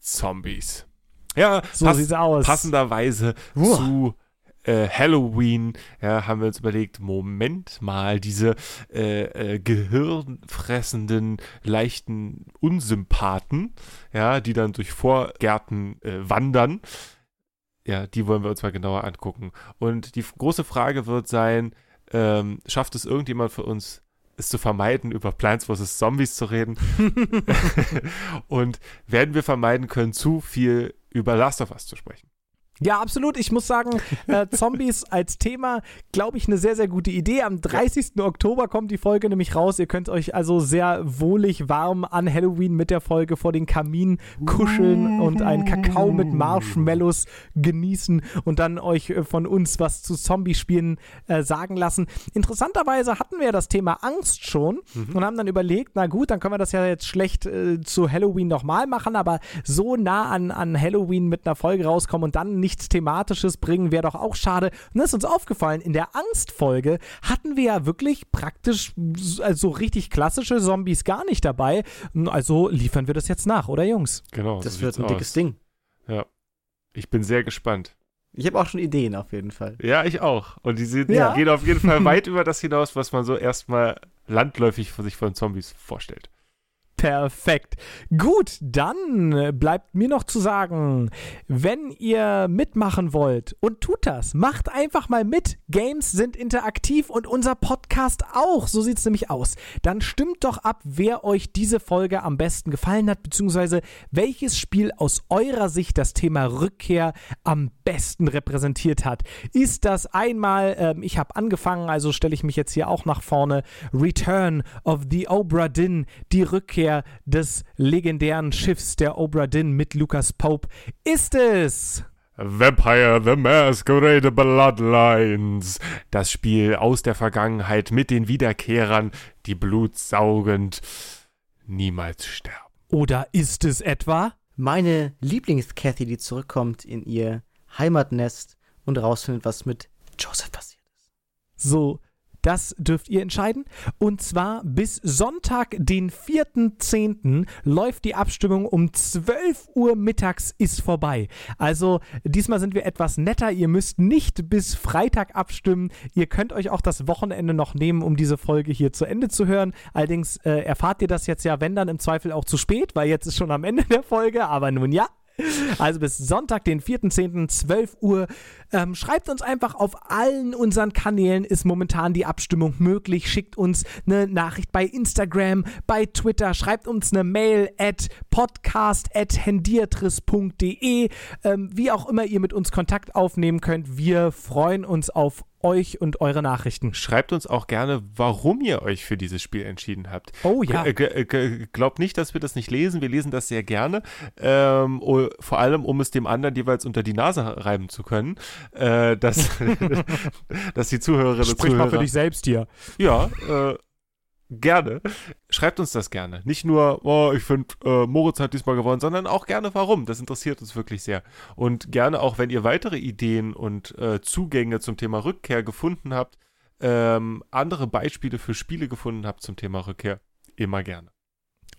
Zombies. Ja, So pass- sieht's aus. passenderweise Uah. zu äh, Halloween ja, haben wir uns überlegt, Moment mal, diese äh, äh, gehirnfressenden, leichten Unsympathen, ja, die dann durch Vorgärten äh, wandern, ja, die wollen wir uns mal genauer angucken. Und die große Frage wird sein, ähm, schafft es irgendjemand für uns, es zu vermeiden, über Plants vs. Zombies zu reden? [laughs] [laughs] Und werden wir vermeiden können, zu viel über Last of Us zu sprechen? Ja, absolut. Ich muss sagen, äh, [laughs] Zombies als Thema, glaube ich, eine sehr, sehr gute Idee. Am 30. Oktober kommt die Folge nämlich raus. Ihr könnt euch also sehr wohlig warm an Halloween mit der Folge vor den Kamin kuscheln und einen Kakao mit Marshmallows genießen und dann euch äh, von uns was zu Zombie-Spielen äh, sagen lassen. Interessanterweise hatten wir ja das Thema Angst schon und haben dann überlegt, na gut, dann können wir das ja jetzt schlecht äh, zu Halloween nochmal machen, aber so nah an, an Halloween mit einer Folge rauskommen und dann nichts Thematisches bringen, wäre doch auch schade. Und das ist uns aufgefallen, in der Angstfolge hatten wir ja wirklich praktisch s- also richtig klassische Zombies gar nicht dabei. Also liefern wir das jetzt nach, oder Jungs? Genau. Das so wird ein dickes aus. Ding. Ja. Ich bin sehr gespannt. Ich habe auch schon Ideen auf jeden Fall. Ja, ich auch. Und die sind, Ja. gehen auf jeden Fall [laughs] weit über das hinaus, was man so erstmal landläufig sich von Zombies vorstellt. Perfekt. Gut, dann bleibt mir noch zu sagen, wenn ihr mitmachen wollt und tut das, macht einfach mal mit. Games sind interaktiv und unser Podcast auch. So sieht es nämlich aus. Dann stimmt doch ab, wer euch diese Folge am besten gefallen hat, beziehungsweise welches Spiel aus eurer Sicht das Thema Rückkehr am besten repräsentiert hat. Ist das einmal, ähm, ich habe angefangen, also stelle ich mich jetzt hier auch nach vorne, Return of the Obra Dinn, die Rückkehr des legendären Schiffs der Obra Dinn mit Lucas Pope. Ist es Vampire the Masquerade Bloodlines. Das Spiel aus der Vergangenheit mit den Wiederkehrern, die blutsaugend niemals sterben. oder ist es etwa Meine Lieblings-Cathy, die zurückkommt in ihr Heimatnest und rausfindet, was mit Joseph passiert. So, das dürft ihr entscheiden. Und zwar bis Sonntag, den 4.10. läuft die Abstimmung um 12 Uhr mittags ist vorbei. Also diesmal sind wir etwas netter. Ihr müsst nicht bis Freitag abstimmen. Ihr könnt euch auch das Wochenende noch nehmen, um diese Folge hier zu Ende zu hören. Allerdings äh, erfahrt ihr das jetzt ja, wenn dann im Zweifel auch zu spät, weil jetzt ist schon am Ende der Folge. Aber nun ja. Also bis Sonntag, den 4.10., 12 Uhr. Ähm, schreibt uns einfach auf allen unseren Kanälen, ist momentan die Abstimmung möglich. Schickt uns eine Nachricht bei Instagram, bei Twitter, schreibt uns eine Mail at podcast at hendiatris.de. Ähm, wie auch immer ihr mit uns Kontakt aufnehmen könnt, wir freuen uns auf euch und eure Nachrichten. Schreibt uns auch gerne, warum ihr euch für dieses Spiel entschieden habt. Oh ja. G äh, g glaubt nicht, dass wir das nicht lesen. Wir lesen das sehr gerne. Ähm, vor allem, um es dem anderen jeweils unter die Nase reiben zu können. Äh, dass, [laughs] dass die Zuhörerinnen Sprich und Zuhörer. mal für dich selbst hier. Ja, äh, gerne. Schreibt uns das gerne. Nicht nur, oh, ich finde, äh, Moritz hat diesmal gewonnen, sondern auch gerne, warum. Das interessiert uns wirklich sehr. Und gerne auch, wenn ihr weitere Ideen und äh, Zugänge zum Thema Rückkehr gefunden habt, ähm, andere Beispiele für Spiele gefunden habt zum Thema Rückkehr, immer gerne.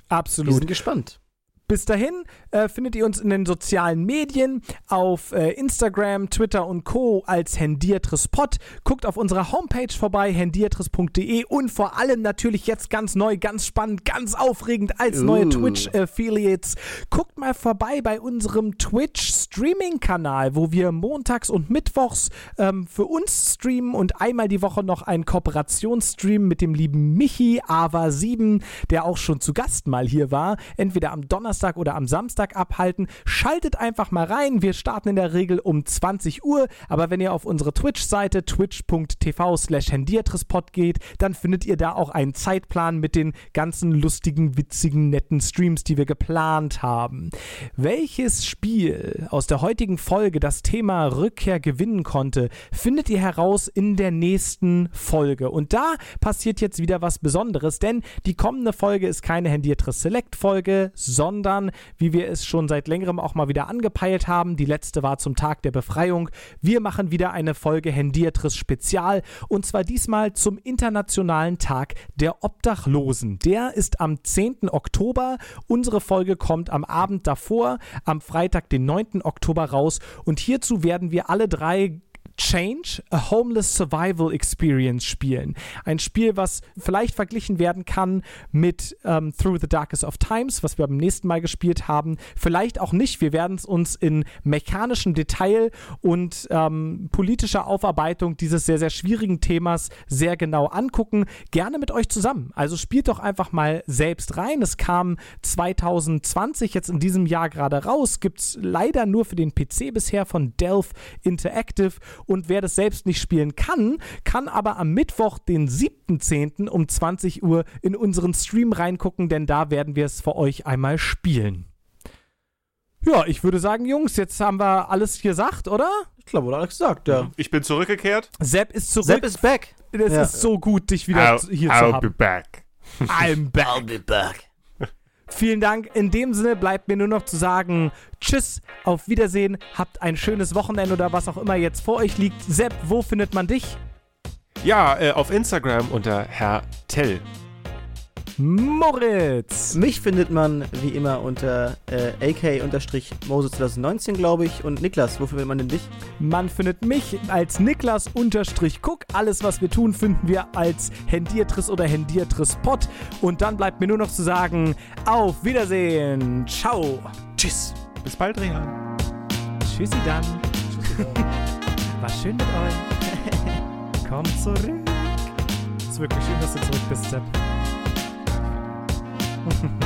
Wir Absolut. sind gespannt. Bis dahin äh, findet ihr uns in den sozialen Medien auf äh, Instagram, Twitter und Co. als Hendiertrispot. Guckt auf unserer Homepage vorbei, hendiertris.de und vor allem natürlich jetzt ganz neu, ganz spannend, ganz aufregend als neue Uh. Twitch-Affiliates. Guckt mal vorbei bei unserem Twitch-Streaming-Kanal, wo wir montags und mittwochs ähm, für uns streamen und einmal die Woche noch einen Kooperationsstream mit dem lieben Michi Ava7, der auch schon zu Gast mal hier war. Entweder am Donnerstag oder am Samstag abhalten. Schaltet einfach mal rein. Wir starten in der Regel um 20 Uhr. Aber wenn ihr auf unsere Twitch-Seite twitch.tv slash Hendiertrispot geht, dann findet ihr da auch einen Zeitplan mit den ganzen lustigen, witzigen, netten Streams, die wir geplant haben. Welches Spiel aus der heutigen Folge das Thema Rückkehr gewinnen konnte, findet ihr heraus in der nächsten Folge. Und da passiert jetzt wieder was Besonderes, denn die kommende Folge ist keine Hendiertriss Select Folge, sondern wie wir es schon seit längerem auch mal wieder angepeilt haben, die letzte war zum Tag der Befreiung. Wir machen wieder eine Folge Hendiertriss Spezial und zwar diesmal zum Internationalen Tag der Obdachlosen. Der ist am 10. Oktober. Unsere Folge kommt am Abend davor, am Freitag, den 9. Oktober raus und hierzu werden wir alle drei Change, a Homeless Survival Experience spielen. Ein Spiel, was vielleicht verglichen werden kann mit ähm, Through the Darkest of Times, was wir beim nächsten Mal gespielt haben. Vielleicht auch nicht. Wir werden es uns in mechanischem Detail und ähm, politischer Aufarbeitung dieses sehr, sehr schwierigen Themas sehr genau angucken. Gerne mit euch zusammen. Also spielt doch einfach mal selbst rein. Es kam 2020 jetzt in diesem Jahr gerade raus. Gibt es leider nur für den PC bisher von Delph Interactive. Und wer das selbst nicht spielen kann, kann aber am Mittwoch, den 7.10. um 20 Uhr in unseren Stream reingucken, denn da werden wir es für euch einmal spielen. Ja, ich würde sagen, Jungs, jetzt haben wir alles gesagt, oder? Ich glaube, wurde alles gesagt, ja. Ich bin zurückgekehrt. Sepp ist zurück. Sepp is back. es Ja. ist so gut, dich wieder I'll, hier I'll zu be haben. back. I'm back. I'll be back. Vielen Dank. In dem Sinne bleibt mir nur noch zu sagen, tschüss, auf Wiedersehen, habt ein schönes Wochenende oder was auch immer jetzt vor euch liegt. Sepp, wo findet man dich? Ja, äh, auf Instagram unter Herr Tell. Moritz. Mich findet man wie immer unter äh, AK-Mose2019, glaube ich. Und Niklas, wo findet man denn dich? Man findet mich als Niklas-Cook. Alles, was wir tun, finden wir als Hendiertriss oder Hendiertriss-Pod. Und dann bleibt mir nur noch zu sagen, auf Wiedersehen. Ciao. Tschüss. Bis bald, Rehan. Tschüssi dann. [laughs] War schön mit euch. [laughs] Komm zurück. Es ist wirklich schön, dass du zurück bist, Sepp. Mm-hmm. [laughs]